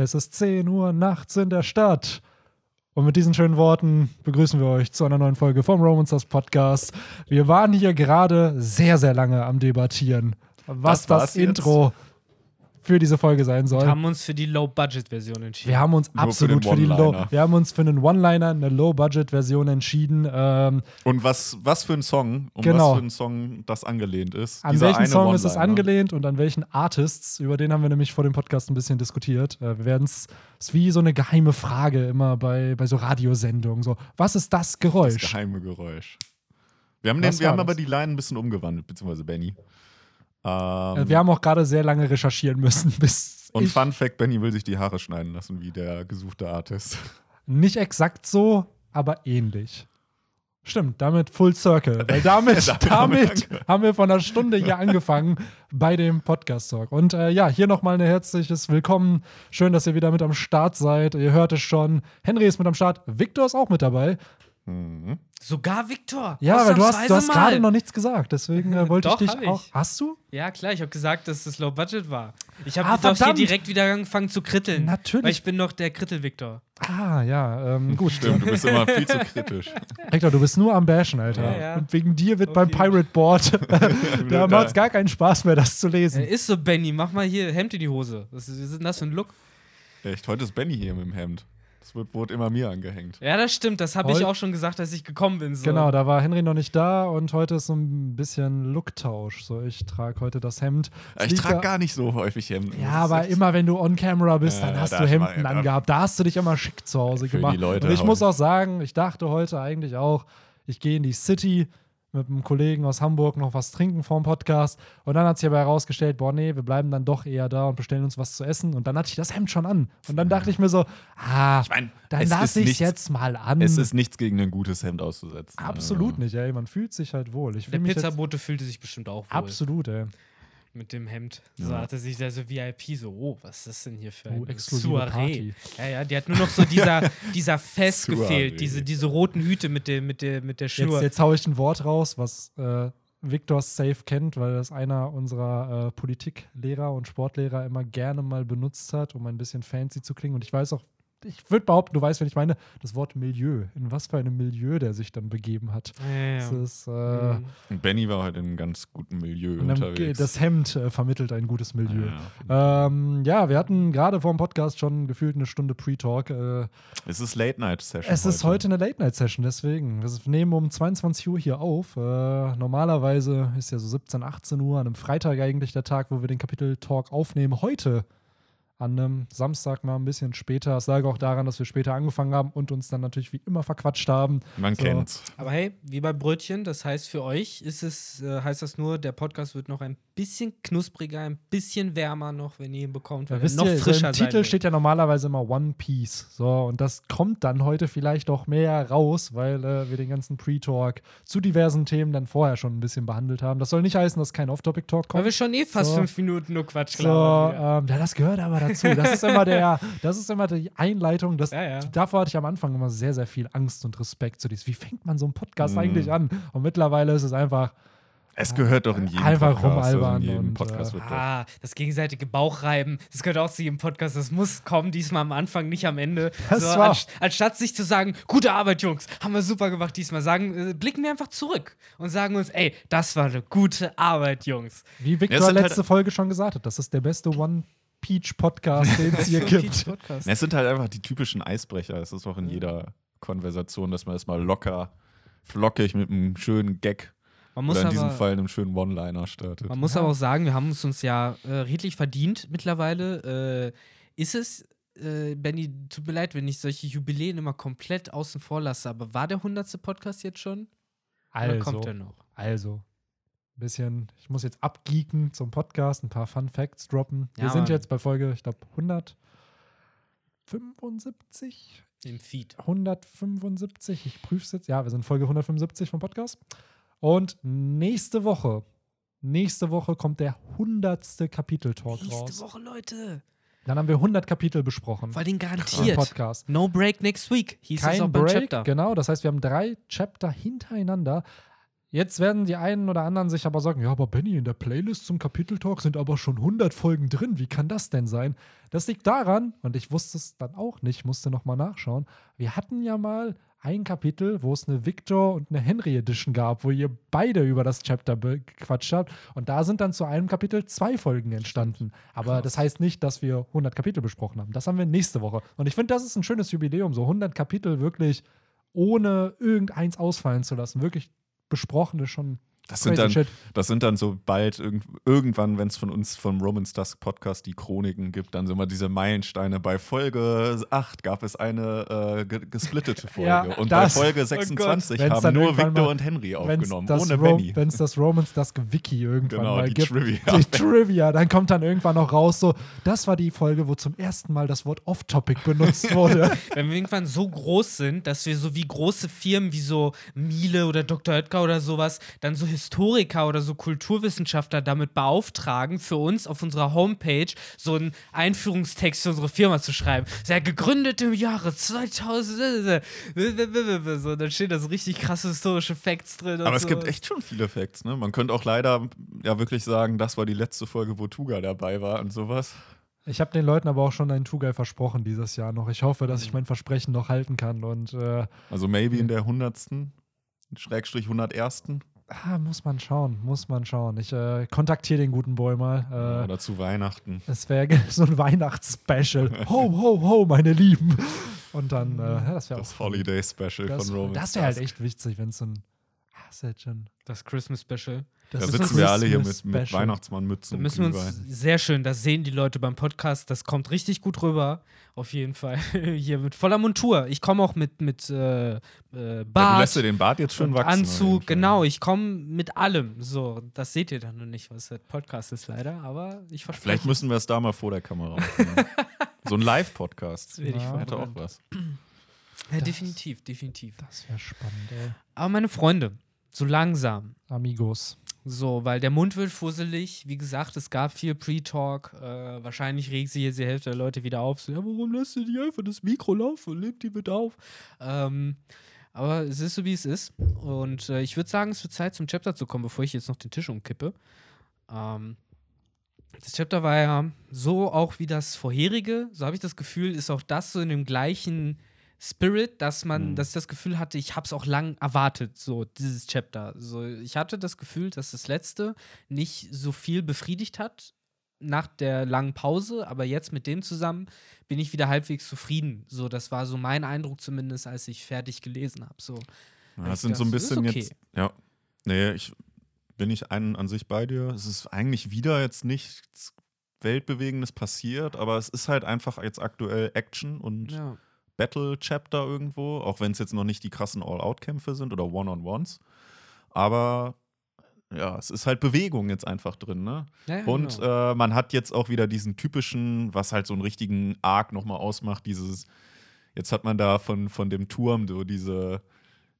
Es ist 10 Uhr nachts in der Stadt. Und mit diesen schönen Worten begrüßen wir euch zu einer neuen Folge vom Romancers Podcast. Wir waren hier gerade sehr, sehr lange am Debattieren, was Das das, war's jetzt? Für diese Folge sein soll. Wir haben uns für die Low-Budget-Version entschieden. Wir haben uns Nur für absolut den für, die Low, One-Liner. wir haben uns für einen One-Liner, eine Low-Budget-Version entschieden. Ähm, Und was, was für ein Song, um Genau. was für ein Song das angelehnt ist. an welchen eine Song ist es angelehnt und an welchen Artists? Über den haben wir nämlich vor dem Podcast ein bisschen diskutiert. Äh, wir werden es ist wie so eine geheime Frage immer bei, bei so Radiosendungen. So, was ist das Das Geräusch? geheime Geräusch. Wir haben, den, wir haben das? aber die Line ein bisschen umgewandelt, beziehungsweise Benny. Ähm, Äh, wir haben auch gerade sehr lange recherchieren müssen, bis und Fun Fact: Benny will sich die Haare schneiden lassen, wie der gesuchte Artist. nicht exakt so, aber ähnlich. Stimmt, damit Full Circle. Weil damit, Ja, damit haben wir von einer Stunde hier angefangen bei dem Podcast Talk. Und äh, ja, hier nochmal ein herzliches Willkommen. Schön, dass ihr wieder mit am Start seid. Ihr hört es schon. Henry ist mit am Start. Victor ist auch mit dabei. Mhm. Sogar Victor. Ja, weil du hast, du hast gerade noch nichts gesagt. Deswegen äh, wollte Doch, ich dich ich. auch. Hast du? Ja, klar, ich habe gesagt, dass es Low-Budget war. Ich habe Ah, doch hier direkt wieder angefangen zu kritteln. Natürlich. Weil ich bin doch der Krittel-Victor. Ah, ja, ähm, gut. Stimmt, du bist immer viel zu kritisch. Hector, du bist nur am Bashen, Alter. Ja, ja. Und wegen dir wird Auf beim Pirate Board, da macht es gar keinen Spaß mehr, das zu lesen. Äh, ist so, Benny, mach mal hier Hemd in die Hose. Was ist was ist denn das für ein Look? Echt, heute ist Benny hier mit dem Hemd. Das wird, wurde immer mir angehängt. Ja, das stimmt. Das habe ich auch schon gesagt, als ich gekommen bin. So. Genau, da war Henry noch nicht da und heute ist so ein bisschen Looktausch. So, ich trage heute das Hemd. Es Ich trage gar nicht so häufig Hemden. Ja, aber immer wenn du on camera bist, dann Ja, hast du Hemden mal- angehabt. Da hast du dich immer schick zu Hause Für die gemacht. Leute und ich muss auch sagen, ich dachte heute eigentlich auch, ich gehe in die City mit einem Kollegen aus Hamburg noch was trinken vorm Podcast. Und dann hat sich aber herausgestellt, boah, nee, wir bleiben dann doch eher da und bestellen uns was zu essen. Und dann hatte ich das Hemd schon an. Und dann dachte ich mir so, ah, mein, dann es lass ist ich nichts- jetzt mal an. Es ist nichts gegen ein gutes Hemd auszusetzen. Absolut Also, nicht, ey. Man fühlt sich halt wohl. Ich Der Pizzabote fühlte sich bestimmt auch wohl Absolut, ey. Mit dem Hemd. So Ja. hatte sich der so VIP so, oh, was ist das denn hier für Oh, ein exklusive Soiree? Ja, ja, die hat nur noch so dieser, dieser Fest gefehlt, diese, diese roten Hüte mit der, mit der, mit der Jetzt, Schnur. jetzt hau ich ein Wort raus, was äh, Victor safe kennt, weil das einer unserer äh, Politiklehrer und Sportlehrer immer gerne mal benutzt hat, um ein bisschen fancy zu klingen. Und ich weiß auch, ich würde behaupten, du weißt, wenn ich meine, das Wort Milieu. In was für einem Milieu der sich dann begeben hat. ja, Das ja. ist, äh, Mhm. Und Benny war heute in einem ganz guten Milieu unterwegs. das Hemd äh, vermittelt ein gutes Milieu. Ja. Ähm, ja, wir hatten gerade vor dem Podcast schon gefühlt eine Stunde Pre-Talk. Äh, Es ist Late-Night-Session. Es ist heute eine Late-Night-Session, deswegen. Wir nehmen um 22 Uhr hier auf. Äh, normalerweise ist ja so 17, 18 Uhr, an einem Freitag eigentlich der Tag, wo wir den Kapitel-Talk aufnehmen. Heute an einem Samstag mal ein bisschen später. Das lag auch daran, dass wir später angefangen haben und uns dann natürlich wie immer verquatscht haben. Man So. kennt's. Aber hey, wie bei Brötchen, das heißt für euch ist es, äh, heißt das nur, der Podcast wird noch ein bisschen knuspriger, ein bisschen wärmer noch, wenn ihr ihn bekommt, weil Ja, wisst noch ihr, frischer im sein Titel wird. steht ja normalerweise immer One Piece. So, und das kommt dann heute vielleicht auch mehr raus, weil äh, wir den ganzen Pre-Talk zu diversen Themen dann vorher schon ein bisschen behandelt haben. Das soll nicht heißen, dass kein Off-Topic-Talk kommt. Weil wir schon eh fast So. fünf Minuten nur Quatsch So, ähm, ja, das gehört aber dazu. Das ist immer der, das ist immer die Einleitung. Das, Ja, ja. Davor hatte ich am Anfang immer sehr, sehr viel Angst und Respekt. So dieses, wie fängt man so einen Podcast Mhm. eigentlich an? Und mittlerweile ist es einfach, Es gehört doch in jedem Einfach Podcast. rumalbern Also jedem und, Podcast äh, wird doch. Ah, das gegenseitige Bauchreiben, das gehört auch zu jedem Podcast. Das muss kommen, diesmal am Anfang, nicht am Ende. Das so, war- anst anstatt sich zu sagen, gute Arbeit, Jungs, haben wir super gemacht diesmal, sagen, äh, blicken wir einfach zurück und sagen uns, ey, das war eine gute Arbeit, Jungs. wie Victor halt- letzte Folge schon gesagt hat, das ist der beste One Peach Podcast, den es hier gibt. Es sind halt einfach die typischen Eisbrecher. Es ist auch in jeder Konversation, dass man das mal locker, flockig mit einem schönen Gag Man muss, oder in diesem aber, Fall einem schönen One-Liner startet. man muss Ja. aber auch sagen, wir haben es uns ja äh, redlich verdient mittlerweile. Äh, ist es, äh, Benny, tut mir leid, wenn ich solche Jubiläen immer komplett außen vor lasse, aber war der 100. Podcast jetzt schon? Oder Also, kommt er noch? also, bisschen, ich muss jetzt abgeeken zum Podcast, ein paar Fun Facts droppen. Wir Ja, sind Mann. jetzt bei Folge, ich glaube, 175 Im Feed. 175. Ich prüfe es jetzt. Ja, wir sind Folge 175 vom Podcast. Und nächste Woche, nächste Woche kommt der 100. Kapitel-Talk Nächste raus. Woche, Leute. Dann haben wir 100 Kapitel besprochen Vor allem garantiert. Podcast. No break next week. Hieß es auch Kein beim Break, Chapter. genau. Das heißt, wir haben drei Chapter hintereinander. Jetzt werden die einen oder anderen sich aber sagen, ja, aber Benny, in der Playlist zum Kapiteltalk sind aber schon 100 Folgen drin. Wie kann das denn sein? Das liegt daran, und ich wusste es dann auch nicht, musste noch mal nachschauen. Wir hatten ja mal ein Kapitel, wo es eine Victor und eine Henry Edition gab, wo ihr beide über das Chapter gequatscht habt. Und da sind dann zu einem Kapitel zwei Folgen entstanden. Aber Krass. das heißt nicht, dass wir 100 Kapitel besprochen haben. Das haben wir nächste Woche. Und ich finde, das ist ein schönes Jubiläum, so 100 Kapitel wirklich ohne irgendeins ausfallen zu lassen. Wirklich besprochene schon. Das sind, dann, das sind dann so bald irgend, irgendwann, wenn es von uns vom Romans Dusk Podcast die Chroniken gibt, dann sind wir diese Meilensteine. Bei Folge 8 gab es eine äh, ge- gesplittete Folge. Ja, und das- bei Folge oh 26 Wenn's haben nur Victor mal- und Henry aufgenommen, das ohne Ro- Benny. Wenn es das Romans das Wiki irgendwann Genau, mal die gibt. Trivia. Die Trivia, dann kommt dann irgendwann noch raus, so, das war die Folge, wo zum ersten Mal das Wort Off-Topic benutzt wurde. Wenn wir irgendwann so groß sind, dass wir so wie große Firmen wie so Miele oder Dr. Oetker oder sowas, dann so Historiker oder so Kulturwissenschaftler damit beauftragen, für uns auf unserer Homepage so einen Einführungstext für unsere Firma zu schreiben. Sehr gegründet im Jahre 2000. So, dann stehen da so richtig krasse historische Facts drin. und Aber es gibt sowas. echt schon viele Facts, ne? Man könnte auch leider ja wirklich sagen, das war die letzte Folge, wo Tuga dabei war und sowas. Ich habe den Leuten aber auch schon einen Tugai versprochen dieses Jahr noch. Ich hoffe, Mhm. dass ich mein Versprechen noch halten kann. Und äh, Also maybe in der 100. Schrägstrich 101. ah, muss man schauen, muss man schauen. Ich äh, kontaktiere den guten Boy mal. Äh, Oder zu Weihnachten. Es wäre so ein Weihnachtsspecial. Ho, ho, ho, meine Lieben. Und dann, äh, ja, das wäre auch. Das Holiday Special das, von Roman. das wäre halt echt witzig, wenn es so ein. Ah, ist halt schon. Das Christmas Special. Das Da ist sitzen wir alle hier mit, mit. Weihnachtsmannmützen Da müssen wir uns sehr schön, das sehen die Leute beim Podcast, das kommt richtig gut rüber, auf jeden Fall. Hier mit voller Montur. Ich komme auch mit, mit äh, äh, Ja, du Bart, lässt dir den Bart jetzt schön wachsen. Anzug, genau. Ich komme mit allem. So, das seht ihr dann noch nicht, was der Podcast ist leider, aber ich verspreche. Vielleicht müssen wir es da mal vor der Kamera aufnehmen. so ein Live-Podcast. Das Ja. Hätte auch was. ja, definitiv, definitiv. Das wäre spannend, ey. Aber meine Freunde, so langsam. Amigos. So, weil der Mund wird fusselig. Wie gesagt, es gab viel Pre-Talk. Äh, wahrscheinlich regt sich jetzt die Hälfte der Leute wieder auf. So, ja, warum lässt du die einfach das Mikro laufen nimmt die mit auf? Ähm, aber es ist so, wie es ist. Und äh, ich würde sagen, es wird Zeit, zum Chapter zu kommen, bevor ich jetzt noch den Tisch umkippe. Ähm, das Chapter war ja so auch wie das vorherige. So habe ich das Gefühl, ist auch das so in dem gleichen Spirit, dass man, Mhm. dass ich das Gefühl hatte, ich habe es auch lang erwartet, so dieses Chapter. So, ich hatte das Gefühl, dass das letzte nicht so viel befriedigt hat nach der langen Pause, aber jetzt mit dem zusammen bin ich wieder halbwegs zufrieden. So, das war so mein Eindruck zumindest, als ich fertig gelesen habe. So, Ja, das sind so ein bisschen okay. jetzt. Ja. Nee, ich bin ich einen an sich bei dir. Es ist eigentlich wieder jetzt nichts Weltbewegendes passiert, aber es ist halt einfach jetzt aktuell Action und ja. Battle-Chapter irgendwo, auch wenn es jetzt noch nicht die krassen All-Out-Kämpfe sind oder One-on-Ones. Aber ja, es ist halt Bewegung jetzt einfach drin, ne? Ja, Und genau. äh, man hat jetzt auch wieder diesen typischen, was halt so einen richtigen Arc nochmal ausmacht, dieses, jetzt hat man da von, von dem Turm so diese,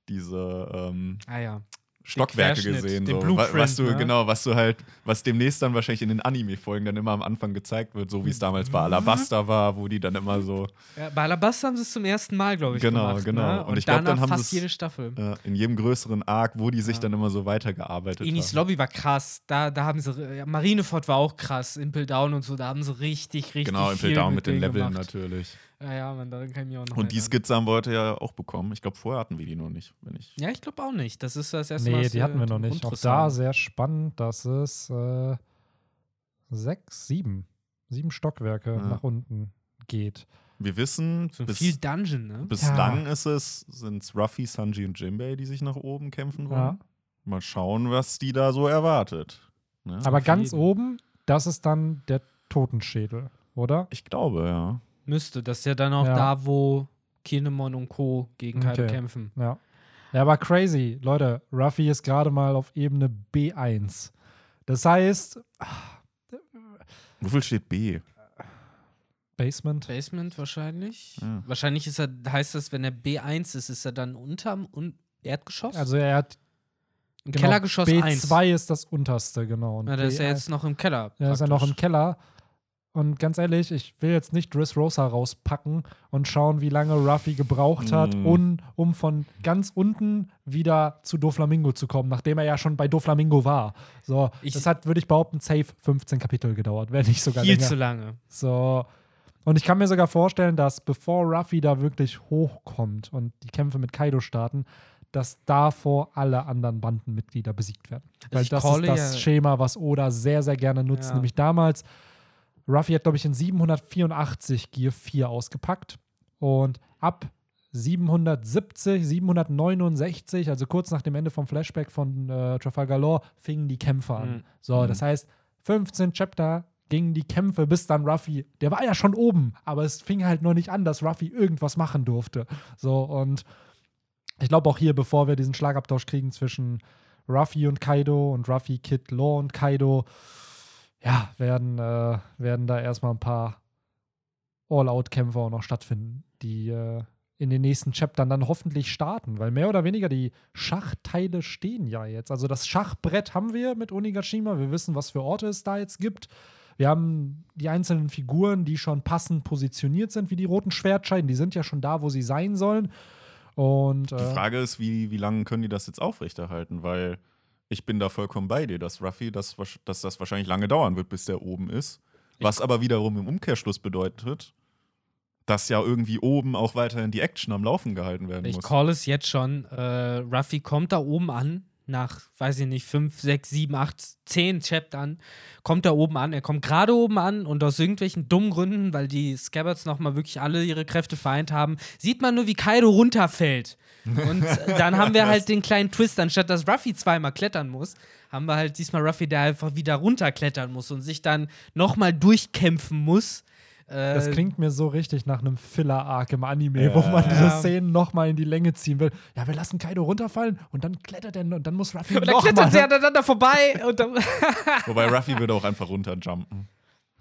diese ähm, ah ja. Stockwerke gesehen. den So, was du, ne? genau, was du halt, was demnächst dann wahrscheinlich in den Anime-Folgen dann immer am Anfang gezeigt wird, so wie es damals bei Alabasta war, wo die dann immer so ja. Bei Alabasta haben sie es zum ersten Mal, glaube ich, Genau, gemacht. genau. Ne? Und Und, ich glaub, danach dann haben fast jede Staffel. äh, in jedem größeren Arc, wo die sich Ja. dann immer so weitergearbeitet haben. Lobby war krass. Da, da haben sie. ja, Marineford war auch krass. Impel Down und so. Da haben sie richtig, richtig. Genau, Impel Down mit den denen Leveln gemacht. natürlich. Ja, ja, man, daran kann ich mich auch noch Und die. Skizze haben wir heute ja auch bekommen. Ich glaube, vorher hatten wir die noch nicht, wenn ich. Ja, ich glaube auch nicht. Das ist das erste Mal. Nee, die hatten wir noch nicht. Auch da sehr spannend, dass es äh, sechs, sieben, sieben Stockwerke Ja. nach unten geht. Wir wissen, So bis, viel Dungeon, ne? bislang ist es, sind es Ruffy, Sanji und Jinbei, die sich nach oben kämpfen wollen. Ja. Mal schauen, was die da so erwartet. Ne? Aber auf ganz jeden. oben, das ist dann der Totenschädel, oder? ich glaube, ja. Müsste. Das ist ja dann auch Ja. da, wo Kinemon und Co. gegen Kaido Okay. kämpfen. Ja. Ja, aber crazy. Leute, Ruffy ist gerade mal auf Ebene B1. Das heißt, Wofür steht B? Basement. Basement wahrscheinlich. Ja. Wahrscheinlich ist er, heißt das, wenn er B1 ist, ist er dann unterm Un Erdgeschoss? Also er hat Im genau, Kellergeschoss 1. B2 ist das unterste, genau. Und Ja, da ist er B1 jetzt noch im Keller. Ja, ist er noch im. Keller. Und ganz ehrlich, ich will jetzt nicht Dressrosa rauspacken und schauen, wie lange Ruffy gebraucht hat, Mm. um, um von ganz unten wieder zu Doflamingo zu kommen, nachdem er ja schon bei Doflamingo war. So, Ich- das hat, würde ich behaupten, safe 15 Kapitel gedauert, wenn nicht sogar Viel länger. zu lange. So. Und ich kann mir sogar vorstellen, dass bevor Ruffy da wirklich hochkommt und die Kämpfe mit Kaido starten, dass davor alle anderen Bandenmitglieder besiegt werden. Weil ich das ist das ja- Schema, was Oda sehr, sehr gerne nutzt. Ja. Nämlich damals, Ruffy hat, glaube ich, in 784 Gear 4 ausgepackt. Und ab 770, 769, also kurz nach dem Ende vom Flashback von äh, Trafalgar Law, fingen die Kämpfe an. Mhm. So, das heißt, 15 Chapter gingen die Kämpfe, bis dann Ruffy, der war ja schon oben, aber es fing halt noch nicht an, dass Ruffy irgendwas machen durfte. So, und ich glaube auch hier, bevor wir diesen Schlagabtausch kriegen zwischen Ruffy und Kaido und Ruffy, Kid, Law und Kaido, ja, werden, äh, werden da erstmal ein paar All-Out-Kämpfe auch noch stattfinden, die äh, in den nächsten Chaptern dann hoffentlich starten, weil mehr oder weniger die Schachteile stehen ja jetzt. Also das Schachbrett haben wir mit Onigashima, wir wissen, was für Orte es da jetzt gibt. Wir haben die einzelnen Figuren, die schon passend positioniert sind, wie die roten Schwertscheiden, die sind ja schon da, wo sie sein sollen. Und Die äh, Frage ist, wie, wie lange können die das jetzt aufrechterhalten? Weil ich bin da vollkommen bei dir, dass Ruffy, das, dass das wahrscheinlich lange dauern wird, bis der oben ist. Was aber wiederum im Umkehrschluss bedeutet, dass ja irgendwie oben auch weiterhin die Action am Laufen gehalten werden Ich muss. call es jetzt schon. Äh, Ruffy kommt da oben an, nach, weiß ich nicht, 5, 6, 7, 8, 10 Chaptern, kommt da oben an. Er kommt gerade oben an und aus irgendwelchen dummen Gründen, weil die Scabbards nochmal wirklich alle ihre Kräfte vereint haben, sieht man nur, wie Kaido runterfällt. Und dann haben wir halt den kleinen Twist, anstatt dass Ruffy zweimal klettern muss, haben wir halt diesmal Ruffy, der einfach wieder runterklettern muss und sich dann nochmal durchkämpfen muss. Äh, Das klingt mir so richtig nach einem Filler-Arc im Anime, Ja. wo man diese Ja. Szenen nochmal in die Länge ziehen will. Ja, wir lassen Kaido runterfallen und dann klettert er und dann muss Ruffy und dann nochmal. klettert sie aneinander vorbei und dann Wobei Ruffy würde auch einfach runterjumpen.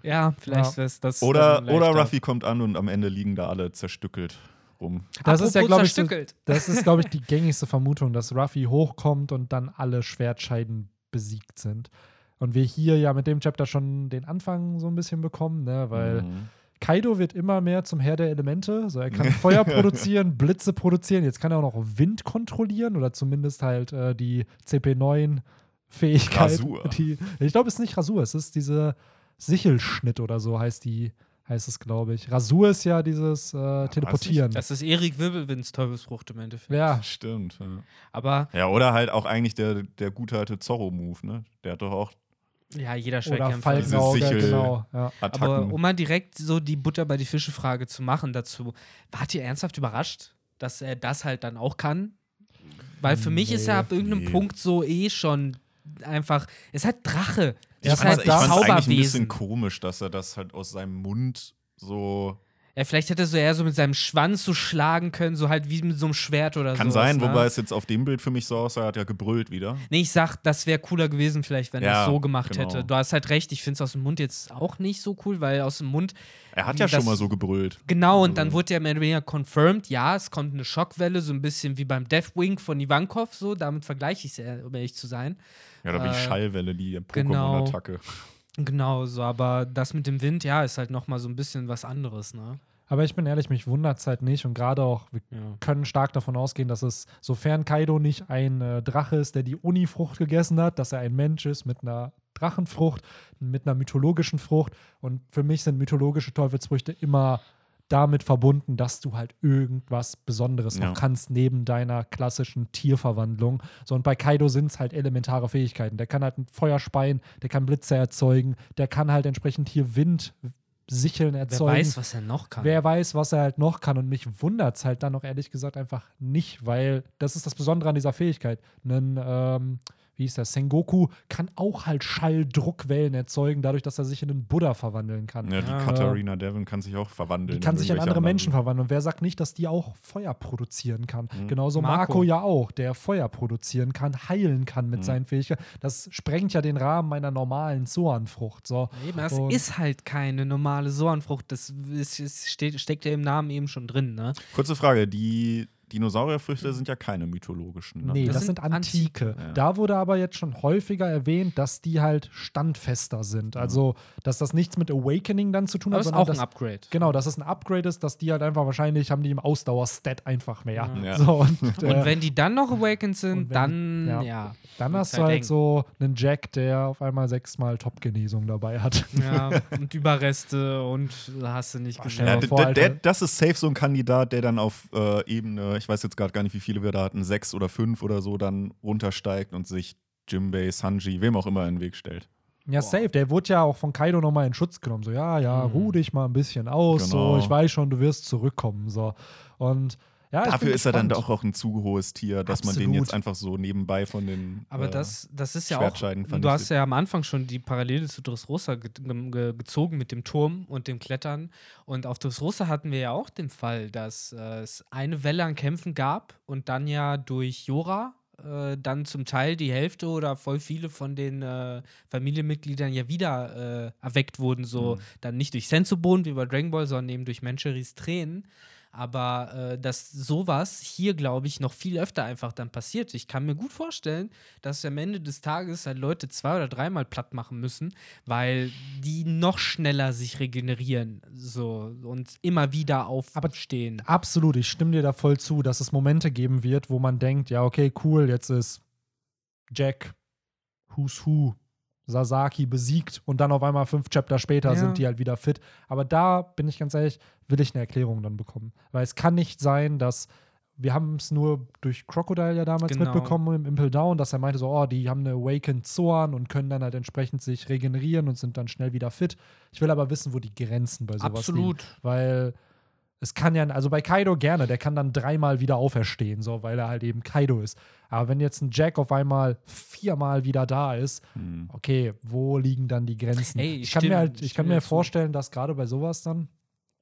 Ja, vielleicht Ja. ist das. Oder, dann oder. Ruffy kommt an und am Ende liegen da alle zerstückelt rum. Das ist ja, glaube ich, so, das ist, glaube ich, die gängigste Vermutung, dass Ruffy hochkommt und dann alle Schwertscheiden besiegt sind. Und wir hier ja mit dem Chapter schon den Anfang so ein bisschen bekommen, ne? weil Mhm. Kaido wird immer mehr zum Herr der Elemente. So, er kann Feuer produzieren, Blitze produzieren. Jetzt kann er auch noch Wind kontrollieren oder zumindest halt äh, die CP9-Fähigkeit. Rasur. Die, ich glaube, es ist nicht Rasur, es ist diese Sichelschnitt oder so heißt die, heißt es, glaube ich. Rasur ist ja dieses äh, Teleportieren. Das ist Erik Wirbelwinds Teufelsfrucht im Endeffekt. Ja, Stimmt. Ja. Aber ja, oder halt auch eigentlich der, der gute alte Zorro-Move, ne? Der hat doch auch ja, jeder Schwertkämpfer. Falkenauge, Sichel- genau. Ja. Aber um mal direkt so die Butter bei die Fische-Frage zu machen dazu, wart ihr ernsthaft überrascht, dass er das halt dann auch kann? Weil für mich ist er Nee. ab irgendeinem Nee. Punkt so eh schon einfach. Es Drache. Es es ist hat halt ich fand's eigentlich ein bisschen komisch, dass er das halt aus seinem Mund so. Ja, vielleicht hätte er so eher so mit seinem Schwanz so schlagen können, so halt wie mit so einem Schwert oder so. Kann sein, ne? wobei es jetzt auf dem Bild für mich so aussah, er hat ja gebrüllt wieder. Nee, ich sag, das wäre cooler gewesen, vielleicht, wenn er Ja, es so gemacht genau. hätte. Du hast halt recht, ich finde es aus dem Mund jetzt auch nicht so cool, weil aus dem Mund, Er hat ja schon mal so gebrüllt. genau, und Also- dann wurde ja mehr oder weniger confirmed, ja, es kommt eine Schockwelle, so ein bisschen wie beim Deathwing von Ivankov, so, damit vergleiche ich es, eher, um ehrlich zu sein. Ja, oder wie die Äh, Schallwelle, die. Pokémon-Attacke. Genau, so, aber das mit dem Wind, ja, ist halt nochmal so ein bisschen was anderes, ne? Aber ich bin ehrlich, mich wundert es halt nicht und gerade auch, wir Ja. können stark davon ausgehen, dass es, sofern Kaido nicht ein äh, Drache ist, der die Uni-Frucht gegessen hat, dass er ein Mensch ist mit einer Drachenfrucht, mit einer mythologischen Frucht. Und für mich sind mythologische Teufelsfrüchte immer damit verbunden, dass du halt irgendwas Besonderes Ja. noch kannst, neben deiner klassischen Tierverwandlung. So, und bei Kaido sind es halt elementare Fähigkeiten. Der kann halt ein Feuer speien, der kann Blitze erzeugen, der kann halt entsprechend hier Wind, Sicheln Wer erzeugen. weiß, was er noch kann. Wer weiß, was er halt noch kann. Und mich wundert es halt dann auch ehrlich gesagt einfach nicht, weil das ist das Besondere an dieser Fähigkeit. Ein, ähm, wie hieß das? Sengoku kann auch halt Schalldruckwellen erzeugen, dadurch, dass er sich in einen Buddha verwandeln kann. Ja, die Ja. Katharina Devon kann sich auch verwandeln. Die kann sich in andere Menschen verwandeln. Und wer sagt nicht, dass die auch Feuer produzieren kann? Mhm. Genauso Marco. Marco. ja auch, der Feuer produzieren kann, heilen kann mit Mhm. seinen Fähigkeiten. Das sprengt ja den Rahmen meiner normalen Zoanfrucht. So. Eben, das Und- ist halt keine normale Soanfrucht. Das ist, ist, steht, steckt ja im Namen eben schon drin, ne? Kurze Frage, die Dinosaurierfrüchte sind ja keine mythologischen. Ne? Nee, das, Das sind sind antike. Ja. Da wurde aber jetzt schon häufiger erwähnt, dass die halt standfester sind. Also, dass das nichts mit Awakening dann zu tun Aber hat, ist sondern auch ein dass, Upgrade. genau, dass es ein Upgrade ist, dass die halt einfach wahrscheinlich haben die im Ausdauerstat einfach mehr. Ja. So, und, Und äh, wenn die dann noch awakened und sind, dann, ja. ja. dann hast du halt eng. so einen Jack, der auf einmal sechsmal Top-Genesung dabei hat. Ja, und Überreste und hast du nicht stell Ja, das ist safe so ein Kandidat, der dann auf äh, Ebene, ich weiß jetzt gerade gar nicht, wie viele wir da hatten, sechs oder fünf oder so, dann runtersteigt und sich Jimbei, Sanji, wem auch immer in den Weg stellt. Ja, safe. Der wurde ja auch von Kaido nochmal in Schutz genommen. So, ja, ja, Mhm. ruh dich mal ein bisschen aus. Genau. So, ich weiß schon, du wirst zurückkommen. So. Und ja, Dafür ist er dann doch auch ein zu hohes Tier, dass man den Absolut. jetzt einfach so nebenbei von den. Aber äh, das, das ist ja auch. Du hast ja am Anfang schon die Parallele zu Dressrosa ge ge gezogen mit dem Turm und dem Klettern. Und auf Dressrosa hatten wir ja auch den Fall, dass äh, es eine Welle an Kämpfen gab und dann ja durch Jora äh, dann zum Teil die Hälfte oder voll viele von den äh, Familienmitgliedern ja wieder äh, erweckt wurden. So Mhm. dann nicht durch Sensobohnen wie bei Dragon Ball, sondern eben durch Mencheris Tränen. Aber äh, dass sowas hier, glaube ich, noch viel öfter einfach dann passiert. Ich kann mir gut vorstellen, dass am Ende des Tages halt Leute zwei oder dreimal platt machen müssen, weil die noch schneller sich regenerieren so und immer wieder aufstehen. Absolut, ich stimme dir da voll zu, dass es Momente geben wird, wo man denkt, ja, okay, cool, jetzt ist Jack, Who's Who, Sasaki besiegt und dann auf einmal fünf Chapter später Ja. sind die halt wieder fit. Aber da, bin ich ganz ehrlich, will ich eine Erklärung dann bekommen. Weil es kann nicht sein, dass wir haben es nur durch Crocodile ja damals Genau. mitbekommen im Impel Down, dass er meinte so, oh, die haben eine Awakened Zoan und können dann halt entsprechend sich regenerieren und sind dann schnell wieder fit. Ich will aber wissen, wo die Grenzen bei sowas liegen. Absolut. Weil es kann ja, also bei Kaido gerne, der kann dann dreimal wieder auferstehen, so, weil er halt eben Kaido ist. Aber wenn jetzt ein Jack auf einmal viermal wieder da ist, hm. okay, wo liegen dann die Grenzen? Ey, ich kann stimmt, mir halt, ich kann stimme mir vorstellen, dass gerade bei sowas dann,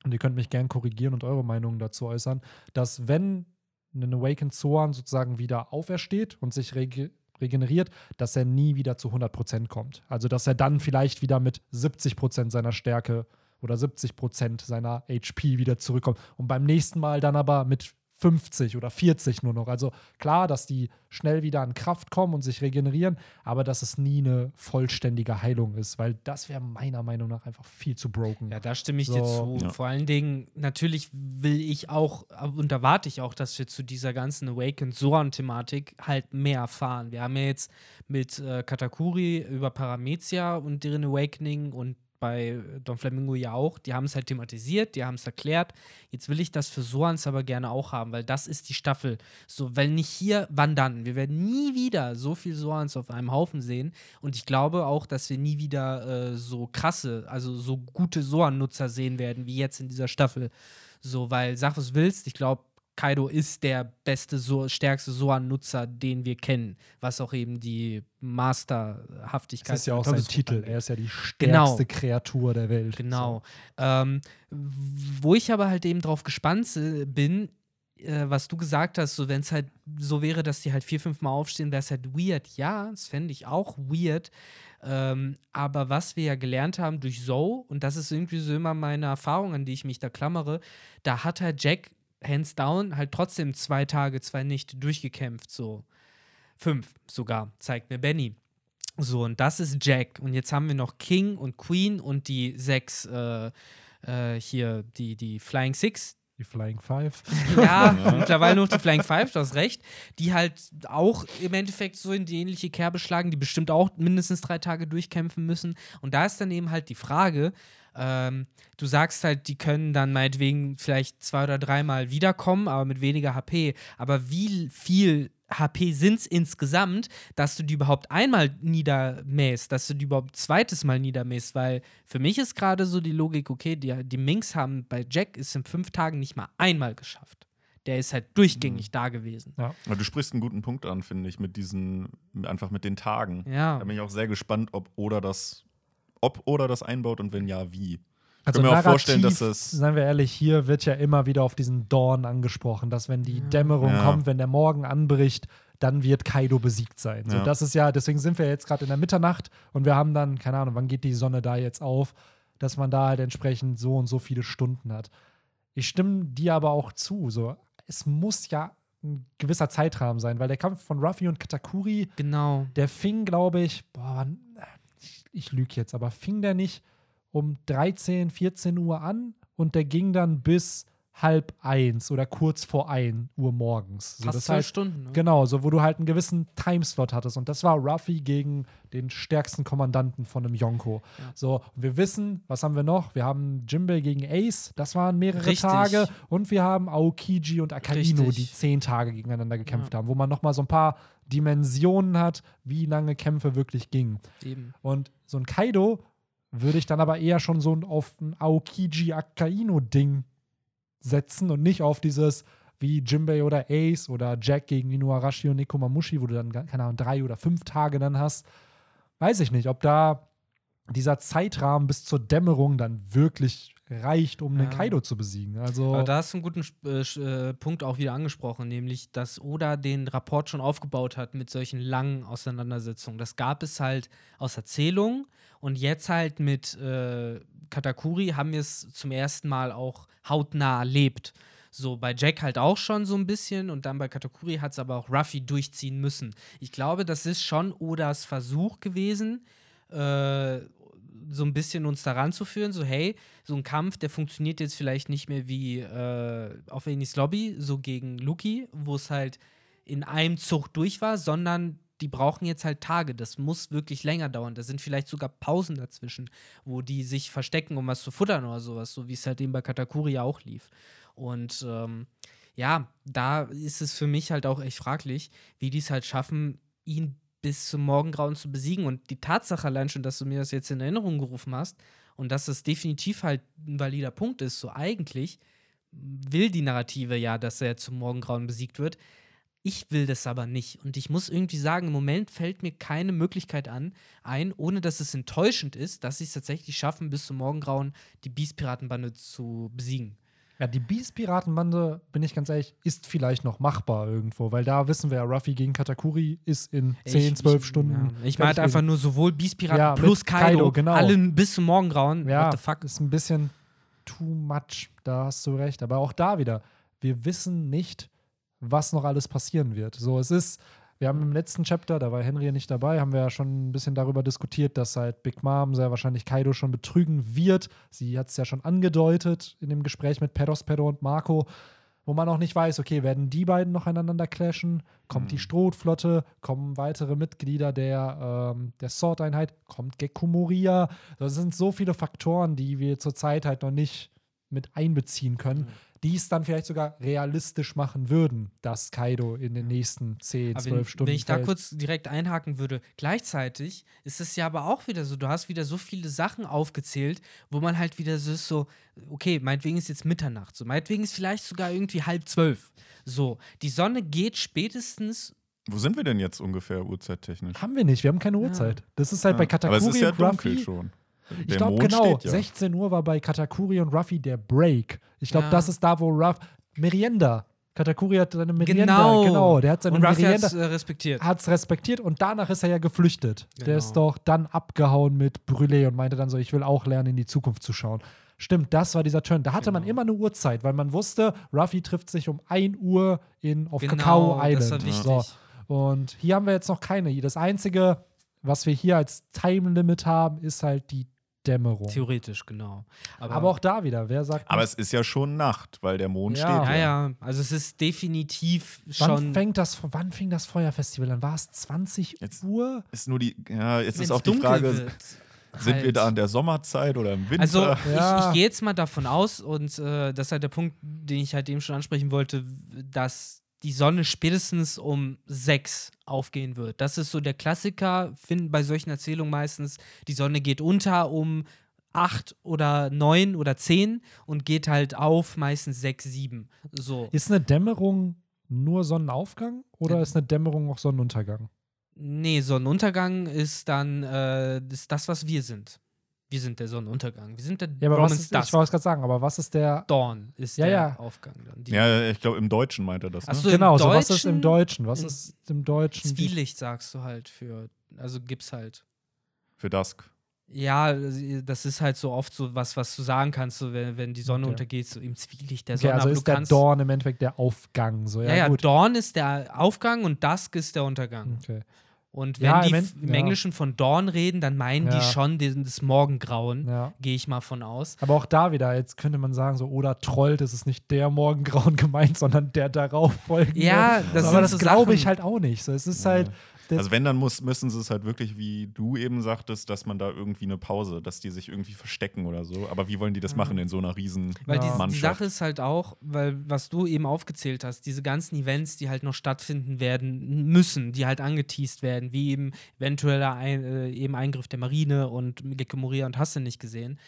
und ihr könnt mich gern korrigieren und eure Meinung dazu äußern, dass wenn ein Awakened Zoan sozusagen wieder aufersteht und sich rege regeneriert, dass er nie wieder zu 100% kommt. Also, dass er dann vielleicht wieder mit 70% seiner Stärke oder 70% seiner HP wieder zurückkommt und beim nächsten Mal dann aber mit 50 oder 40 nur noch. Also klar, dass die schnell wieder an Kraft kommen und sich regenerieren, aber dass es nie eine vollständige Heilung ist, weil das wäre meiner Meinung nach einfach viel zu broken. Ja, da stimme ich dir So. zu. Ja. Vor allen Dingen, natürlich will ich auch und erwarte ich auch, dass wir zu dieser ganzen Awakened Zoan-Thematik halt mehr erfahren. Wir haben ja jetzt mit äh, Katakuri über Paramezia und deren Awakening und bei Don Flamingo ja auch. Die haben es halt thematisiert, die haben es erklärt. Jetzt will ich das für Soans aber gerne auch haben, weil das ist die Staffel. So, wenn nicht hier, wann dann? Wir werden nie wieder so viel Soans auf einem Haufen sehen. Und ich glaube auch, dass wir nie wieder äh, so krasse, also so gute Soan-Nutzer sehen werden, wie jetzt in dieser Staffel. So, weil, sag was willst, ich glaube, Kaido ist der beste, so, stärkste Soan-Nutzer, den wir kennen, was auch eben die Masterhaftigkeit Das ist ja auch sein Titel. Er ist ja die Genau. stärkste Kreatur der Welt. Genau. Ähm, wo ich aber halt eben drauf gespannt äh, bin, äh, was du gesagt hast, so wenn es halt so wäre, dass die halt vier, fünf Mal aufstehen, wäre es halt weird. Ja, das fände ich auch weird. Ähm, aber was wir ja gelernt haben durch Zoe, und das ist irgendwie so immer meine Erfahrung, an die ich mich da klammere, da hat halt Jack hands down halt trotzdem zwei Tage, zwei Nächte durchgekämpft, so. Fünf sogar, zeigt mir Benny. So, und das ist Jack. Und jetzt haben wir noch King und Queen und die sechs, äh, äh, hier, die, die Flying Six. Die Flying Five. Ja, mittlerweile noch die Flying Five, du hast recht. Die halt auch im Endeffekt so in die ähnliche Kerbe schlagen, die bestimmt auch mindestens drei Tage durchkämpfen müssen. Und da ist dann eben halt die Frage, ähm, du sagst halt, die können dann meinetwegen vielleicht zwei oder dreimal wiederkommen, aber mit weniger HP. Aber wie viel HP sind es insgesamt, dass du die überhaupt einmal niedermähst, dass du die überhaupt zweites Mal niedermähst? Weil für mich ist gerade so die Logik, okay, die, die Minks haben bei Jack ist in fünf Tagen nicht mal einmal geschafft. Der ist halt durchgängig da gewesen. Ja. Du sprichst einen guten Punkt an, finde ich, mit diesen, einfach mit den Tagen. Ja. Da bin ich auch sehr gespannt, ob Oda das, ob Oda das einbaut und wenn ja, wie. Also kann mir auch vorstellen, dass es- Seien wir ehrlich, hier wird ja immer wieder auf diesen Dawn angesprochen, dass wenn die Dämmerung Ja. kommt, wenn der Morgen anbricht, dann wird Kaido besiegt sein. So, Ja. das ist ja, deswegen sind wir jetzt gerade in der Mitternacht und wir haben dann, keine Ahnung, wann geht die Sonne da jetzt auf, dass man da halt entsprechend so und so viele Stunden hat. Ich stimme dir aber auch zu. So, es muss ja ein gewisser Zeitrahmen sein, weil der Kampf von Ruffy und Katakuri, Genau. der fing, glaube ich, boah, ich, ich lüge jetzt, aber fing der nicht um 13, 14 Uhr an und der ging dann bis halb eins oder kurz vor ein Uhr morgens. So, Fast das heißt, Stunden. Ne? Genau, so wo du halt einen gewissen Timeslot hattest. Und das war Ruffy gegen den stärksten Kommandanten von einem Yonko. Ja. So, wir wissen, was haben wir noch? Wir haben Jimbei gegen Ace, das waren mehrere Richtig. Tage. Und wir haben Aokiji und Akaino, Richtig. die zehn Tage gegeneinander gekämpft haben, wo man nochmal so ein paar Dimensionen hat, wie lange Kämpfe wirklich gingen. Eben. Und so ein Kaido würde ich dann aber eher schon so auf ein Aokiji-Akaino-Ding setzen und nicht auf dieses wie Jimbei oder Ace oder Jack gegen Inuarashi und Nekomamushi, wo du dann, keine Ahnung, drei oder fünf Tage dann hast. Weiß ich nicht, ob da dieser Zeitrahmen bis zur Dämmerung dann wirklich reicht, um den Ja. Kaido zu besiegen. Also, Aber da hast du einen guten äh, äh, Punkt auch wieder angesprochen, nämlich, dass Oda den Rapport schon aufgebaut hat mit solchen langen Auseinandersetzungen. Das gab es halt aus Erzählungen und jetzt halt mit äh, Katakuri haben wir es zum ersten Mal auch hautnah erlebt. So bei Jack halt auch schon so ein bisschen und dann bei Katakuri hat es aber auch Ruffy durchziehen müssen. Ich glaube, das ist schon Odas Versuch gewesen, äh, so ein bisschen uns daran zu führen, so hey, so ein Kampf, der funktioniert jetzt vielleicht nicht mehr wie äh, auf Enis Lobby, so gegen Luki, wo es halt in einem Zug durch war, sondern die brauchen jetzt halt Tage. Das muss wirklich länger dauern. Da sind vielleicht sogar Pausen dazwischen, wo die sich verstecken, um was zu futtern oder sowas, so wie es halt eben bei Katakuri ja auch lief. Und ähm, ja, da ist es für mich halt auch echt fraglich, wie die es halt schaffen, ihn bis zum Morgengrauen zu besiegen. Und die Tatsache allein schon, dass du mir das jetzt in Erinnerung gerufen hast und dass es definitiv halt ein valider Punkt ist, so eigentlich will die Narrative ja, dass er zum Morgengrauen besiegt wird. Ich will das aber nicht. Und ich muss irgendwie sagen, im Moment fällt mir keine Möglichkeit an, ein, ohne dass es enttäuschend ist, dass sie es tatsächlich schaffen, bis zum Morgengrauen die Beast-Piratenbande zu besiegen. ja, die Beast-Piratenbande, bin ich ganz ehrlich, ist vielleicht noch machbar irgendwo, weil da wissen wir ja, Ruffy gegen Katakuri ist in 10, Ich- 12 ich, Stunden. Ja. Ich meine einfach nur sowohl Beast-Piraten Ja, plus Kaido, Kaido, genau. alle bis zum Morgengrauen. Ja, What the fuck? ist ein bisschen too much, da hast du recht. Aber auch da wieder, wir wissen nicht, was noch alles passieren wird. So, es ist, wir haben im letzten Chapter, da war Henry ja nicht dabei, haben wir ja schon ein bisschen darüber diskutiert, dass halt Big Mom sehr wahrscheinlich Kaido schon betrügen wird. Sie hat es ja schon angedeutet in dem Gespräch mit Perospero und Marco, wo man auch nicht weiß, okay, werden die beiden noch einander clashen? Kommt die Strohflotte? Kommen weitere Mitglieder der, ähm, der Sword-Einheit? Kommt Gekko Moria? Das sind so viele Faktoren, die wir zurzeit halt noch nicht mit einbeziehen können, die es dann vielleicht sogar realistisch machen würden, dass Kaido in den nächsten 10, Aber 12 wenn, Stunden wenn ich da fällt. kurz direkt einhaken würde, gleichzeitig ist es ja aber auch wieder so, du hast wieder so viele Sachen aufgezählt, wo man halt wieder so ist, so, okay, meinetwegen ist jetzt Mitternacht, so, meinetwegen ist vielleicht sogar irgendwie halb zwölf. So, die Sonne geht spätestens, Wo sind wir denn jetzt ungefähr uhrzeittechnisch? haben wir nicht, wir haben keine Uhrzeit. Das ist halt bei Ja. Katakuri Aber es ist ja und dunkel schon. Ich Der glaube genau, steht ja. 16 Uhr war bei Katakuri und Ruffy der Break. Ich glaube, Ja. das ist da, wo Ruff Merienda. Katakuri hat seine Merienda, genau, genau, der hat seine und Ruffy hat Merienda es äh, respektiert. hat es respektiert und danach ist er ja geflüchtet. Der Genau. ist doch dann abgehauen mit Brûlé und meinte dann so, ich will auch lernen, in die Zukunft zu schauen. Stimmt, das war dieser Turn. Da hatte man Genau. immer eine Uhrzeit, weil man wusste, Ruffy trifft sich um 1 Uhr in, auf Genau, Kakao Island. das war wichtig. So. Und hier haben wir jetzt noch keine. Das Einzige, was wir hier als Time Limit haben, ist halt die Dämmerung. Theoretisch, genau. Aber, Aber auch da wieder, wer sagt, Aber es ist ja schon Nacht, weil der Mond Ja. steht. ja, ja, also es ist definitiv wann, schon. fängt das, wann fing das Feuerfestival an? War es 20 Jetzt- Uhr? Ist nur die, ja, jetzt wenn's ist auch die Frage, wird, sind wir halt. da in der Sommerzeit oder im Winter? Also, Ja. ich, ich gehe jetzt mal davon aus, und äh, das ist halt der Punkt, den ich halt eben schon ansprechen wollte, dass die Sonne spätestens um sechs aufgehen wird. Das ist so der Klassiker, finden bei solchen Erzählungen meistens, die Sonne geht unter um acht oder neun oder zehn und geht halt auf meistens sechs, sieben. So. Ist eine Dämmerung nur Sonnenaufgang oder Ja. ist eine Dämmerung auch Sonnenuntergang? Nee, Sonnenuntergang ist dann äh, ist das, was wir sind. Wir sind der Sonnenuntergang. Wir sind der Ja, aber was Romans ist, ich Dusk. wollte es gerade sagen, aber was ist der. Dawn ist Ja, der ja. Aufgang. Dann. Die ja, ich glaube, im Deutschen meint er das. Ne? Ach so, genau, im so was ist im Deutschen-? Was in- ist im Deutschen? Zwielicht sagst du halt für, also gibt's halt. Für Dusk. Ja, das ist halt so oft so was, was du sagen kannst, so wenn, wenn die Sonne Okay. untergeht, so im Zwielicht der Okay, Sonne. also aber ist du der kannst, Dawn im Endeffekt der Aufgang. So, ja, ja, ja, gut. Dawn ist der Aufgang und Dusk ist der Untergang. Okay. Und wenn Ja, die End- im ja. Englischen von Dawn reden, dann meinen Ja. die schon den, das Morgengrauen, Ja. gehe ich mal von aus. Aber auch da wieder, jetzt könnte man sagen, so, oder trollt, es ist nicht der Morgengrauen gemeint, sondern der darauf folgende. Ja, das Aber das so glaube ich halt auch nicht. So, es ist Ja. halt. Das, Also wenn, dann muss, müssen sie es halt wirklich, wie du eben sagtest, dass man da irgendwie eine Pause, dass die sich irgendwie verstecken oder so. Aber wie wollen die das machen in so einer riesen Weil die, die Mannschaft? Sache ist halt auch, weil was du eben aufgezählt hast, diese ganzen Events, die halt noch stattfinden werden müssen, die halt angeteased werden, wie eben eventueller ein, äh, eben Eingriff der Marine und Gecko Moria und hast du nicht gesehen.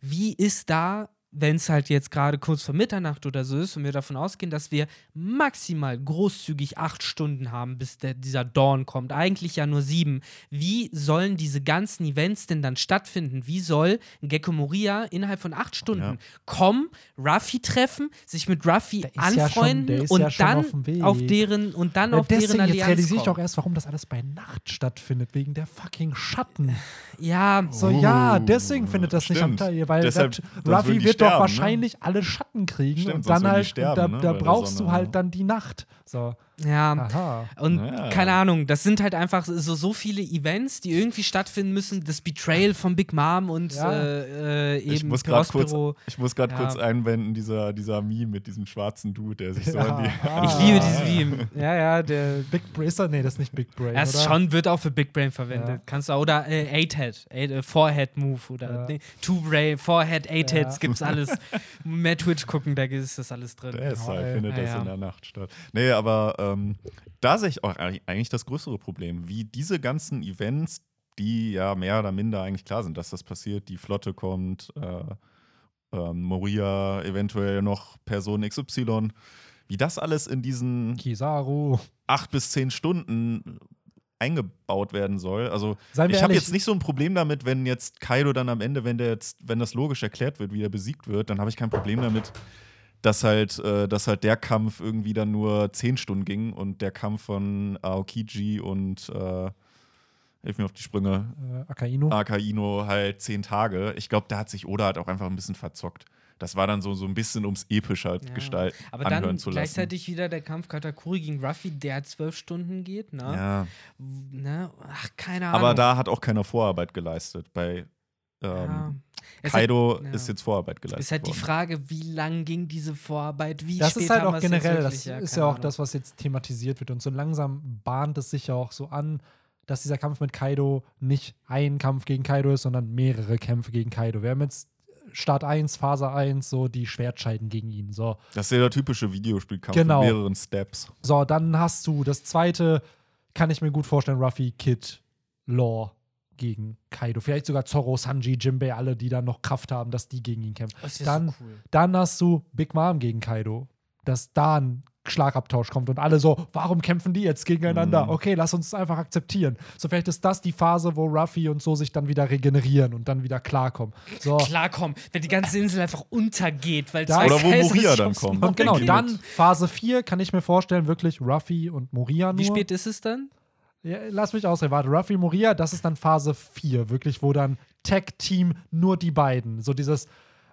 Wie ist da, wenn es halt jetzt gerade kurz vor Mitternacht oder so ist und wir davon ausgehen, dass wir maximal großzügig acht Stunden haben, bis der, dieser Dawn kommt, eigentlich ja nur sieben. Wie sollen diese ganzen Events denn dann stattfinden? Wie soll ein Gecko Moria innerhalb von acht Stunden Ja. kommen, Ruffy treffen, sich mit Ruffy ja schon- anfreunden und ja dann auf auf deren und dann Ja, auf deren deswegen, Allianz jetzt realisiere ich kommen. auch erst, warum das alles bei Nacht stattfindet, wegen der fucking Schatten. Ja, So, Oh, ja, deswegen findet das nicht am stimmt. Tag, weil Deshalb- Ruffy wird doch ne? wahrscheinlich alle Schatten kriegen Stimmt, und dann halt, sterben, da, ne, da brauchst Sonne, du halt ja. dann die Nacht. So, ja. aha. Und Ja. keine Ahnung, das sind halt einfach so, so viele Events, die irgendwie stattfinden müssen. Das Betrayal von Big Mom und Ja. äh, äh, eben ich muss gerade kurz, ich muss grad Ja. kurz einwenden, dieser, dieser Meme mit diesem schwarzen Dude, der sich so Ja. an die. Ah. Ich liebe dieses Meme. Ja, ja, der. Big Brain, ist das, nee, das ist nicht Big Brain, oder? schon, wird auch für Big Brain verwendet. Ja. Kannst du, oder äh, Eight-Head, Eight, äh, Forehead-Move oder Ja. nee, Two-Brain, Forehead, Eight-Heads, Ja. gibt's alles. Mehr Twitch gucken, da ist das alles drin. Deshalb ey. findet Ja, das ja. in der Nacht statt. Nee, aber ähm, da sehe ich auch eigentlich das größere Problem, wie diese ganzen Events, die ja mehr oder minder eigentlich klar sind, dass das passiert, die Flotte kommt, äh, ähm, Moria, eventuell noch Person XY, wie das alles in diesen Kizaru. acht bis zehn Stunden eingebaut werden soll. Also Seien ich habe jetzt nicht so ein Problem damit, wenn jetzt Kaido dann am Ende, wenn der jetzt, wenn das logisch erklärt wird, wie er besiegt wird, dann habe ich kein Problem damit, dass halt, äh, dass halt der Kampf irgendwie dann nur zehn Stunden ging und der Kampf von Aokiji und äh, hilf mir auf die Sprünge, äh, Akainu. Akaino halt zehn Tage. Ich glaube, da hat sich Oda halt auch einfach ein bisschen verzockt. Das war dann so, so ein bisschen ums episch halt Ja. gestalten, Aber anhören dann zu lassen. gleichzeitig wieder der Kampf Katakuri gegen Ruffy, der zwölf Stunden geht, ne? ja. ne? Ach, keine Ahnung. Aber da hat auch keiner Vorarbeit geleistet. Bei ähm, ja. Kaido ja. ist jetzt Vorarbeit geleistet. ist halt die worden. Frage, wie lang ging diese Vorarbeit? Wie Das spät ist halt haben auch generell, das ist keine ja auch Ahnung. das, was jetzt thematisiert wird. Und so langsam bahnt es sich ja auch so an, dass dieser Kampf mit Kaido nicht ein Kampf gegen Kaido ist, sondern mehrere Kämpfe gegen Kaido. Wir haben jetzt Start 1, Phase 1, so die Schwertscheiden gegen ihn. So, Das ist ja der typische Videospielkampf Genau. mit mehreren Steps. so dann hast du das zweite, kann ich mir gut vorstellen, Ruffy, Kid, Law gegen Kaido. Vielleicht sogar Zorro, Sanji, Jinbei, alle, die dann noch Kraft haben, dass die gegen ihn kämpfen. Dann, so cool. dann hast du Big Mom gegen Kaido. Dass da ein Schlagabtausch kommt und alle so, warum kämpfen die jetzt gegeneinander? Mhm. Okay, lass uns einfach akzeptieren. So, vielleicht ist das die Phase, wo Ruffy und so sich dann wieder regenerieren und dann wieder klarkommen. So. Klar, komm, wenn die ganze Insel einfach untergeht, weil Da- Oder wo Moria dann kommt. Und genau, dann Phase 4 kann ich mir vorstellen, wirklich Ruffy und Moria nur. Wie spät ist es dann? Ja, lass mich ausreden. Warte, Ruffy Moria, das ist dann Phase 4, wirklich, wo dann Tag-Team nur die beiden. So dieses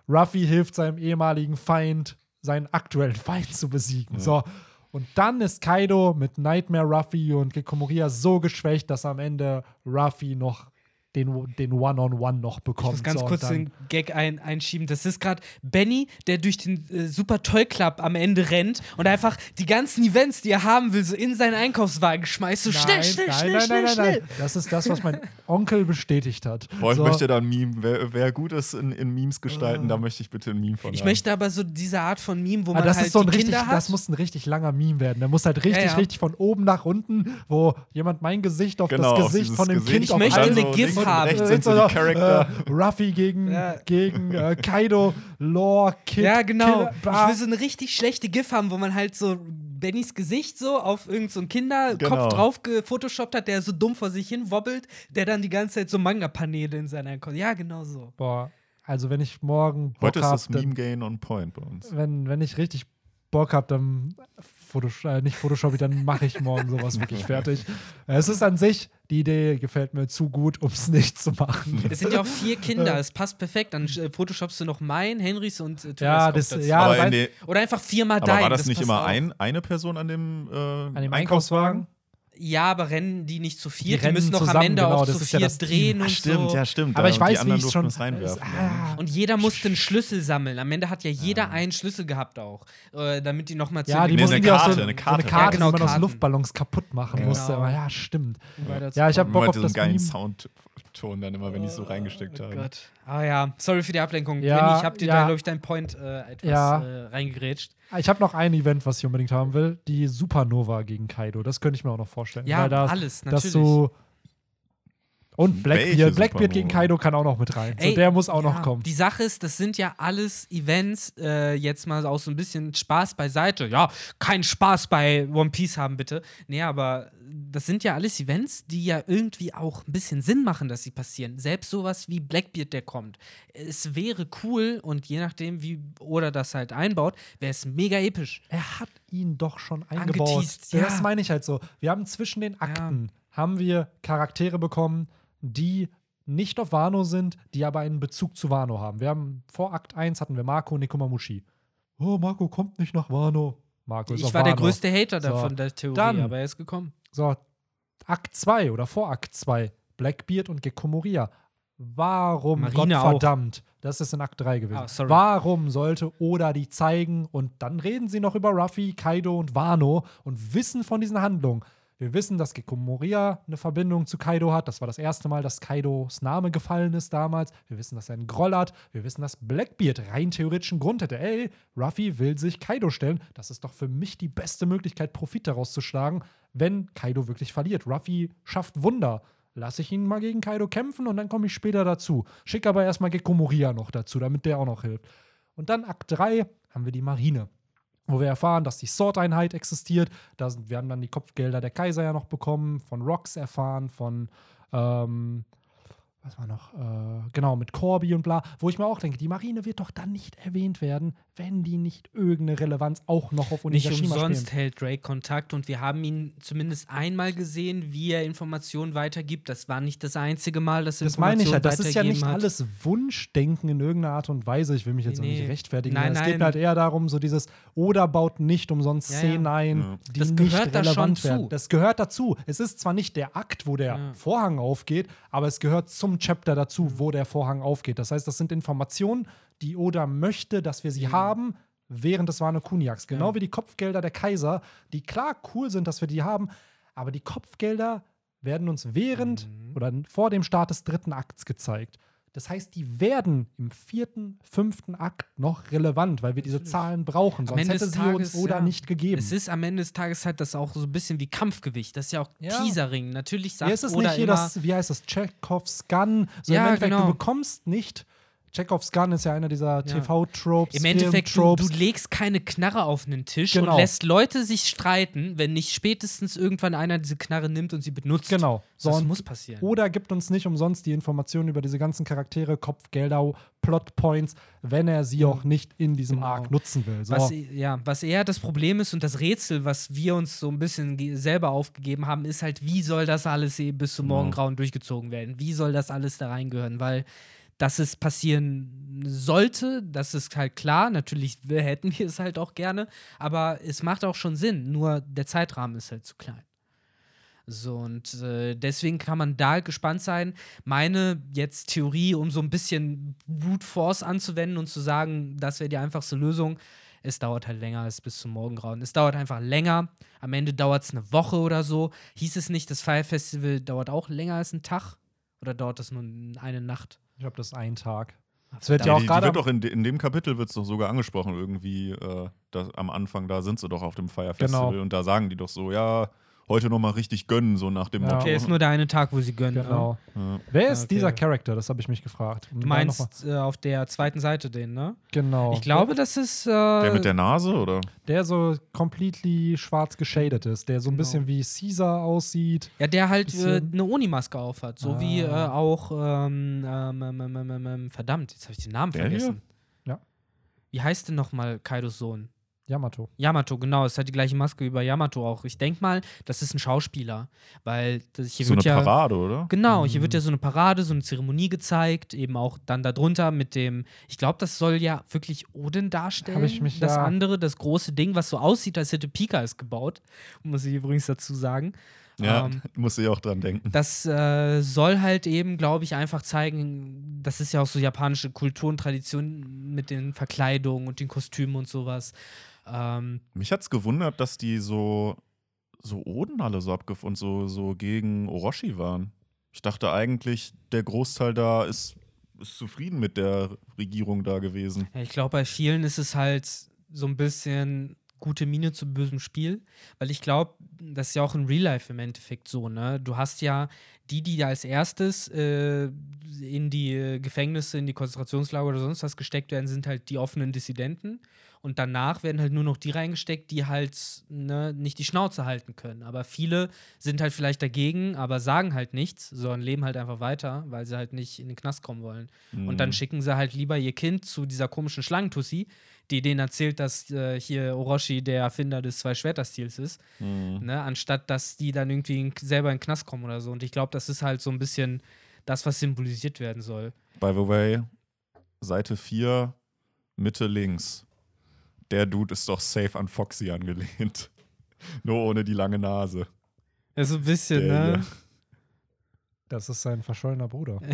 Ruffy hilft seinem ehemaligen Feind, seinen aktuellen Feind zu besiegen. So. Und dann ist Kaido mit Nightmare Ruffy und Gekko Moria so geschwächt, dass am Ende Ruffy noch den, den One-on-One noch Ich bekommt. muss ganz so, kurz den Gag ein, einschieben. Das ist gerade Benny, der durch den äh, Super Toy Club am Ende rennt und einfach die ganzen Events, die er haben will, so in seinen Einkaufswagen schmeißt. So schnell, schnell, nein, schnell, nein, schnell, nein, nein, schnell. nein. Das ist das, was mein Onkel bestätigt hat. Boah, ich so, möchte da ein Meme. Wer, wer gut ist in, in Memes gestalten, Ah. da möchte ich bitte ein Meme von Ich haben. möchte aber so diese Art von Meme, wo Ah, man das halt ist so ein richtig, Kinder hat. das muss ein richtig langer Meme werden. Der muss halt richtig, Ja, ja. richtig von oben nach unten, wo jemand mein Gesicht auf Genau, das auf Gesicht dieses von dem Gesicht. Kind Ich auf möchte eine so GIF und haben. rechts sind so die Charakter. Äh, Ruffy gegen, Ja. gegen äh, Kaido, Lore, Kid. ja, genau. Killer, ich will so eine richtig schlechte GIF haben, wo man halt so Bennys Gesicht so auf irgendeinen so Kinderkopf Genau. drauf gefotoshoppt hat, der so dumm vor sich hin wobbelt, der dann die ganze Zeit so Manga-Paneele in seiner Einkauf. Ja, genau so. Boah, also wenn ich morgen Bock Heute ist hab, das dann- Meme Gain on Point bei uns. wenn, wenn ich richtig Bock habe, dann Photoshop, äh, nicht Photoshop, dann mache ich morgen sowas wirklich fertig. Es ist an sich, die Idee gefällt mir zu gut, um es nicht zu machen. Es sind ja auch vier Kinder, es passt perfekt. Dann äh, photoshopst du noch mein, Henrys und äh, Ja, das- dazu. ja, das Oder einfach viermal aber dein. war das, nicht passt immer ein, eine Person an dem, äh, An dem Einkaufswagen? Einkaufswagen? Ja, aber rennen die nicht zu Die viert. Die, rennen müssen doch am Ende genau, auch das zu ist ja viert das Team. drehen Ach, und stimmt, so. ja, stimmt. Aber ich und die weiß, wie anderen ich schon. reinwerfen. Es- ah, Und jeder musste einen Schlüssel sammeln. Am Ende hat ja jeder einen Schlüssel gehabt auch, äh, damit die nochmal zu ja, die Nee, mussten eine die Karte, so eine eine Karte. Karte, Ja, genau, die man aus Karten. Luftballons kaputt machen Genau. musste. Aber ja, stimmt. Ja, ich habe Bock auf diesen das geilen Meme. Soundton dann immer, wenn die es so reingesteckt Oh haben. Gott. Ah ja, sorry für die Ablenkung. Ja, Penny, ich habe dir ja. da, glaube ich, deinen Point äh, etwas Ja. äh, reingegrätscht. Ich habe noch ein Event, was ich unbedingt haben will. Die Supernova gegen Kaido. Das könnte ich mir auch noch vorstellen. Ja, Weil da, alles, dass natürlich. Und Blackbeard, Blackbeard gegen? Kaido kann auch noch mit rein. so, Ey, der muss auch ja, noch kommen. Die Sache ist, das sind ja alles Events, äh, jetzt mal auch so ein bisschen Spaß beiseite. Ja, kein Spaß bei One Piece haben, bitte. Nee, aber das sind ja alles Events, die ja irgendwie auch ein bisschen Sinn machen, dass sie passieren. Selbst sowas wie Blackbeard, der kommt. Es wäre cool und je nachdem, wie Oda das halt einbaut, wäre es mega episch. Er hat ihn doch schon eingebaut. Angeteased, Das ja. meine ich halt so. Wir haben zwischen den Akten haben wir Charaktere bekommen, die nicht auf Wano sind, die aber einen Bezug zu Wano haben. Wir haben vor Akt 1 hatten wir Marco Nekomamushi. Oh, Marco kommt nicht nach Wano. Marco ist Ich war der Wano. größte Hater So, davon, der Theorie, dann- aber er ist gekommen. So, Akt 2 oder vor Akt 2, Blackbeard und Gekko Moria. Warum, Marine auch. Gottverdammt, das ist in Akt 3 gewesen. Ah. Warum sollte Oda die zeigen und dann reden sie noch über Ruffy, Kaido und Wano und wissen von diesen Handlungen. Wir wissen, dass Gekko Moria eine Verbindung zu Kaido hat. Das war das erste Mal, dass Kaidos Name gefallen ist damals. Wir wissen, dass er einen Groll hat. Wir wissen, dass Blackbeard rein theoretisch einen Grund hätte. Ey, Ruffy will sich Kaido stellen. Das ist doch für mich die beste Möglichkeit, Profit daraus zu schlagen, wenn Kaido wirklich verliert. Ruffy schafft Wunder. Lass ich ihn mal gegen Kaido kämpfen und dann komme ich später dazu. Schick aber erstmal Gekko Moria noch dazu, damit der auch noch hilft. Und dann Akt 3 haben wir die Marine wo wir erfahren, dass die Sword-Einheit existiert. Da sind, wir haben dann die Kopfgelder der Kaiser ja noch bekommen, von Rocks erfahren, von ähm, was war noch? Äh, genau, mit Corby und bla, wo ich mir auch denke, die Marine wird doch dann nicht erwähnt werden, wenn die nicht irgendeine Relevanz auch noch auf Nicht Onigashima umsonst spielen. hält Drake Kontakt und wir haben ihn zumindest einmal gesehen, wie er Informationen weitergibt. Das war nicht das einzige Mal, dass er Das meine ich ja, Informationen das ist ja nicht hat. alles Wunschdenken in irgendeiner Art und Weise. Ich will mich jetzt Nee, auch nicht rechtfertigen. Nein, es geht nein. mir halt eher darum, so dieses Oder baut nicht umsonst Ja, ja. Szenen ein, Ja. die Das nicht gehört da schon relevant zu. werden. Das gehört dazu. Es ist zwar nicht der Akt, wo der Ja. Vorhang aufgeht, aber es gehört zum Chapter dazu, wo der Vorhang aufgeht. Das heißt, das sind Informationen, die Oda möchte, dass wir sie haben. Während des Wano Kuniaks. Genau Mhm. Ja. wie die Kopfgelder der Kaiser, die klar cool sind, dass wir die haben, aber die Kopfgelder werden uns während Mhm. oder vor dem Start des dritten Akts gezeigt. Das heißt, die werden im vierten, fünften Akt noch relevant, weil wir diese. Zahlen brauchen. Am Sonst Ende hätte sie Tages, uns oder ja. nicht gegeben. Es ist am Ende des Tages halt das auch so ein bisschen wie Kampfgewicht. Das ist ja auch Ja. Teasering. Natürlich sagt ja, es ist Oda nicht hier das, wie heißt das, Chekhovs Gun. So Ja, im Endeffekt, genau. du bekommst nicht. Chekhovs Gun ist ja einer dieser TV-Tropes. Im Endeffekt, du, du legst keine Knarre auf einen Tisch Genau. und lässt Leute sich streiten, wenn nicht spätestens irgendwann einer diese Knarre nimmt und sie benutzt. Genau. So, das muss passieren. Oder gibt uns nicht umsonst die Informationen über diese ganzen Charaktere, Kopfgelder, Plotpoints, wenn er sie auch nicht in diesem Genau. Arc nutzen will. So. Was, ja, was eher das Problem ist und das Rätsel, was wir uns so ein bisschen selber aufgegeben haben, ist halt, wie soll das alles eh bis zum Morgengrauen durchgezogen werden? Wie soll das alles da reingehören? Weil, dass es passieren sollte, das ist halt klar. Natürlich hätten wir es halt auch gerne, aber es macht auch schon Sinn. Nur der Zeitrahmen ist halt zu klein. So, und äh, deswegen kann man da gespannt sein. Meine jetzt Theorie, um so ein bisschen Brute Force anzuwenden und zu sagen, das wäre die einfachste Lösung, es dauert halt länger als bis zum Morgengrauen. Es dauert einfach länger. Am Ende dauert es eine Woche oder so. Hieß es nicht, das Fire Festival dauert auch länger als einen Tag? Oder dauert das nur eine Nacht? Ich glaube, das ist ein Tag. Es wird ja Ja, auch die, die gerade. wird doch in, de, in dem Kapitel wird es doch sogar angesprochen, irgendwie, äh, dass am Anfang, da sind sie doch auf dem Fire Festival Genau. und da sagen die doch so, ja, heute noch mal richtig gönnen, so nach dem Ja. Motto. Okay, ist nur der eine Tag, wo sie gönnen. Genau. Ja. Wer ist Okay. dieser Charakter? Das habe ich mich gefragt. Du meinst äh, auf der zweiten Seite den, ne? Genau. Ich glaube, das ist. Äh, Der mit der Nase, oder? Der so completely schwarz geschadet ist, der so ein Genau. bisschen wie Caesar aussieht. Ja, der halt äh, eine Unimaske aufhat. So wie äh, Ah. auch, ähm, ähm, ähm, ähm, ähm, verdammt, jetzt habe ich den Namen Der hier? vergessen. Ja. Wie heißt denn nochmal Kaidos Sohn? Yamato. Yamato, genau, es hat die gleiche Maske wie bei Yamato auch. Ich denke mal, das ist ein Schauspieler, weil das hier so eine wird ja Parade, oder? Genau, hier Mhm. wird ja so eine Parade, so eine Zeremonie gezeigt, eben auch dann darunter mit dem, ich glaube, das soll ja wirklich Odin darstellen. Hab ich mich das ja- andere, das große Ding, was so aussieht, als hätte Pika es gebaut, muss ich übrigens dazu sagen. Ja, Ähm, muss ich auch dran denken. das äh, soll halt eben, glaube ich, einfach zeigen, das ist ja auch so japanische Kultur und Tradition mit den Verkleidungen und den Kostümen und sowas. Ähm, Mich hat's gewundert, dass die so, so Oden alle so abgef und so, so gegen Orochi waren. Ich dachte eigentlich, der Großteil da ist, ist zufrieden mit der Regierung da gewesen. Ja, ich glaube, bei vielen ist es halt so ein bisschen gute Miene zu bösem Spiel, weil ich glaube, das ist ja auch in Real Life im Endeffekt so, ne? Du hast ja die, die als erstes äh, in die äh, Gefängnisse, in die Konzentrationslager oder sonst was gesteckt werden, sind halt die offenen Dissidenten. Und danach werden halt nur noch die reingesteckt, die halt ne, nicht die Schnauze halten können. Aber viele sind halt vielleicht dagegen, aber sagen halt nichts, sondern leben halt einfach weiter, weil sie halt nicht in den Knast kommen wollen. Und dann Mhm. schicken sie halt lieber ihr Kind zu dieser komischen Schlangentussi, die denen erzählt, dass äh, hier Orochi der Erfinder des Zwei-Schwerter-Stils ist, Mhm. ne? anstatt dass die dann irgendwie in, selber in den Knast kommen oder so. Und ich glaube, das ist halt so ein bisschen das, was symbolisiert werden soll. By the way, Seite 4, Mitte links. Der Dude ist doch safe an Foxy angelehnt. Nur ohne die lange Nase. Ja, so ein bisschen, Der ne? hier. Das ist sein verschollener Bruder.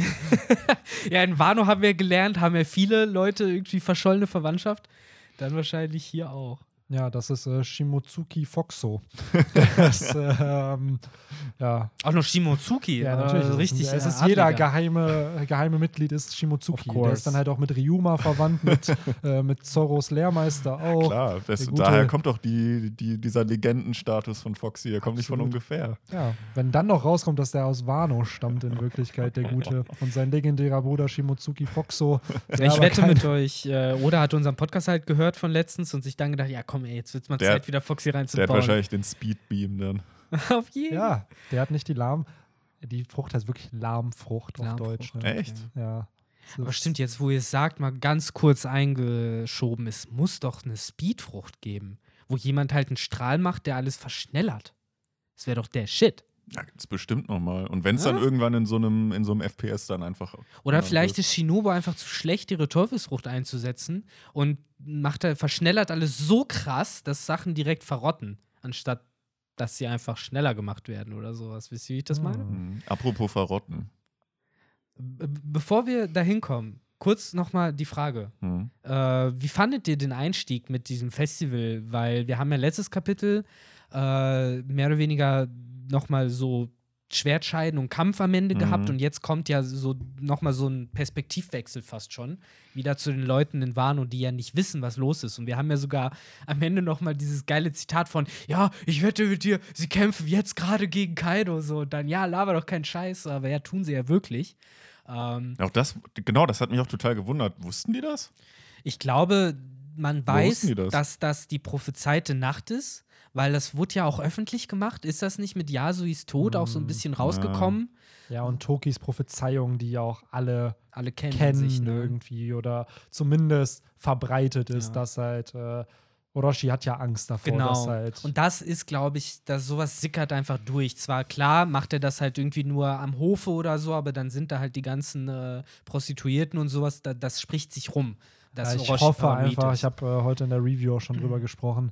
Ja, in Wano haben wir gelernt, haben ja viele Leute irgendwie verschollene Verwandtschaft. Dann wahrscheinlich hier auch. Ja, das ist äh, Shimotsuki Foxo. das, ähm, ja, Auch noch Shimotsuki. ja, natürlich. Äh, es ist- richtig. Es ist äh, jeder geheime, geheime Mitglied ist Shimotsuki. Der ist dann halt auch mit Ryuma verwandt, mit, äh, mit Zorros Lehrmeister auch. Klar, das, daher kommt doch die, die, dieser Legendenstatus von Foxy. Der kommt nicht von ungefähr. Ja, wenn dann noch rauskommt, dass der aus Wano stammt in Wirklichkeit, der Gute. Und sein legendärer Bruder Shimotsuki Foxo. Ich wette kein- mit euch, äh, Oda hat unseren Podcast halt gehört von letztens und sich dann gedacht, ja komm ey, jetzt wird's mal Der- Zeit, wieder Foxy Der hat reinzubauen. wahrscheinlich den Speedbeam dann. Auf jeden Ja, der hat nicht die Lahm. Die Frucht heißt wirklich Lahmfrucht auf Lahmfrucht. Deutsch. Ne? Echt? Ja. Aber stimmt, jetzt wo ihr es sagt, mal ganz kurz eingeschoben, es muss doch eine Speedfrucht geben, wo jemand halt einen Strahl macht, der alles verschnellert. Das wäre doch der Shit. Ja, gibt's bestimmt noch mal. Und wenn es Ja? dann irgendwann in so einem in so einem FPS dann einfach Oder vielleicht ist Shinobu einfach zu schlecht, ihre Teufelsfrucht einzusetzen und macht er, verschnellert alles so krass, dass Sachen direkt verrotten, anstatt dass sie einfach schneller gemacht werden oder sowas. Wisst ihr, wie ich das meine? Hm. Mhm. Apropos verrotten. Bevor wir da hinkommen, kurz nochmal die Frage. Mhm. Äh, wie fandet ihr den Einstieg mit diesem Festival? Weil wir haben ja letztes Kapitel äh, mehr oder weniger nochmal so Schwertscheiden und Kampf am Ende Mhm. gehabt und jetzt kommt ja so nochmal so ein Perspektivwechsel fast schon wieder zu den Leuten in Wano, die ja nicht wissen, was los ist. Und wir haben ja sogar am Ende nochmal dieses geile Zitat von, ja, ich wette mit dir, sie kämpfen jetzt gerade gegen Kaido. So, und dann, ja, laber doch keinen Scheiß, aber ja, tun sie ja wirklich. Ähm, Auch das, genau, das hat mich auch total gewundert. Wussten die das? Ich glaube, man weiß, dass das die prophezeite Nacht ist, weil das wurde ja auch öffentlich gemacht. Ist das nicht mit Yasuis Tod auch so ein Mm, bisschen rausgekommen? Ja, und Tokis Prophezeiung, die ja auch alle Alle kennen, kennen sich, ne? irgendwie oder zumindest verbreitet ist, Ja. dass halt äh, Orochi hat ja Angst davor, Genau. dass halt Und das ist, glaube ich, dass sowas sickert einfach durch. Zwar klar, macht er das halt irgendwie nur am Hofe oder so, aber dann sind da halt die ganzen äh, Prostituierten und sowas, da, das spricht sich rum. Ja, ich Orochi hoffe einfach, ich habe äh, heute in der Review auch schon Mhm. drüber gesprochen,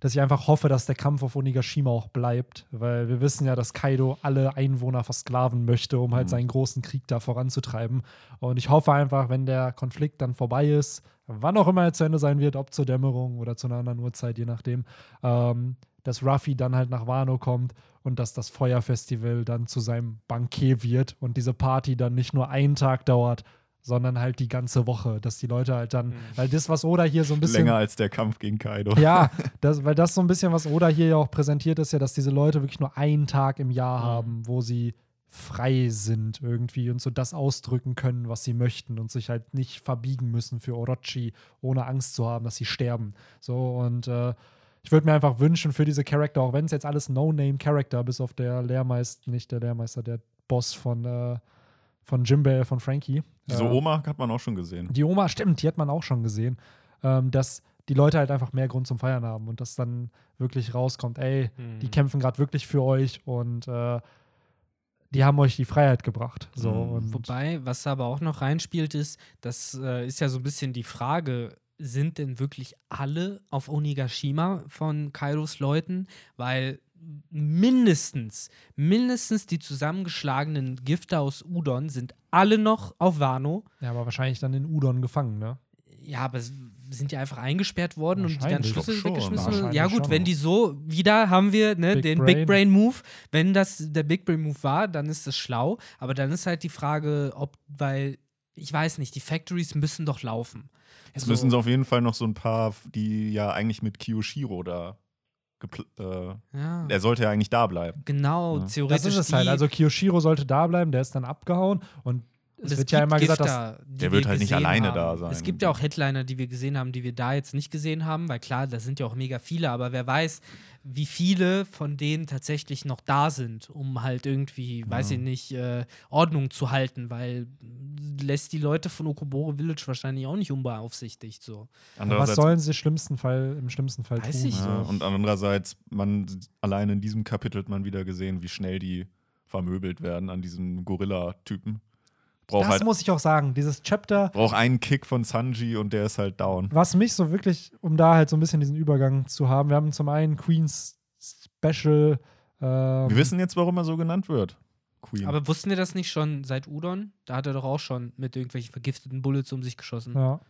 dass ich einfach hoffe, dass der Kampf auf Onigashima auch bleibt, weil wir wissen ja, dass Kaido alle Einwohner versklaven möchte, um halt Mhm. seinen großen Krieg da voranzutreiben. Und ich hoffe einfach, wenn der Konflikt dann vorbei ist, wann auch immer er zu Ende sein wird, ob zur Dämmerung oder zu einer anderen Uhrzeit, je nachdem, ähm, dass Ruffy dann halt nach Wano kommt und dass das Feuerfestival dann zu seinem Bankier wird und diese Party dann nicht nur einen Tag dauert, sondern halt die ganze Woche, dass die Leute halt dann, weil das, was Oda hier so ein bisschen Länger als der Kampf gegen Kaido. ja, das, weil das so ein bisschen, was Oda hier ja auch präsentiert ist, ja, dass diese Leute wirklich nur einen Tag im Jahr Mhm. haben, wo sie frei sind irgendwie und so das ausdrücken können, was sie möchten und sich halt nicht verbiegen müssen für Orochi, ohne Angst zu haben, dass sie sterben. So und äh, ich würde mir einfach wünschen für diese Charakter, auch wenn es jetzt alles No-Name-Charakter, bis auf der Lehrmeister, nicht der Lehrmeister, der Boss von, äh, von Jimbei, von Frankie. Diese äh, Oma hat man auch schon gesehen. die Oma, stimmt, die hat man auch schon gesehen. Ähm, dass die Leute halt einfach mehr Grund zum Feiern haben und das dann wirklich rauskommt, ey, die Mhm. kämpfen gerade wirklich für euch und äh, die haben euch die Freiheit gebracht. So, Mhm. und Wobei, was aber auch noch reinspielt, ist, das äh, ist ja so ein bisschen die Frage, sind denn wirklich alle auf Onigashima von Kairos Leuten? Weil mindestens, mindestens die zusammengeschlagenen Gifte aus Udon sind alle noch auf Wano. ja, aber wahrscheinlich dann in Udon gefangen, ne? Ja, aber sind die einfach eingesperrt worden und die dann. Schlüssel schon. weggeschmissen? Ja gut, schon. wenn die so, wieder haben wir ne, Big den Brain. Big Brain Move. Wenn das der Big Brain Move war, dann ist das schlau. Aber dann ist halt die Frage, ob, weil, ich weiß nicht, die Factories müssen doch laufen. Jetzt So. müssen sie auf jeden Fall noch so ein paar, die ja eigentlich mit Kiyoshiro da. Gepl- Äh, Ja, er sollte ja eigentlich da bleiben. genau, Ja. theoretisch. Das ist es halt. Also Kiyoshiro sollte da bleiben, der ist dann abgehauen und Und es wird ja immer gesagt, dass Gifter, Der wir wird halt nicht alleine haben. da sein. Es gibt ja auch Headliner, die wir gesehen haben, die wir da jetzt nicht gesehen haben, weil klar, das sind ja auch mega viele, aber wer weiß, wie viele von denen tatsächlich noch da sind, um halt irgendwie, weiß ich nicht, äh, Ordnung zu halten, weil lässt die Leute von Okobore Village wahrscheinlich auch nicht unbeaufsichtigt so. was sollen sie schlimmsten Fall, im schlimmsten Fall Weiß tun? ich so. ja, und andererseits, man allein in diesem Kapitel hat man wieder gesehen, wie schnell die vermöbelt werden an diesem Gorilla-Typen. Braucht Das halt muss ich auch sagen. Dieses Chapter, braucht einen Kick von Sanji und der ist halt down. was mich so wirklich, um da halt so ein bisschen diesen Übergang zu haben, wir haben zum einen Queens Special. Ähm, Wir wissen jetzt, warum er so genannt wird. Queen. Aber wussten wir das nicht schon seit Udon? Da hat er doch auch schon mit irgendwelchen vergifteten Bullets um sich geschossen. Ja.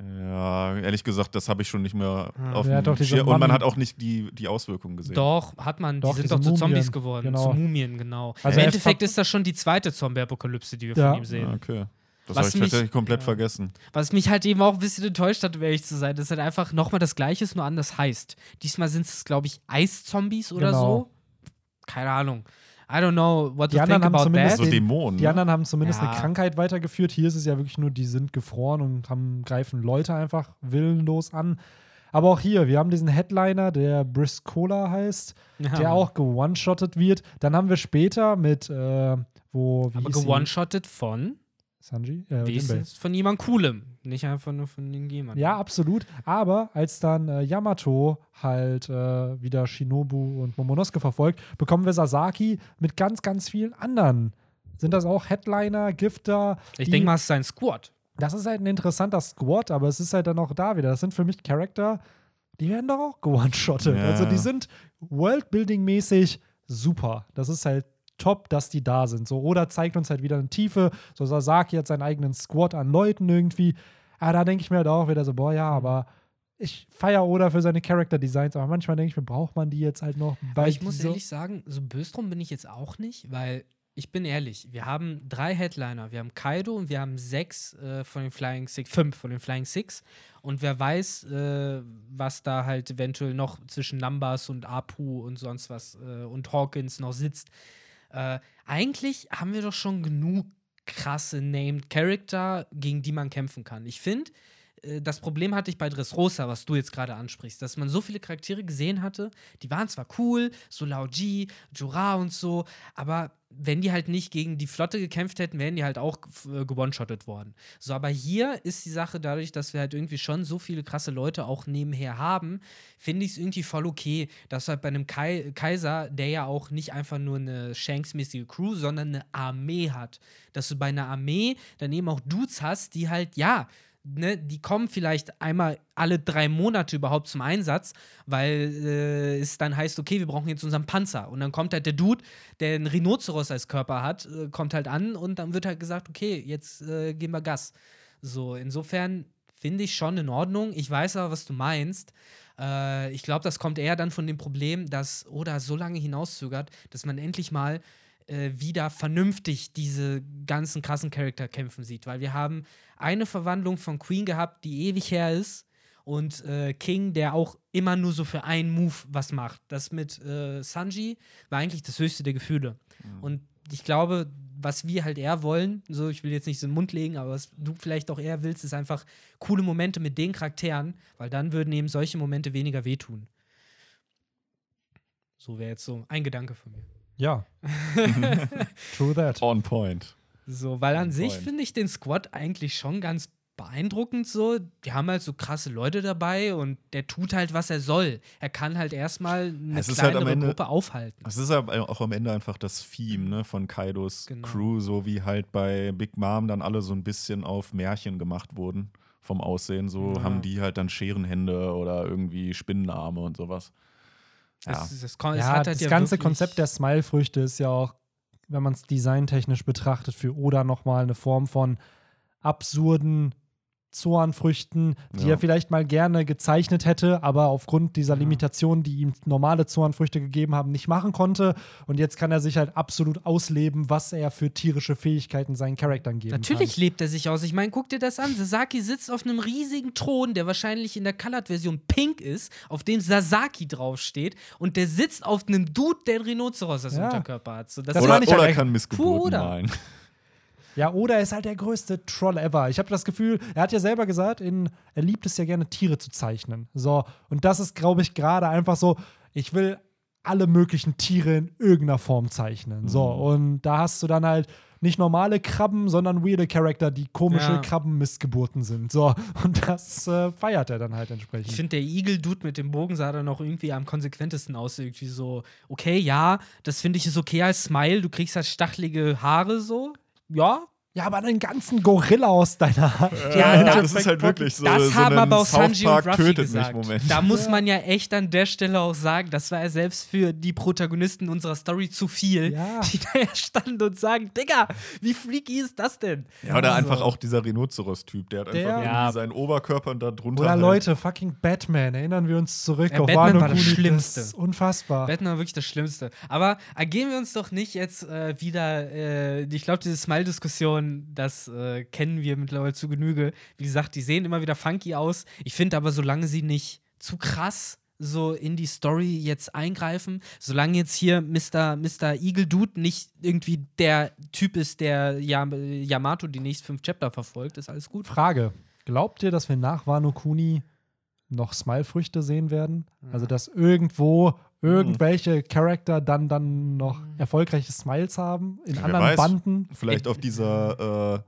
Ja, ehrlich gesagt, das habe ich schon nicht mehr Ja. auf Ja, dem doch, Schirm. Und man hat auch nicht die, die Auswirkungen gesehen. Doch, hat man. Doch, die sind doch zu Zombies Mumien, geworden. genau. Zu Mumien, genau. Also Im Endeffekt ist das schon die zweite Zombie-Apokalypse, die wir Ja. von ihm sehen. Ah, okay. Das habe ich mich- tatsächlich komplett ja. vergessen. Was mich halt eben auch ein bisschen enttäuscht hat, um ehrlich zu sein, dass halt einfach nochmal das Gleiche ist, nur anders heißt. Diesmal sind es, glaube ich, Eiszombies oder Genau. so. Keine Ahnung. I don't know what Die to anderen think haben about zumindest that. So Dämonen. Die ne? anderen haben zumindest Ja. eine Krankheit weitergeführt. Hier ist es ja wirklich nur, die sind gefroren und haben, greifen Leute einfach willenlos an. Aber auch hier, wir haben diesen Headliner, der Briscola heißt, Ja, der auch gewone-shottet wird. Dann haben wir später mit, äh, wo, wie Aber gewone-shottet von Sanji? Äh, von jemand Coolem. Nicht einfach nur von irgendjemandem. Ja, absolut. Aber als dann äh, Yamato halt äh, wieder Shinobu und Momonosuke verfolgt, bekommen wir Sasaki mit ganz, ganz vielen anderen. Sind das auch Headliner, Gifter? Ich denke mal, es ist sein Squad. Das ist halt ein interessanter Squad, aber es ist halt dann auch da wieder. Das sind für mich Charakter, die werden doch auch gewone-shottet. Ja. Also die sind Worldbuilding-mäßig super. Das ist halt top, dass die da sind. So, Oda zeigt uns halt wieder eine Tiefe. So, Sasaki hat seinen eigenen Squad an Leuten irgendwie. Aber da denke ich mir halt auch wieder so, boah, ja, aber ich feiere Oda für seine Character-Designs, aber manchmal denke ich mir, braucht man die jetzt halt noch? Aber ich muss so- ehrlich sagen, so böse drum bin ich jetzt auch nicht, weil ich bin ehrlich, wir haben drei Headliner. Wir haben Kaido und wir haben sechs äh, von den Flying Six, fünf von den Flying Six. Und wer weiß, äh, was da halt eventuell noch zwischen Numbers und Apu und sonst was äh, und Hawkins noch sitzt. Äh, eigentlich haben wir doch schon genug krasse Named Character, gegen die man kämpfen kann. Ich finde, das Problem hatte ich bei Dressrosa, was du jetzt gerade ansprichst, dass man so viele Charaktere gesehen hatte, die waren zwar cool, so Lao Ji, Jura und so, aber wenn die halt nicht gegen die Flotte gekämpft hätten, wären die halt auch äh, gewone-shottet worden. So, aber hier ist die Sache dadurch, dass wir halt irgendwie schon so viele krasse Leute auch nebenher haben, finde ich es irgendwie voll okay, dass halt bei einem Kai Kaiser, der ja auch nicht einfach nur eine Shanks-mäßige Crew, sondern eine Armee hat, dass du bei einer Armee dann eben auch Dudes hast, die halt, ja, Ne, die kommen vielleicht einmal alle drei Monate überhaupt zum Einsatz, weil äh, es dann heißt, okay, wir brauchen jetzt unseren Panzer. Und dann kommt halt der Dude, der einen Rhinoceros als Körper hat, äh, kommt halt an und dann wird halt gesagt, okay, jetzt äh, geben wir Gas. So, insofern finde ich schon in Ordnung. Ich weiß aber, was du meinst. Äh, ich glaube, das kommt eher dann von dem Problem, dass Oda so lange hinauszögert, dass man endlich mal äh, wieder vernünftig diese ganzen krassen Charakter kämpfen sieht. Weil wir haben eine Verwandlung von Queen gehabt, die ewig her ist. Und äh, King, der auch immer nur so für einen Move was macht. Das mit äh, Sanji war eigentlich das höchste der Gefühle. Und ich glaube, was wir halt eher wollen, so ich will jetzt nicht so in den Mund legen, aber was du vielleicht auch eher willst, ist einfach coole Momente mit den Charakteren, weil dann würden eben solche Momente weniger wehtun. So wäre jetzt so ein Gedanke von mir. Ja. True that. On point. So, weil an Good sich finde ich den Squad eigentlich schon ganz beeindruckend so. Die haben halt so krasse Leute dabei und der tut halt, was er soll. Er kann halt erstmal eine Es ist halt kleinere am Ende- Gruppe aufhalten. Es ist aber auch am Ende einfach das Theme ne, von Kaidos Genau. Crew, so wie halt bei Big Mom dann alle so ein bisschen auf Märchen gemacht wurden vom Aussehen. So Ja. haben die halt dann Scherenhände oder irgendwie Spinnenarme und sowas. Ja. Das, das, kon- es Ja, halt das ja ganze Konzept der Smile-Früchte ist ja auch, wenn man es designtechnisch betrachtet, für Oda nochmal eine Form von absurden Zornfrüchten, die Ja. er vielleicht mal gerne gezeichnet hätte, aber aufgrund dieser. Limitationen, die ihm normale Zornfrüchte gegeben haben, nicht machen konnte. Und jetzt kann er sich halt absolut ausleben, was er für tierische Fähigkeiten seinen Charakteren geben Natürlich kann. lebt er sich aus. Ich meine, guck dir das an. Sasaki sitzt auf einem riesigen Thron, der wahrscheinlich in der Colored-Version pink ist, auf dem Sasaki draufsteht. Und der sitzt auf einem Dude, der ein Rhinoceros als Ja. Unterkörper hat. So, das Das oder halt oder echt. kann Missgeburten Puh, oder? malen. Ja, oder er ist halt der größte Troll ever. Ich habe das Gefühl, er hat ja selber gesagt, in, er liebt es ja gerne, Tiere zu zeichnen. So, und das ist, glaube ich, gerade einfach so, ich will alle möglichen Tiere in irgendeiner Form zeichnen. So, Mhm. und da hast du dann halt nicht normale Krabben, sondern weirde Charakter, die komische Ja. Krabbenmissgeburten sind. So, und das äh, feiert er dann halt entsprechend. Ich finde, der Igel-Dude mit dem Bogen sah dann auch irgendwie am konsequentesten aus. Irgendwie so, okay, ja, das finde ich ist okay als Smile. Du kriegst halt stachelige Haare so. Ja. Ja, aber einen ganzen Gorilla aus deiner Hand. Ja, Ja, da- das ist halt wirklich so. das so haben aber auch Sanji und Ruffy tötet gesagt. Da muss man ja echt an der Stelle auch sagen, das war ja selbst für die Protagonisten unserer Story zu viel, Ja. die da ja standen und sagen, Digga, wie freaky ist das denn? Ja, oder So. einfach auch dieser Rhinoceros-Typ, der hat einfach Der- irgendwie Ja. seinen Oberkörper und da drunter. Oder halt Leute, fucking Batman. Erinnern wir uns zurück Ja, auf Batman war das Kuni. Schlimmste. Das ist unfassbar. Batman war wirklich das Schlimmste. Aber ergehen wir uns doch nicht jetzt äh, wieder, äh, ich glaube, diese Smile-Diskussion, das äh, kennen wir mittlerweile zu Genüge. Wie gesagt, die sehen immer wieder funky aus. Ich finde aber, solange sie nicht zu krass so in die Story jetzt eingreifen, solange jetzt hier Mr. Mr. Eagle Dude nicht irgendwie der Typ ist, der Yam Yamato die nächsten fünf Chapter verfolgt, ist alles gut. Frage: Glaubt ihr, dass wir nach Wano Kuni noch Smile-Früchte sehen werden? Also, dass irgendwo irgendwelche Charakter dann, dann noch erfolgreiche Smiles haben in Ja, wer anderen weiß. Banden? Vielleicht auf dieser, äh,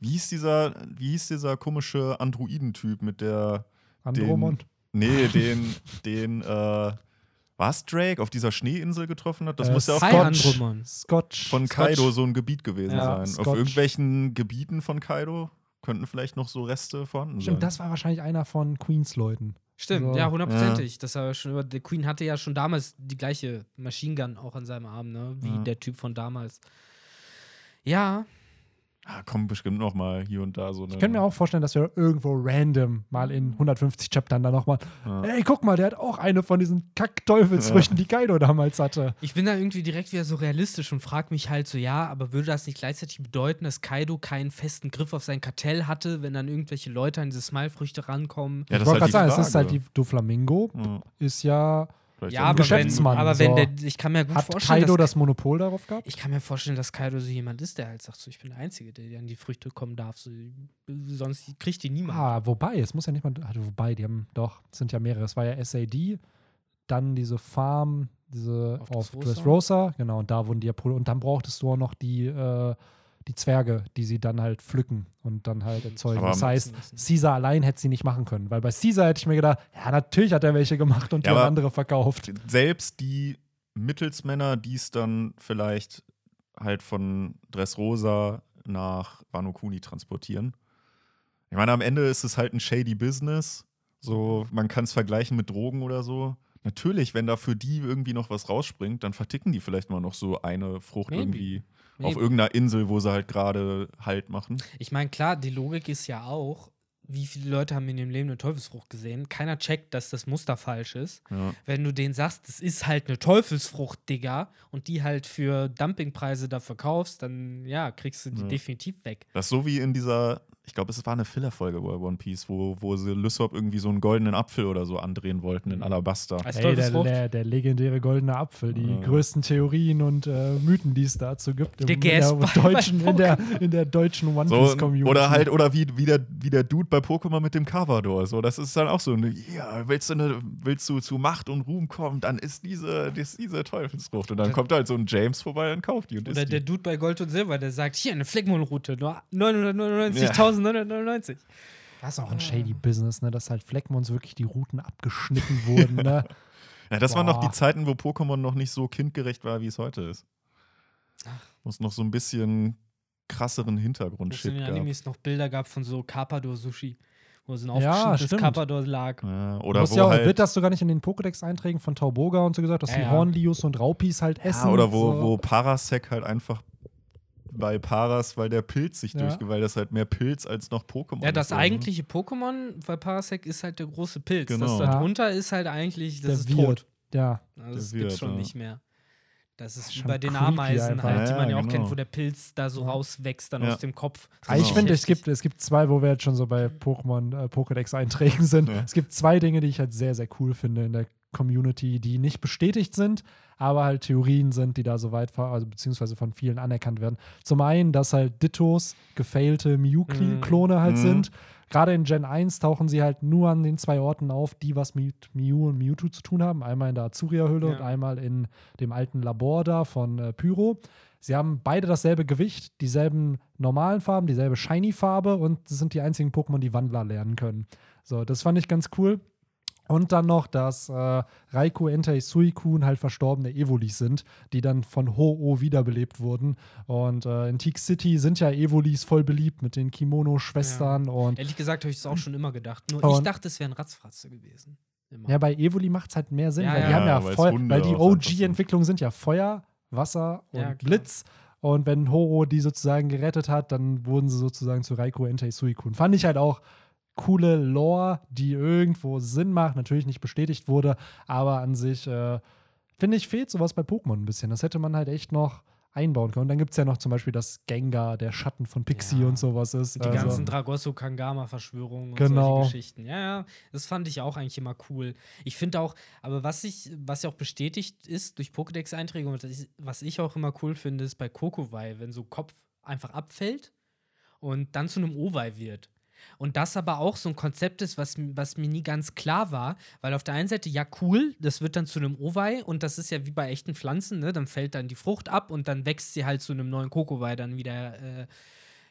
wie hieß dieser, wie hieß dieser komische Androidentyp mit der, Andromon. nee, den, den, äh, was Drake auf dieser Schneeinsel getroffen hat? Das Äh, muss ja auch Andromon. Scotch. von Scotch. Kaido so ein Gebiet gewesen Ja, sein. Scotch. Auf irgendwelchen Gebieten von Kaido könnten vielleicht noch so Reste vorhanden Stimmt, sein. das war wahrscheinlich einer von Queens Leuten. Stimmt, So. ja, hundertprozentig. Das war schon über, der Queen hatte ja schon damals die gleiche Machine Gun auch an seinem Arm, ne? Wie Ja. der Typ von damals. Ja, Ah, kommt bestimmt noch mal hier und da so eine. Ich könnte mir auch vorstellen, dass wir irgendwo random mal in 150 Chaptern dann nochmal, Ja. ey, guck mal, der hat auch eine von diesen Kack-Teufelsfrüchten, die Kaido damals hatte. ich bin da irgendwie direkt wieder so realistisch und frage mich halt so, ja, aber würde das nicht gleichzeitig bedeuten, dass Kaido keinen festen Griff auf sein Kartell hatte, wenn dann irgendwelche Leute an diese Smile-Früchte rankommen? Ja, ich das wollte ist gerade halt sagen, es ist halt die Doflamingo, Ja, ist ja, vielleicht Ja, aber wenn, aber wenn so. der, ich kann mir gut hat vorstellen, Kaido dass das Monopol darauf gehabt? Ich kann mir vorstellen, dass Kaido so jemand ist, der halt sagt, so, ich bin der Einzige, der an die Früchte kommen darf. So, sonst kriegt die niemand. Ah, wobei, es muss ja nicht mal, also wobei, die haben doch, es sind ja mehrere. Es war ja SAD, dann diese Farm, diese Auf auf, Dressrosa. Genau, und da wurden die ja, und dann brauchtest du auch noch die, äh, die Zwerge, die sie dann halt pflücken und dann halt erzeugen. Aber- das heißt. Caesar allein hätte sie nicht machen können, weil bei Caesar hätte ich mir gedacht, ja, natürlich hat er welche gemacht und die Ja, aber- andere verkauft. selbst die Mittelsmänner, die es dann vielleicht halt von Dressrosa nach Wano Kuni transportieren. Ich meine, am Ende ist es halt ein shady Business. So, man kann es vergleichen mit Drogen oder so. Natürlich, wenn da für die irgendwie noch was rausspringt, dann verticken die vielleicht mal noch so eine Frucht Maybe. irgendwie auf irgendeiner Insel, wo sie halt gerade Halt machen. Ich meine, klar, die Logik ist ja auch, wie viele Leute haben in ihrem Leben eine Teufelsfrucht gesehen? Keiner checkt, dass das Muster falsch ist. Ja. Wenn du denen sagst, das ist halt eine Teufelsfrucht, Digga, und die halt für Dumpingpreise dafür kaufst, dann ja, kriegst du die Ja. definitiv weg. Das ist so wie in dieser, ich glaube, es war eine Filler-Folge bei One Piece, wo, wo sie Lysop irgendwie so einen goldenen Apfel oder so andrehen wollten in Alabaster. Als Ey, der, der, der legendäre goldene Apfel, die Ja. größten Theorien und äh, Mythen, die es dazu gibt. Der in, der deutschen, in, der, in der deutschen One So, Piece Community. oder halt, oder wie, wie, der, wie der Dude bei Pokémon mit dem Cavador. So, das ist dann auch so eine, ja, willst du, eine, willst du zu Macht und Ruhm kommen, dann ist diese, ist diese Teufelsfrucht. Und dann kommt halt so ein James vorbei und kauft die und Oder der die. Dude bei Gold und Silber, der sagt, hier eine Fleckmondroute, nur 999.000 1999. Das ist auch ein shady Business, ne? Dass halt Fleckmons wirklich die Routen abgeschnitten wurden, ne? Ja, das waren noch die Boah. Zeiten, wo Pokémon noch nicht so kindgerecht war, wie es heute ist. Wo es noch so ein bisschen krasseren Wo es in den gab. Animes noch Bilder gab von so Carpador-Sushi, wo so ein Ja, aufgeschnittenes stimmt. Carpador lag. Ja, Du oder musst wo ja auch, halt, wird das sogar nicht in den Pokédex-Einträgen von Tauboga und so gesagt, dass Ja, die ja. Hornlius und Raupis halt essen. ja, oder wo, so. wo Parasec halt einfach bei Paras, weil der Pilz sich Ja. durchge, weil das halt mehr Pilz als noch Pokémon Ja, das ist, eigentliche Pokémon bei Parasec ist halt der große Pilz. Genau. Das Ja. darunter ist halt eigentlich, das Der ist Wirt. tot. Ja, Also das Wirt, schon ja. nicht mehr. Das ist wie Schon bei den Ameisen einfach. halt, die Ja, man ja auch genau. kennt, wo der Pilz da so rauswächst dann Ja. aus dem Kopf. Ich Genau. finde, es gibt, es gibt zwei, wo wir jetzt schon so bei Pokémon äh, Pokédex-Einträgen sind. Ja. Es gibt zwei Dinge, die ich halt sehr, sehr cool finde in der Community, die nicht bestätigt sind, aber halt Theorien sind, die da so weit, also beziehungsweise von vielen anerkannt werden. Zum einen, dass halt Dittos gefailte Mew-Klone halt Mhm. sind. Gerade in Gen 1 tauchen sie halt nur an den zwei Orten auf, die was mit Mew und Mewtwo zu tun haben. Einmal in der Azuria-Hülle Ja. und einmal in dem alten Labor da von äh, Pyro. Sie haben beide dasselbe Gewicht, dieselben normalen Farben, dieselbe Shiny-Farbe und sind die einzigen Pokémon, die Wandler lernen können. So, das fand ich ganz cool. Und dann noch, dass äh, Raikou, Entei, Suicune halt verstorbene Evolis sind, die dann von Ho-Oh wiederbelebt wurden. Und äh, in Teak City sind ja Evolis voll beliebt mit den Kimono-Schwestern. Und Ehrlich gesagt habe ich es auch schon immer gedacht. Nur ich dachte, es wären Ratzfratze gewesen. Immer. ja, bei Evoli macht es halt mehr Sinn, Ja, weil die ja. haben ja Ja, Hunde weil die OG-Entwicklungen sind ja Feuer, Wasser und Ja. Blitz. Und wenn Ho-Oh die sozusagen gerettet hat, dann wurden sie sozusagen zu Raikou, Entei, Suicune. Fand ich halt auch coole Lore, die irgendwo Sinn macht, natürlich nicht bestätigt wurde, aber an sich, äh, finde ich, fehlt sowas bei Pokémon ein bisschen. Das hätte man halt echt noch einbauen können. Und dann gibt es ja noch zum Beispiel, dass Gengar der Schatten von Pixie Ja. und sowas ist. Die Also- ganzen Dragosso-Kangama-Verschwörungen und Genau. solche Geschichten. Ja, ja, das fand ich auch eigentlich immer cool. Ich finde auch, aber was ich, was ja auch bestätigt ist durch Pokédex-Einträge und das was ich auch immer cool finde, ist bei Kokowai, wenn so Kopf einfach abfällt und dann zu einem Owei wird. Und das aber auch so ein Konzept ist, was, was mir nie ganz klar war, weil auf der einen Seite, ja, cool, das wird dann zu einem Owei und das ist ja wie bei echten Pflanzen, ne? Dann fällt dann die Frucht ab und dann wächst sie halt zu einem neuen Kokowai dann wieder,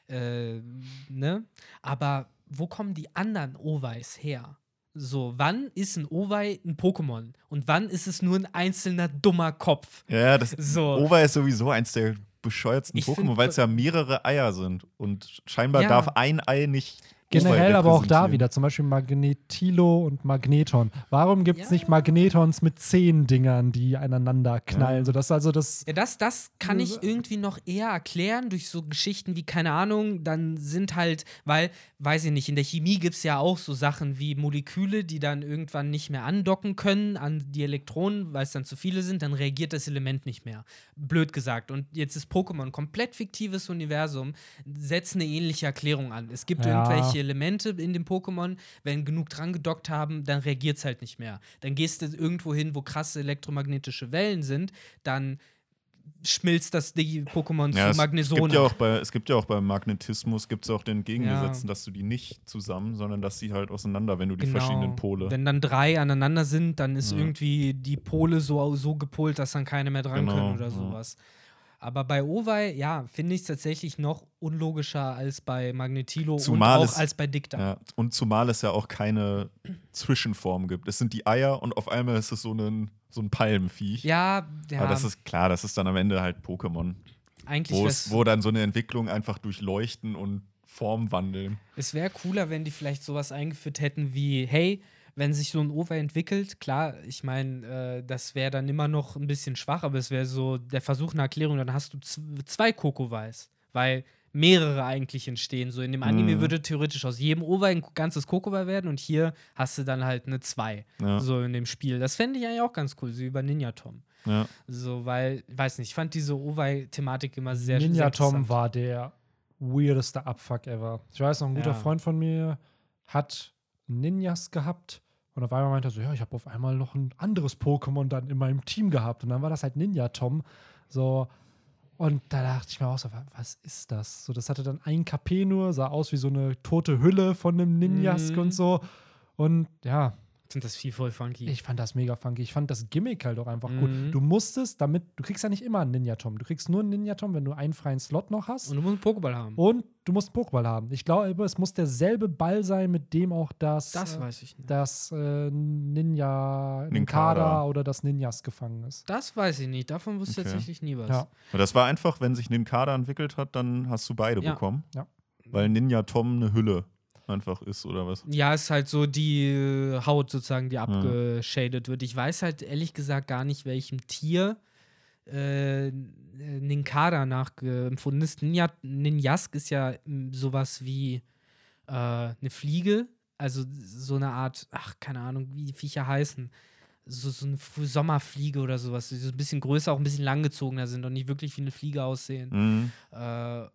äh, äh, ne? Aber wo kommen die anderen Oweis her? So, wann ist ein Owei ein Pokémon? Und wann ist es nur ein einzelner dummer Kopf? Ja, das So. Ova ist sowieso eins der bescheuertsten Ich Pokémon, weil es ja mehrere Eier sind. Und scheinbar Ja. darf ein Ei nicht. Generell aber auch da wieder, zum Beispiel Magnetilo und Magneton. Warum gibt es Ja. nicht Magnetons mit zehn Dingern, die aneinander knallen? Ja. So, das also das. Ja, das, das kann ich irgendwie noch eher erklären durch so Geschichten wie, keine Ahnung, dann sind halt, weil, weiß ich nicht, in der Chemie gibt es ja auch so Sachen wie Moleküle, die dann irgendwann nicht mehr andocken können an die Elektronen, weil es dann zu viele sind, dann reagiert das Element nicht mehr. Blöd gesagt. Und jetzt ist Pokémon ein komplett fiktives Universum, setzt eine ähnliche Erklärung an. Es gibt Ja. irgendwelche Elemente in dem Pokémon, wenn genug dran gedockt haben, dann reagiert es halt nicht mehr. Dann gehst du irgendwo hin, wo krasse elektromagnetische Wellen sind, dann schmilzt das die Pokémon Ja, zu es, Magnesone. gibt ja auch bei, es gibt ja auch beim Magnetismus gibt's auch den Gegengesetzen, Ja. dass du die nicht zusammen, sondern dass sie halt auseinander, wenn du die Genau. verschiedenen Pole. Wenn dann drei aneinander sind, dann ist Ja. irgendwie die Pole so, so gepolt, dass dann keine mehr dran Genau, können oder ja. Aber bei Owei, ja, finde ich es tatsächlich noch unlogischer als bei Magnetilo Zumal und es- auch als bei Dicta. Ja, und zumal es ja auch keine Zwischenform gibt. Es sind die Eier und auf einmal ist es so ein, so ein Palmenviech. Ja, ja, Aber das ist klar, das ist dann am Ende halt Pokémon. eigentlich Wo, es, dann so eine Entwicklung einfach durch Leuchten und Form wandeln. Es wäre cooler, wenn die vielleicht sowas eingeführt hätten wie, hey, wenn sich so ein Over entwickelt, klar, ich meine, äh, das wäre dann immer noch ein bisschen schwach, aber es wäre so der Versuch einer Erklärung, dann hast du zwei Kokowais, weil mehrere eigentlich entstehen. So in dem Anime Mhm. würde theoretisch aus jedem Over ein ganzes Kokowai werden und hier hast du dann halt eine zwei, Ja. so in dem Spiel. Das fände ich eigentlich auch ganz cool, so wie bei Ninja Tom. Ja. So, weil, ich weiß nicht, ich fand diese Owei-Thematik immer sehr Ninja sehr Tom war der weirdeste Abfuck ever. Ich weiß noch, ein guter Ja. Freund von mir hat Ninjas gehabt und auf einmal meinte er so, ja, ich habe auf einmal noch ein anderes Pokémon dann in meinem Team gehabt und dann war das halt Ninja Tom. So und da dachte ich mir auch so, wa- was ist das? So, das hatte dann ein KP nur, sah aus wie so eine tote Hülle von einem Ninjask Mhm. und so. Und ja, Sind das viel voll funky. Ich fand das mega funky. Ich fand das Gimmick halt auch einfach gut. Mhm. Du musstest, damit, du kriegst ja nicht immer einen Ninja-Tom. Du kriegst nur einen Ninja-Tom, wenn du einen freien Slot noch hast. Und du musst einen Pokéball haben. Und du musst einen Pokéball haben. Ich glaube, es muss derselbe Ball sein, mit dem auch das, das äh, weiß ich nicht. das äh, Ninja Ninkada. Oder das Ninjas gefangen ist. Das weiß ich nicht. Davon wusste ich Okay. tatsächlich nie was. Ja. Und das war einfach, wenn sich Ninkada entwickelt hat, dann hast du beide Ja. bekommen. Ja. Weil Ninja Tom eine Hülle einfach ist, oder was? Ja, ist halt so die äh, Haut sozusagen, die abgeschadet wird. Ich weiß halt ehrlich gesagt gar nicht, welchem Tier äh, Ninkada nachempfunden ist. Ninja, Ninjask ist ja mm, sowas wie äh, eine Fliege, also so eine Art, ach, keine Ahnung, wie die Viecher heißen. So, so eine Sommerfliege oder sowas, die so ein bisschen größer, auch ein bisschen langgezogener sind und nicht wirklich wie eine Fliege aussehen. Mhm. Äh,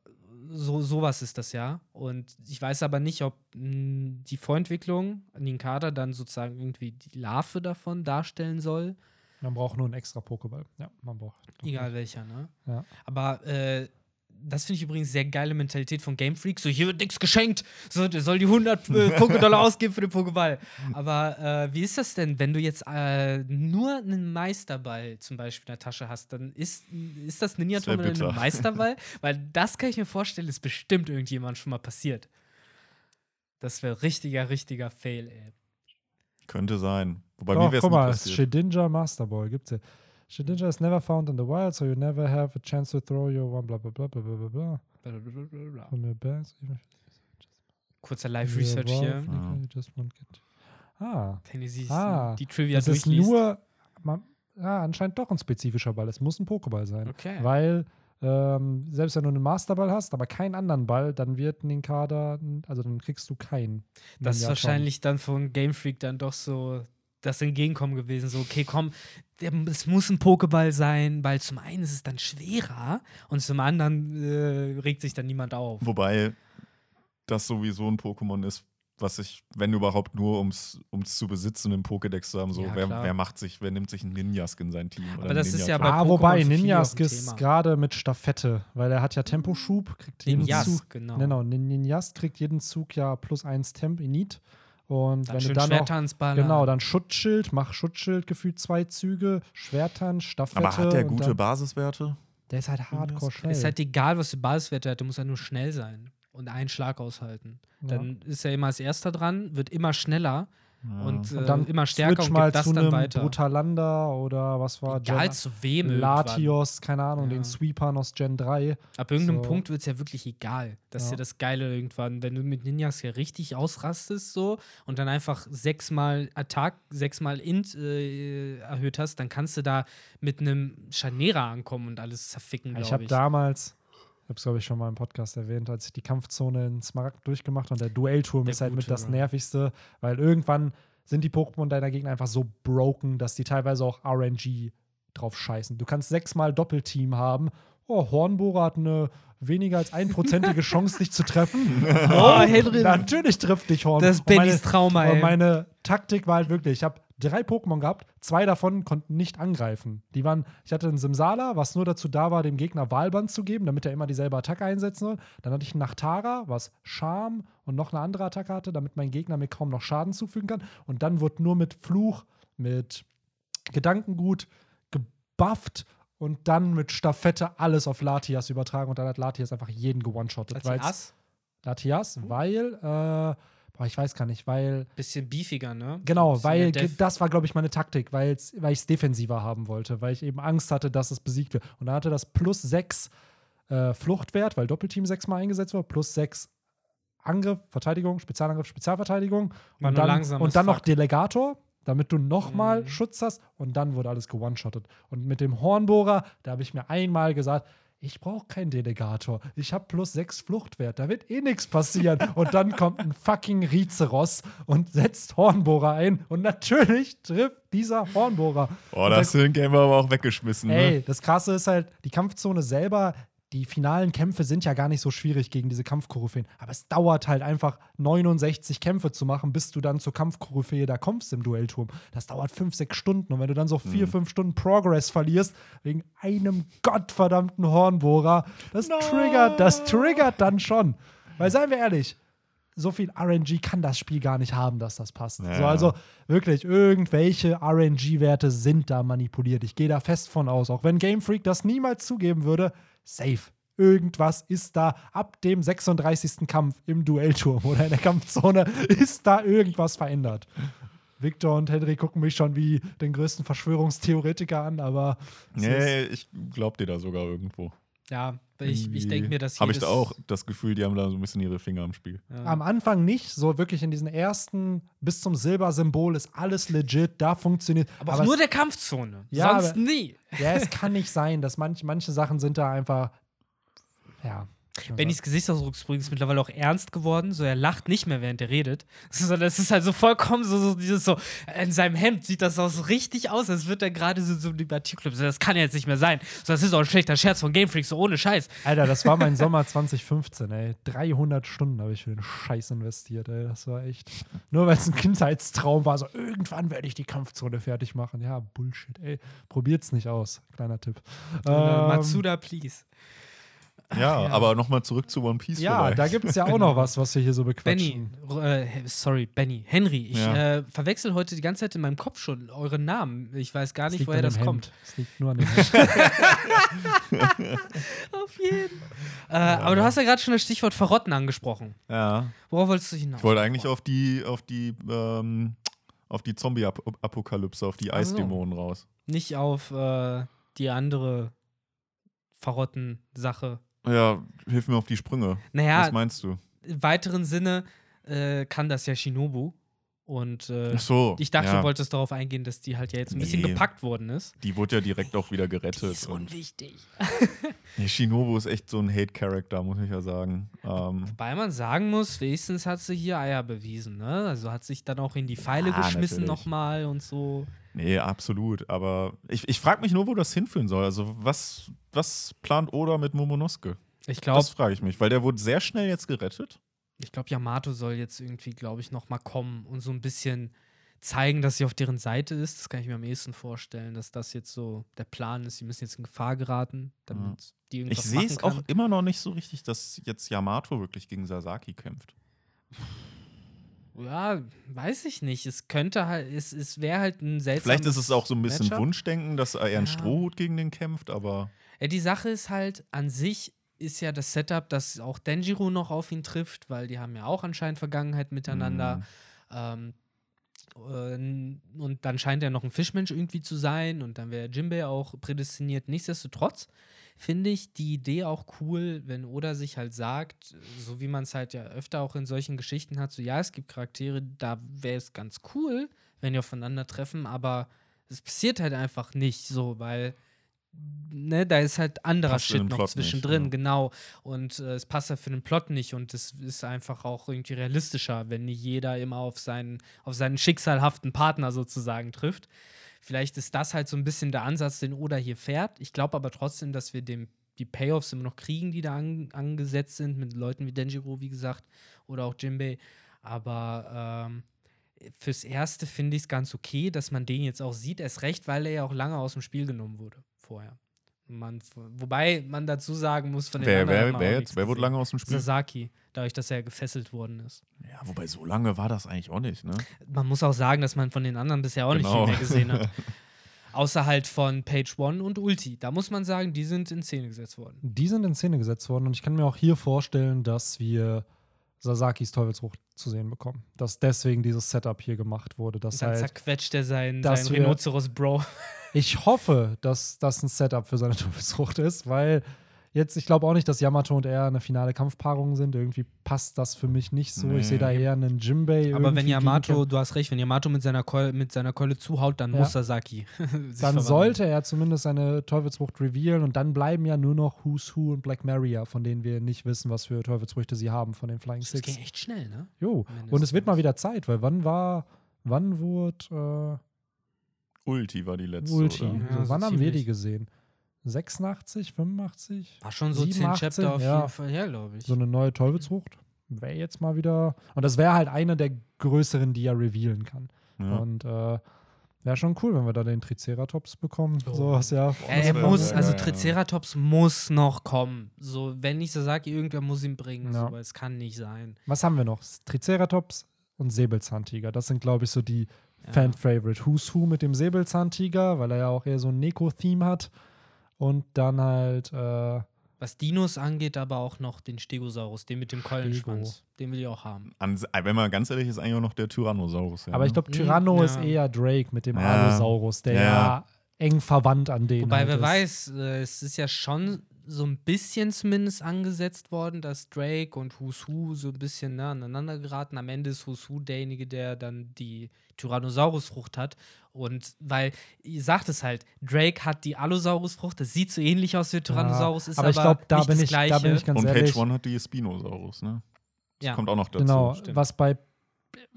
so, sowas ist das ja. Und ich weiß aber nicht, ob mh, die Vorentwicklung, Ninkada, dann sozusagen irgendwie die Larve davon darstellen soll. Man braucht nur einen extra Pokéball. Ja, man braucht. Egal welcher, ne? Ja. Aber äh, das finde ich übrigens sehr geile Mentalität von Game Freak. So, hier wird nichts geschenkt. So, der soll die 100 äh, Pokédollar ausgeben für den Pokéball. Aber äh, wie ist das denn, wenn du jetzt äh, nur einen Meisterball zum Beispiel in der Tasche hast? Dann ist, ist das Ninja Turm ein. Meisterball? Weil das kann ich mir vorstellen, ist bestimmt irgendjemand schon mal passiert. Das wäre richtiger, richtiger Fail, ey. Könnte sein. Wobei Doch, mir wäre es guck mal. Shedinja Master Ball gibt's ja. Shedinja is never found in the wild, so you never have a chance to throw your one blah blah blah blah blah blah blah. From your Kurzer Live-Research hier. Ah, Wenn ihr sie Ah, die Trivia das ist nur, man, ja, anscheinend doch ein spezifischer Ball. Es muss ein Pokéball sein. Okay. Weil, ähm, selbst wenn du einen Masterball hast, aber keinen anderen Ball, dann wird Ninkada, also dann kriegst du keinen. Das ist wahrscheinlich dann von Game Freak dann doch so das Entgegenkommen gewesen. So, okay, komm, der, es muss ein Pokéball sein, weil zum einen ist es dann schwerer und zum anderen äh, regt sich dann niemand auf. Wobei das sowieso ein Pokémon ist, was ich, wenn überhaupt nur ums, ums zu besitzen, im Pokédex zu haben, so, Ja, wer, wer macht sich, wer nimmt sich einen Ninjask in sein Team? Aber das ist ja bei Ah, wobei Ninjask ein ist gerade mit Staffette, weil er hat ja Temposchub, kriegt jeden Ninjas, Zug. genau. Genau, Nin- Ninjas kriegt jeden Zug ja plus eins Temp Init. Und Dann wenn du dann noch, genau, dann Schutzschild, mach Schutzschild gefühlt zwei Züge, Schwertern, Staffette. Aber hat der gute dann, Basiswerte? Der ist halt hardcore schnell. Ist halt egal, was für Basiswerte hat, der muss halt nur schnell sein und einen Schlag aushalten. Dann ist er immer als erster dran, wird immer schneller und, äh, und dann immer stärker switch und mal das zu dann weiter. Brutalanda oder was war Egal Gen zu wem. Latios, keine Ahnung, Ja. den Sweepern aus Gen 3. Ab irgendeinem So. Punkt wird es ja wirklich egal. Das ist Ja. das Geile irgendwann. Wenn du mit Ninjas ja richtig ausrastest so und dann einfach sechsmal Attack, sechsmal Int äh, erhöht hast, dann kannst du da mit einem Scharnierer ankommen und alles zerficken, Ich glaube habe ich. damals, ich habe es glaube ich schon mal im Podcast erwähnt, als ich die Kampfzone in Smaragd durchgemacht habe und der Duellturm Der ist halt mit das nervigste, weil irgendwann sind die Pokémon deiner Gegner einfach so broken, dass die teilweise auch RNG drauf scheißen. Du kannst sechsmal Doppelteam haben. Oh, Hornbohrer hat eine weniger als einprozentige Chance, dich zu treffen. Oh, Henry. Natürlich trifft dich Horn. Das ist Und Bennys Trauma, und ey. meine Taktik war halt wirklich, ich habe drei Pokémon gehabt, zwei davon konnten nicht angreifen. Die waren, ich hatte einen Simsala, was nur dazu da war, dem Gegner Wahlband zu geben, damit er immer dieselbe Attacke einsetzen soll. Dann hatte ich einen Nachtara, was Charme und noch eine andere Attacke hatte, damit mein Gegner mir kaum noch Schaden zufügen kann. Und dann wurde nur mit Fluch, mit Gedankengut gebufft und dann mit Staffette alles auf Latias übertragen und dann hat Latias einfach jeden gewone-shottet. Latias? Latias, weil, äh, boah, ich weiß gar nicht, weil Bisschen beefiger, ne? Genau, weil das war, glaube ich, meine Taktik, weil ich es defensiver haben wollte, weil ich eben Angst hatte, dass es besiegt wird. Und da hatte das plus 6 äh, Fluchtwert, weil Doppelteam sechsmal eingesetzt war, plus 6 Angriff, Verteidigung, Spezialangriff, Spezialverteidigung. War Und dann, und dann noch fuck. Delegator, damit du nochmal Mhm. Schutz hast. Und dann wurde alles gewone-shottet. Und mit dem Hornbohrer, da habe ich mir einmal gesagt, ich brauche keinen Delegator. Ich habe plus 6 Fluchtwert. Da wird eh nichts passieren. und dann kommt ein fucking Rizeros und setzt Hornbohrer ein. Und natürlich trifft dieser Hornbohrer. Oh, das der- Game aber auch weggeschmissen. Ey, Ne? das Krasse ist halt, die Kampfzone selber, die finalen Kämpfe sind ja gar nicht so schwierig gegen diese Kampfkoryphäen. Aber es dauert halt einfach 69 Kämpfe zu machen, bis du dann zur Kampfkoryphäe da kommst im Duellturm. Das dauert 5, 6 Stunden. Und wenn du dann so 4, 5 Stunden Progress verlierst, wegen einem gottverdammten Hornbohrer, das Nein. triggert, das triggert dann schon. Weil seien wir ehrlich, so viel RNG kann das Spiel gar nicht haben, dass das passt. Ja. So, also wirklich, irgendwelche RNG-Werte sind da manipuliert. Ich gehe da fest von aus. Auch wenn Game Freak das niemals zugeben würde, safe. Irgendwas ist da ab dem 36. Kampf im Duellturm oder in der Kampfzone, ist da irgendwas verändert. Victor und Henry gucken mich schon wie den größten Verschwörungstheoretiker an, aber Nee, ich glaub dir da sogar irgendwo. Ja, ich, ich denke mir, dass Habe ich da auch das Gefühl, die haben da so ein bisschen ihre Finger im Spiel. Ja. Am Anfang nicht, so wirklich in diesen ersten bis zum Silbersymbol ist alles legit, da funktioniert. aber auch nur es, der Kampfzone. Ja, Sonst aber- nie. ja, es kann nicht sein, dass manch, manche Sachen sind da einfach, ja. Bennys Gesichtsausdruck ist übrigens mittlerweile auch ernst geworden. So, er lacht nicht mehr, während er redet. Sondern es ist halt so vollkommen so, so dieses so, in seinem Hemd sieht das auch so richtig aus, als würde er gerade so, so ein Debattierclub. So, das kann ja jetzt nicht mehr sein. So, das ist auch ein schlechter Scherz von Game Freak, so ohne Scheiß. Alter, das war mein Sommer 2015, ey. 300 Stunden habe ich für den Scheiß investiert, ey. Das war echt. Nur weil es ein Kindheitstraum war, so irgendwann werde ich die Kampfzone fertig machen. Ja, Bullshit, ey. Probiert's nicht aus. Kleiner Tipp. Äh, Ähm, Matsuda, please. Ja, ja. aber nochmal zurück zu One Piece. Ja, vielleicht. da gibt es ja auch noch was, was wir hier so Benny, bequatschen. äh, sorry, Benny, Henry, ich Ja. äh, verwechsel heute die ganze Zeit in meinem Kopf schon euren Namen. Ich weiß gar nicht, woher das dem kommt. Hemd. Es liegt nur an dem Hemd. Auf jeden. Äh, aber du hast ja gerade schon das Stichwort Verrotten angesprochen. Ja. Worauf wolltest du hinaus? Ich wollte eigentlich auf die, auf die, ähm, auf die Zombie-Apokalypse, auf die Ach so. Eisdämonen raus. Nicht auf äh, die andere Verrotten-Sache. Ja, hilf mir auf die Sprünge. Naja, Was meinst du? im weiteren Sinne äh, kann das ja Shinobu. Und äh, so. ich dachte, ja. du wolltest darauf eingehen, dass die halt ja jetzt ein bisschen Nee. gepackt worden ist. Die wurde ja direkt auch wieder Die gerettet. ist und unwichtig. nee, Shinobu ist echt so ein Hate-Character, muss ich ja sagen. Ähm, Wobei man sagen muss, wenigstens hat sie hier Eier bewiesen, ne? Also hat sich dann auch in die Pfeile Ja, geschmissen nochmal und so. Nee, absolut. Aber ich, ich frage mich nur, wo das hinführen soll. Also, was, was plant Oda mit Momonosuke? Ich glaube, Das frage ich mich, weil der wurde sehr schnell jetzt gerettet. ich glaube, Yamato soll jetzt irgendwie, glaube ich, nochmal kommen und so ein bisschen zeigen, dass sie auf deren Seite ist. Das kann ich mir am ehesten vorstellen, dass das jetzt so der Plan ist. Sie müssen jetzt in Gefahr geraten, damit die Ich irgendwas sehe es auch immer noch nicht so richtig, dass jetzt Yamato wirklich gegen Sasaki kämpft. Ja, weiß ich nicht. Es könnte halt, es, es wäre halt ein seltsames Vielleicht ist es auch so ein bisschen Matchup. Wunschdenken, dass er Ja. Strohhut gegen den kämpft, aber Ja, die Sache ist halt, an sich ist ja das Setup, dass auch Denjiro noch auf ihn trifft, weil die haben ja auch anscheinend Vergangenheit miteinander. Mhm. Ähm, äh, und dann scheint er noch ein Fischmensch irgendwie zu sein und dann wäre Jimbei auch prädestiniert. Nichtsdestotrotz finde ich die Idee auch cool, wenn Oda sich halt sagt, so wie man es halt ja öfter auch in solchen Geschichten hat, so ja, es gibt Charaktere, da wäre es ganz cool, wenn die aufeinandertreffen, aber es passiert halt einfach nicht so, weil ne, da ist halt anderer Passt Shit noch Plot nicht, zwischendrin, ja. genau. Und äh, es passt ja für den Plot nicht und es ist einfach auch irgendwie realistischer, wenn nicht jeder immer auf seinen, auf seinen schicksalhaften Partner sozusagen trifft. Vielleicht ist das halt so ein bisschen der Ansatz, den Oda hier fährt. Ich glaube aber trotzdem, dass wir dem, die Payoffs immer noch kriegen, die da an, angesetzt sind, mit Leuten wie Denjiro, wie gesagt, oder auch Jimbei. Aber ähm, fürs Erste finde ich es ganz okay, dass man den jetzt auch sieht. Erst recht, weil er ja auch lange aus dem Spiel genommen wurde vorher. Man, wobei man dazu sagen muss, von den wer, anderen wer, wer jetzt? Wer wurde lange aus dem Spiel? Sasaki, dadurch, dass er gefesselt worden ist. Ja, wobei so lange war das eigentlich auch nicht, ne? Man muss auch sagen, dass man von den anderen bisher auch Genau. nicht viel mehr gesehen hat. Außer halt von Page One und Ulti. Da muss man sagen, die sind in Szene gesetzt worden. Die sind in Szene gesetzt worden und ich kann mir auch hier vorstellen, dass wir Sasakis Teufelsfrucht zu sehen bekommen. Dass deswegen dieses Setup hier gemacht wurde. Dass Und dann halt, zerquetscht er seinen, seinen Rhinoceros-Bro. Ich hoffe, dass das ein Setup für seine Teufelsfrucht ist, weil jetzt, ich glaube auch nicht, dass Yamato und er eine finale Kampfpaarung sind. Irgendwie passt das für mich nicht so. Ich sehe da Nee. eher einen Jimbei. Aber wenn Yamato, du hast recht, wenn Yamato mit seiner, Keule, mit seiner Keule zuhaut, dann Ja. muss Sasaki. dann verwandeln. sollte er zumindest seine Teufelsfrucht revealen und dann bleiben ja nur noch Who's Who und Black Maria, von denen wir nicht wissen, was für Teufelsfrüchte sie haben, von den Flying Das Six. ging echt schnell, ne? Jo, und es wird mal wieder Zeit, weil wann war, wann wurde Ulti war die letzte. Ulti? Oder? Ja, so, so wann haben wir die gesehen? 86, 85? War schon so 10 87, Chapter auf ja. jeden Fall her, glaube ich. So eine neue Teufelsfrucht? Wäre jetzt mal wieder. Und das wäre halt eine der größeren, die er revealen kann. Ja. Und äh, Wäre schon cool, wenn wir da den Triceratops bekommen. Oh. Sowas, ja. Er, muss, also. Triceratops muss noch kommen. So, wenn ich so sage, irgendwer muss ihn bringen, Ja. so, aber es kann nicht sein. Was haben wir noch? Triceratops und Säbelzahntiger. Das sind, glaube ich, so die Ja. Fan-Favorite. Who's Who mit dem Säbelzahntiger, weil er ja auch eher so ein Neko-Theme hat. Und dann halt, äh, Was Dinos angeht, aber auch noch den Stegosaurus, den mit dem Keulenschwanz. Den will ich auch haben. An, wenn man ganz ehrlich ist, eigentlich auch noch der Tyrannosaurus. Ja, aber ich ne? glaube, Tyranno ja. ist eher Drake mit dem Ja. Allosaurus, der Ja. ja. eng verwandt an denen Wobei, halt wer ist. weiß, äh, es ist ja schon so ein bisschen zumindest angesetzt worden, dass Drake und Who's Who so ein bisschen ne, aneinander geraten. Am Ende ist Who's Who derjenige, der dann die Tyrannosaurusfrucht hat. Und weil, ihr sagt es halt, Drake hat die Allosaurusfrucht, das sieht so ähnlich aus wie Tyrannosaurus, ist aber ich glaube, da nicht bin das ich, Gleiche. da bin ich ganz Und ehrlich. Page One hat die Spinosaurus, ne? Das Ja. kommt auch noch dazu. Genau, stimmt. was bei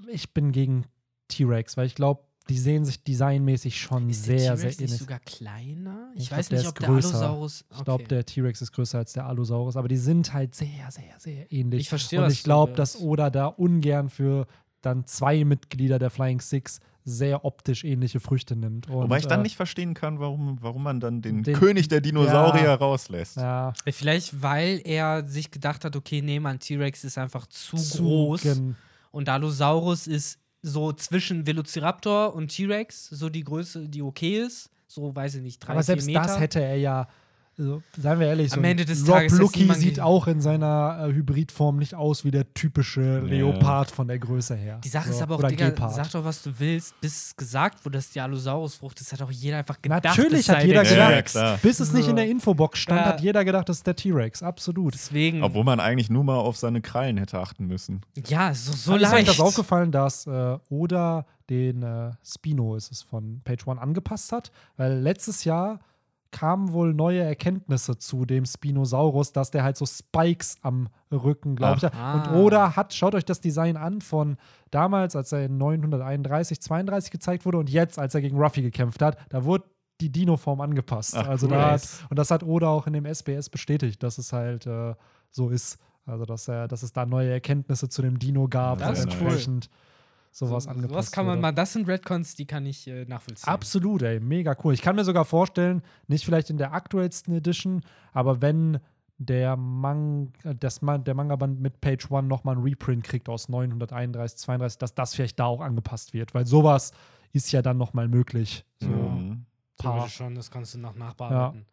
ich bin gegen T-Rex, weil ich glaube, die sehen sich designmäßig schon ist sehr, sehr ähnlich. sogar kleiner? Ich, Ich glaub, weiß der nicht, ist ob der größer. Allosaurus. Ich glaube, okay. der T-Rex ist größer als der Allosaurus, aber die sind halt sehr, sehr, sehr ähnlich. Ich verstehe, Und ich glaube, dass Oda da ungern für dann zwei Mitglieder der Flying Six sehr optisch ähnliche Früchte nimmt. Und, Wobei ich dann äh, nicht verstehen kann, warum, warum man dann den, Den- König der Dinosaurier Ja. rauslässt. Ja, Ja, Vielleicht, weil er sich gedacht hat, okay, nee, man, T-Rex ist einfach zu, zu groß. gen- Und Allosaurus ist so zwischen Velociraptor und T-Rex, so die Größe, die okay ist. So, weiß ich nicht, drei, Aber selbst Meter. das hätte er ja, also, seien wir ehrlich, so Am Ende des Rob Tages Lucky sieht auch in seiner äh, Hybridform nicht aus wie der typische Ja. Leopard von der Größe her. Die Sache So, ist aber auch, oder Digga, Gepard. sag doch, was du willst, bis es gesagt wurde, dass die Allosaurusfrucht ist, hat auch jeder einfach gedacht, Natürlich hat jeder der Ja, gedacht, klar. bis es nicht in der. Infobox stand, Ja. hat jeder gedacht, das ist der T-Rex. Absolut. Deswegen, Obwohl man eigentlich nur mal auf seine Krallen hätte achten müssen. ja, so, so ist euch leicht. das aufgefallen, dass äh, Oda den äh, Spino ist es von Page One angepasst hat? Weil letztes Jahr kamen wohl neue Erkenntnisse zu dem Spinosaurus, dass der halt so Spikes am Rücken, glaube ich. Ah. Und Oda hat, schaut euch das Design an von damals, als er in 931, 32 gezeigt wurde und jetzt, als er gegen Ruffy gekämpft hat, da wurde die Dino-Form angepasst. Ach, also cool. da hat, und das hat Oda auch in dem SBS bestätigt, dass es halt äh, so ist. Also dass er, dass es da neue Erkenntnisse zu dem Dino gab Das ist cool. Sowas so, angepasst sowas kann man wurde. mal, das sind Redcons, die kann ich äh, nachvollziehen. Absolut, ey, mega cool. Ich kann mir sogar vorstellen, nicht vielleicht in der aktuellsten Edition, aber wenn der, Mang das, Ma- der Manga-Band mit Page One nochmal ein Reprint kriegt aus 931, 32, dass das vielleicht da auch angepasst wird, weil sowas ist ja dann nochmal möglich. So. Mhm. paar- schon, das kannst du noch nachbearbeiten.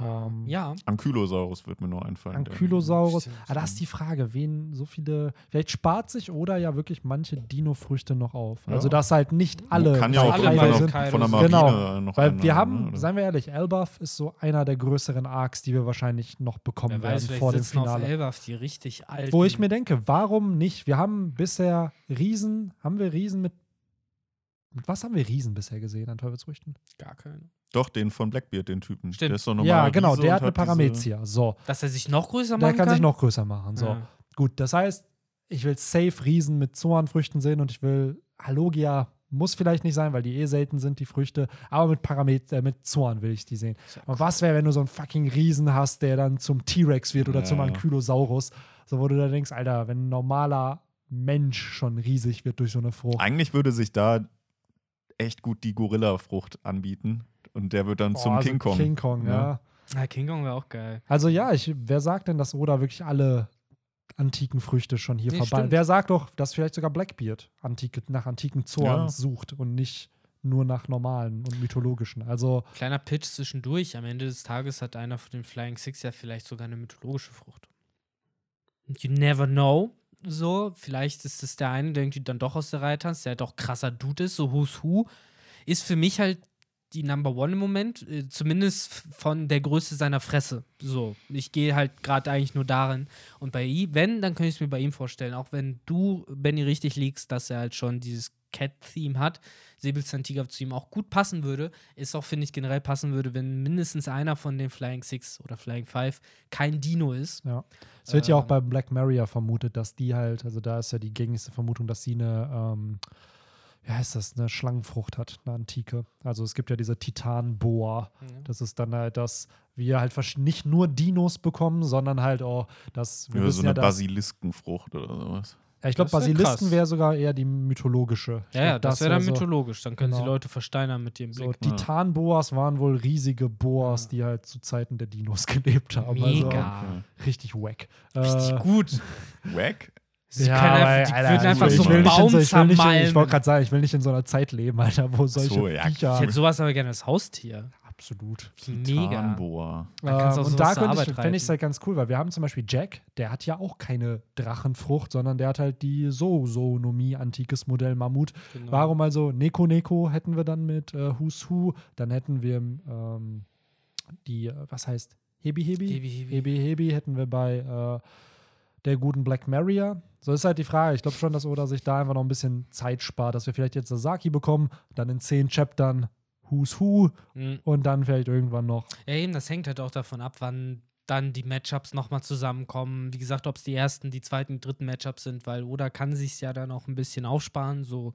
Ähm, ja. Ankylosaurus wird mir nur einfallen. der- Ankylosaurus. Stimmt, Ah, da ist die Frage, wen so viele. Vielleicht spart sich oder ja wirklich manche Dino-Früchte noch auf. Ja. Also, dass halt nicht alle Kann ja auch alle mal noch Kylo von der sind. Marine Genau, noch Weil einer, wir ne, haben, oder? seien wir ehrlich, Elbaf ist so einer der größeren Arcs, die wir wahrscheinlich noch bekommen Wer werden weiß, vielleicht vor dem sitzen auf Finale. Elbaf die richtig alten. Wo ich mir denke, warum nicht? Wir haben bisher Riesen, haben wir Riesen mit. Mit was haben wir Riesen bisher gesehen an Teufelsfrüchten? gar keine. Doch, den von Blackbeard, den Typen. Stimmt. Der ist doch normal. Ja, genau, Riese der hat eine diese- Paramezia. So, Dass er sich noch größer der machen kann kann? sich noch größer machen. So, Ja. gut, das heißt, ich will safe Riesen mit Zoanfrüchten sehen und ich will Halogia muss vielleicht nicht sein, weil die eh selten sind, die Früchte, aber mit Paramet äh, mit Zoan will ich die sehen. Und was wäre, wenn du so einen fucking Riesen hast, der dann zum T-Rex wird oder Ja. zum Ankylosaurus, so wo du da denkst, Alter, wenn ein normaler Mensch schon riesig wird durch so eine Frucht. Eigentlich würde sich da echt gut die Gorilla-Frucht anbieten. Und der wird dann zum Boah, so King Kong. King Kong, ja. Ja. Ja, King Kong wäre auch geil. Also ja, ich, wer sagt denn, dass Oda wirklich alle antiken Früchte schon hier Nee, vorbei? stimmt. Wer sagt doch, dass vielleicht sogar Blackbeard antike, nach antiken Zorns Ja. sucht und nicht nur nach normalen und mythologischen? Also Kleiner Pitch zwischendurch. Am Ende des Tages hat einer von den Flying Six ja vielleicht sogar eine mythologische Frucht. You never know. So, vielleicht ist es der eine, der irgendwie dann doch aus der Reihe tanzt, der doch krasser Dude ist, so Who's Who. Ist für mich halt die Number One im Moment, äh, zumindest von der Größe seiner Fresse. So, ich gehe halt gerade eigentlich nur darin. Und bei ihm, wenn, dann könnte ich es mir bei ihm vorstellen, auch wenn du, Benny, richtig liegst, dass er halt schon dieses Cat-Theme hat, Säbelzahntiger zu ihm auch gut passen würde, ist auch, finde ich, generell passen würde, wenn mindestens einer von den Flying Six oder Flying Five kein Dino ist. ja. Es wird ja auch Ähm. bei Black Maria vermutet, dass die halt, also da ist ja die gängigste Vermutung, dass sie eine, ähm, wie heißt das, eine Schlangenfrucht hat, eine antike. Also es gibt ja diese Titan-Boa. Das ist dann halt, dass wir halt nicht nur Dinos bekommen, sondern halt auch, dass wir Ja, so ja, eine dass Basiliskenfrucht oder sowas. Ja, ich glaube, Das Basilisten wäre sogar eher die mythologische. Ich Ja, ja, glaub, das wäre wär dann so, mythologisch. Dann können sie genau. Leute versteinern mit dem So, Blick. Titanboas waren wohl riesige Boas, Ja. die halt zu Zeiten der Dinos gelebt haben. Mega. Also, richtig wack. Richtig Äh, gut. Wack? Sie ja, können einfach, die Alter, würden einfach ich so will einen nicht in Baum so- ich nicht. Ich wollte gerade sagen, ich will nicht in so einer Zeit leben, Alter, wo solche so, ja, Viecher. Ich hätte sowas aber gerne als Haustier. Absolut. Mega. Du auch Ähm, und da könnte ich, fände ich es halt ganz cool, weil wir haben zum Beispiel Jack, der hat ja auch keine Drachenfrucht, sondern der hat halt die Zoonomie, antikes Modell Mammut. Genau. Warum also Neko Neko hätten wir dann mit äh, Who's Who, dann hätten wir ähm, die, äh, was heißt, Hebi Hebi? Hebi Hebi. Hebi Hebi hätten wir bei äh, der guten Black Maria. So ist halt die Frage. Ich glaube schon, dass Oda sich da einfach noch ein bisschen Zeit spart, dass wir vielleicht jetzt Sasaki bekommen, dann in zehn Chaptern Who's Who Mhm. und dann vielleicht irgendwann noch Ja, eben, das hängt halt auch davon ab, wann dann die Matchups nochmal zusammenkommen. Wie gesagt, ob es die ersten, die zweiten, die dritten Matchups sind, weil Oda kann sich ja dann auch ein bisschen aufsparen, so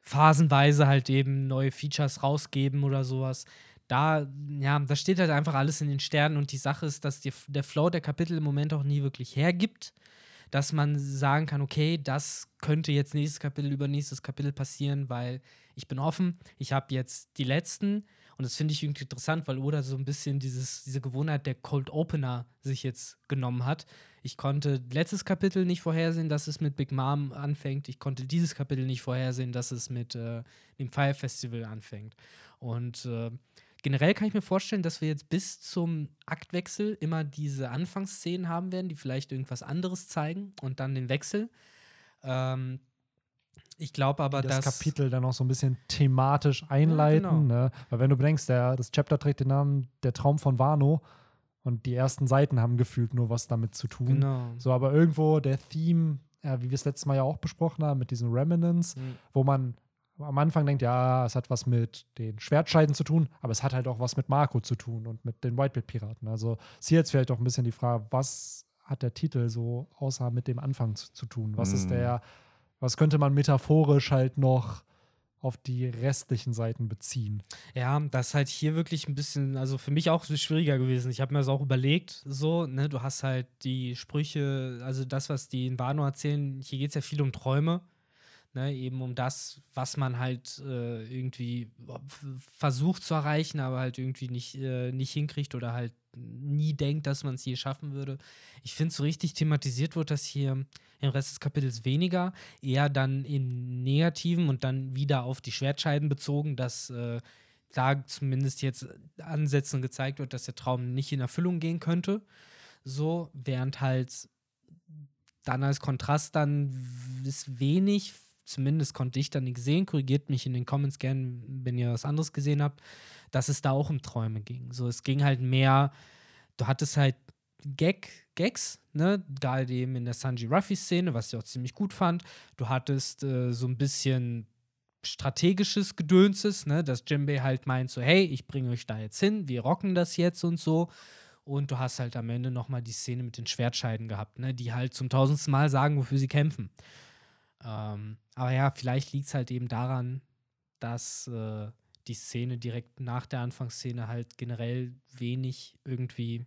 phasenweise halt eben neue Features rausgeben oder sowas. Da, ja, das steht halt einfach alles in den Sternen und die Sache ist, dass die, der Flow der Kapitel im Moment auch nie wirklich hergibt, dass man sagen kann, okay, das könnte jetzt nächstes Kapitel, übernächstes Kapitel passieren, weil ich bin offen, ich habe jetzt die letzten und das finde ich irgendwie interessant, weil Oda so ein bisschen dieses, diese Gewohnheit der Cold Opener sich jetzt genommen hat. Ich konnte letztes Kapitel nicht vorhersehen, dass es mit Big Mom anfängt. Ich konnte dieses Kapitel nicht vorhersehen, dass es mit äh, dem Fire Festival anfängt. Und äh, generell kann ich mir vorstellen, dass wir jetzt bis zum Aktwechsel immer diese Anfangsszenen haben werden, die vielleicht irgendwas anderes zeigen und dann den Wechsel. Ähm, ich glaube aber, die das dass. Kapitel dann auch so ein bisschen thematisch einleiten. genau. ne? Weil wenn du bedenkst, der, das Chapter trägt den Namen Der Traum von Wano und die ersten Seiten haben gefühlt nur was damit zu tun. Genau. So, aber irgendwo der Theme, ja, wie wir es letztes Mal ja auch besprochen haben, mit diesen Remnants, Mhm. wo man am Anfang denkt, ja, es hat was mit den Schwertscheiden zu tun, aber es hat halt auch was mit Marco zu tun und mit den Whitebeard-Piraten. Also ist hier jetzt vielleicht auch ein bisschen die Frage, was hat der Titel so außer mit dem Anfang zu, zu tun? Was ist Mm. der, was könnte man metaphorisch halt noch auf die restlichen Seiten beziehen? Ja, das ist halt hier wirklich ein bisschen, also für mich auch schwieriger gewesen. Ich habe mir das auch überlegt, so, ne, du hast halt die Sprüche, also das, was die in Wano erzählen, hier geht es ja viel um Träume, ne, eben um das, was man halt äh, irgendwie versucht zu erreichen, aber halt irgendwie nicht, äh, nicht hinkriegt oder halt nie denkt, dass man es je schaffen würde. Ich finde, so richtig thematisiert wird das hier im Rest des Kapitels weniger, eher dann im Negativen und dann wieder auf die Schwertscheiden bezogen, dass äh, da zumindest jetzt Ansätzen gezeigt wird, dass der Traum nicht in Erfüllung gehen könnte. So, während halt dann als Kontrast dann ist wenig, zumindest konnte ich dann nicht sehen, korrigiert mich in den Comments gern, wenn ihr was anderes gesehen habt, dass es da auch um Träume ging. So, es ging halt mehr, du hattest halt Gag, Gags, ne, gerade eben in der Sanji Ruffy-Szene, was ich auch ziemlich gut fand. Du hattest äh, so ein bisschen strategisches Gedönses, ne, dass Jimbei halt meint so, hey, ich bringe euch da jetzt hin, wir rocken das jetzt und so. Und du hast halt am Ende nochmal die Szene mit den Schwertscheiden gehabt, ne, die halt zum tausendsten Mal sagen, wofür sie kämpfen. Ähm, aber ja, vielleicht liegt es halt eben daran, dass äh, die Szene direkt nach der Anfangsszene halt generell wenig irgendwie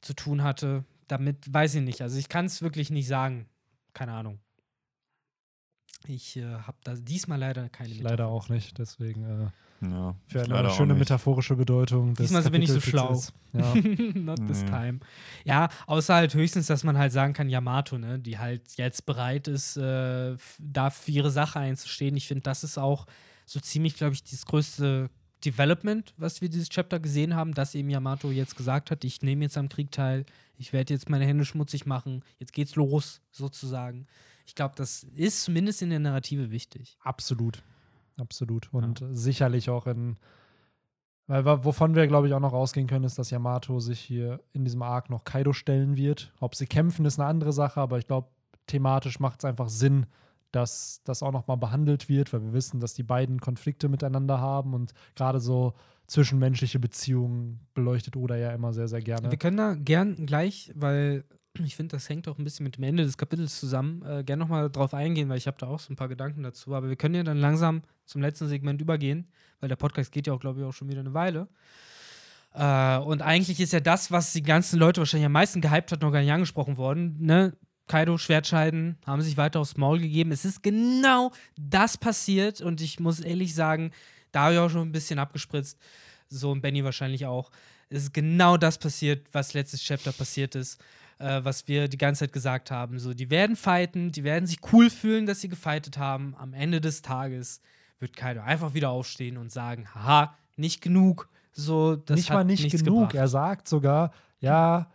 zu tun hatte. Damit weiß ich nicht. Also ich kann es wirklich nicht sagen. Keine Ahnung. Ich äh, habe da diesmal leider keine Ich leider auch nicht, deswegen äh, Ja, für eine schöne metaphorische Bedeutung. des Diesmal bin ich so Kapiteltitels. Ja. Not this Nee. time. Ja, außer halt höchstens, dass man halt sagen kann, Yamato, ne, die halt jetzt bereit ist, äh, da für ihre Sache einzustehen. Ich finde, das ist auch so ziemlich, glaube ich, das größte Development, was wir dieses Chapter gesehen haben, dass eben Yamato jetzt gesagt hat, ich nehme jetzt am Krieg teil, ich werde jetzt meine Hände schmutzig machen, jetzt geht's los, sozusagen. Ich glaube, das ist zumindest in der Narrative wichtig. Absolut. Absolut. Und sicherlich auch in. Weil, wovon wir, glaube ich, auch noch ausgehen können, ist, dass Yamato sich hier in diesem Arc noch Kaido stellen wird. Ob sie kämpfen, ist eine andere Sache, aber ich glaube, thematisch macht es einfach Sinn, dass das auch noch mal behandelt wird, weil wir wissen, dass die beiden Konflikte miteinander haben und gerade so zwischenmenschliche Beziehungen beleuchtet Oda ja immer sehr, sehr gerne. Wir können da gern gleich, weil ich finde, das hängt auch ein bisschen mit dem Ende des Kapitels zusammen, äh, gern nochmal drauf eingehen, weil ich habe da auch so ein paar Gedanken dazu. Aber wir können ja dann langsam zum letzten Segment übergehen, weil der Podcast geht ja auch, glaube ich, auch schon wieder eine Weile. Äh, und eigentlich ist ja das, was die ganzen Leute wahrscheinlich am meisten gehypt hat, noch gar nicht angesprochen worden. Ne? Kaido Schwertscheiden, haben sich weiter aufs Maul gegeben. Es ist genau das passiert und ich muss ehrlich sagen, da habe ich auch schon ein bisschen abgespritzt. So und Benny wahrscheinlich auch. Es ist genau das passiert, was letztes Chapter passiert ist, äh, was wir die ganze Zeit gesagt haben. So, die werden fighten, die werden sich cool fühlen, dass sie gefightet haben. Am Ende des Tages wird Kaido einfach wieder aufstehen und sagen, haha, nicht genug. So, das nicht hat mal nicht genug. Gebracht. Er sagt sogar, ja,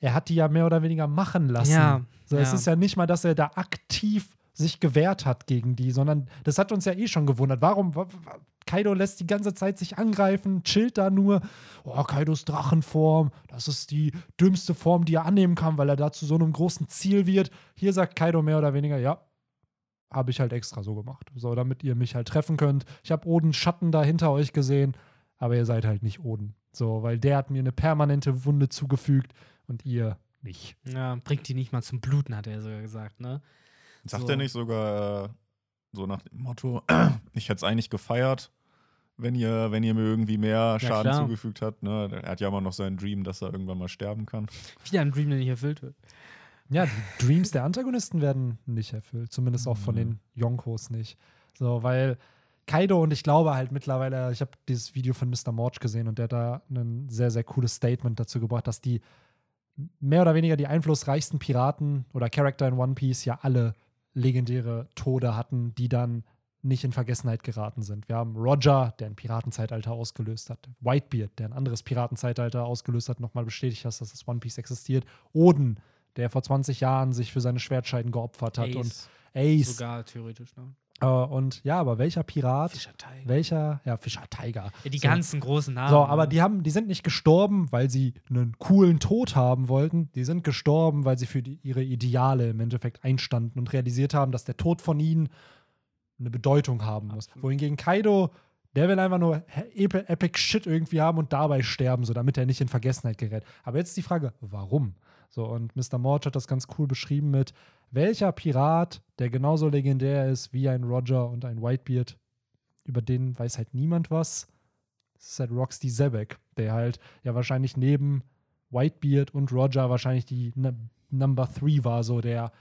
er hat die ja mehr oder weniger machen lassen. Ja, so, Es ja. ist ja nicht mal, dass er da aktiv sich gewehrt hat gegen die, sondern das hat uns ja eh schon gewundert. Warum? wa- wa- Kaido lässt die ganze Zeit sich angreifen, chillt da nur. Oh, Kaidos Drachenform, das ist die dümmste Form, die er annehmen kann, weil er da zu so einem großen Ziel wird. Hier sagt Kaido mehr oder weniger, ja, habe ich halt extra so gemacht. So, damit ihr mich halt treffen könnt. Ich habe Odens Schatten da hinter euch gesehen, aber ihr seid halt nicht Oden. So, weil der hat mir eine permanente Wunde zugefügt und ihr nicht. Ja, bringt die nicht mal zum Bluten, hat er sogar gesagt, ne? Sagt So. er nicht sogar äh, so nach dem Motto, ich hätte es eigentlich gefeiert, wenn ihr, wenn ihr mir irgendwie mehr Schaden klar. zugefügt habt. Ne? Er hat ja immer noch seinen Dream, dass er irgendwann mal sterben kann. Wieder ein Dream, der nicht erfüllt wird. Ja, die Dreams der Antagonisten werden nicht erfüllt. Zumindest auch von den Yonkos nicht. So, weil Kaido und ich glaube halt mittlerweile, ich habe dieses Video von Mr. Morge gesehen und der hat da ein sehr, sehr cooles Statement dazu gebracht, dass die mehr oder weniger die einflussreichsten Piraten oder Charakter in One Piece ja alle legendäre Tode hatten, die dann nicht in Vergessenheit geraten sind. Wir haben Roger, der ein Piratenzeitalter ausgelöst hat. Whitebeard, der ein anderes Piratenzeitalter ausgelöst hat, nochmal bestätigt hat, dass das One Piece existiert. Oden, der vor 20 Jahren sich für seine Schwertscheiden geopfert hat. Und Ace, Ace. sogar theoretisch, ne? Äh, und ja, aber welcher Pirat, Fischer Tiger. welcher, ja, Fischer Tiger. Ja, die So. ganzen großen Namen. So, aber ne? die haben, die sind nicht gestorben, weil sie einen coolen Tod haben wollten. Die sind gestorben, weil sie für die, ihre Ideale im Endeffekt einstanden und realisiert haben, dass der Tod von ihnen eine Bedeutung haben muss. Absolut. Wohingegen Kaido, der will einfach nur epi- epic Shit irgendwie haben und dabei sterben, so damit er nicht in Vergessenheit gerät. Aber jetzt die Frage, warum? So, und Mr. Morge hat das ganz cool beschrieben mit, welcher Pirat, der genauso legendär ist wie ein Roger und ein Whitebeard, über den weiß halt niemand was. Das ist halt Roxy Zebek, der halt ja wahrscheinlich neben Whitebeard und Roger wahrscheinlich die Number 3 war, so der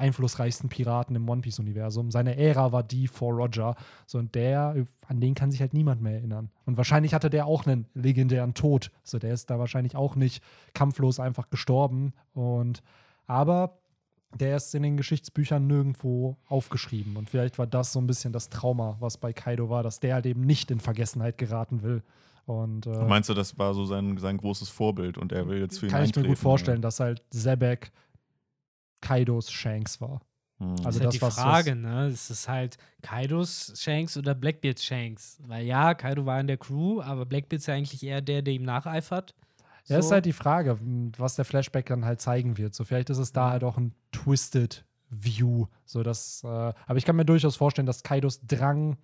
einflussreichsten Piraten im One Piece-Universum. Seine Ära war die vor Roger. So, und der, an den kann sich halt niemand mehr erinnern. Und wahrscheinlich hatte der auch einen legendären Tod. So, der ist da wahrscheinlich auch nicht kampflos einfach gestorben. Und aber der ist in den Geschichtsbüchern nirgendwo aufgeschrieben. Und vielleicht war das so ein bisschen das Trauma, was bei Kaido war, dass der halt eben nicht in Vergessenheit geraten will. Und äh, Meinst du, das war so sein, sein großes Vorbild und er will jetzt für ihn kann ich mir gut vorstellen, dass halt Zebek Kaidos Shanks war. oder? Hm. Also das ist halt das, die was- Frage, ne? Es ist halt Kaidos Shanks oder Blackbeards Shanks. Weil ja, Kaido war in der Crew, aber Blackbeard ist ja eigentlich eher der, der ihm nacheifert. Ja, ist So. halt die Frage, m, was der Flashback dann halt zeigen wird. So, vielleicht ist es da halt auch ein Twisted View. So, dass, äh, aber ich kann mir durchaus vorstellen, dass Kaidos Drang,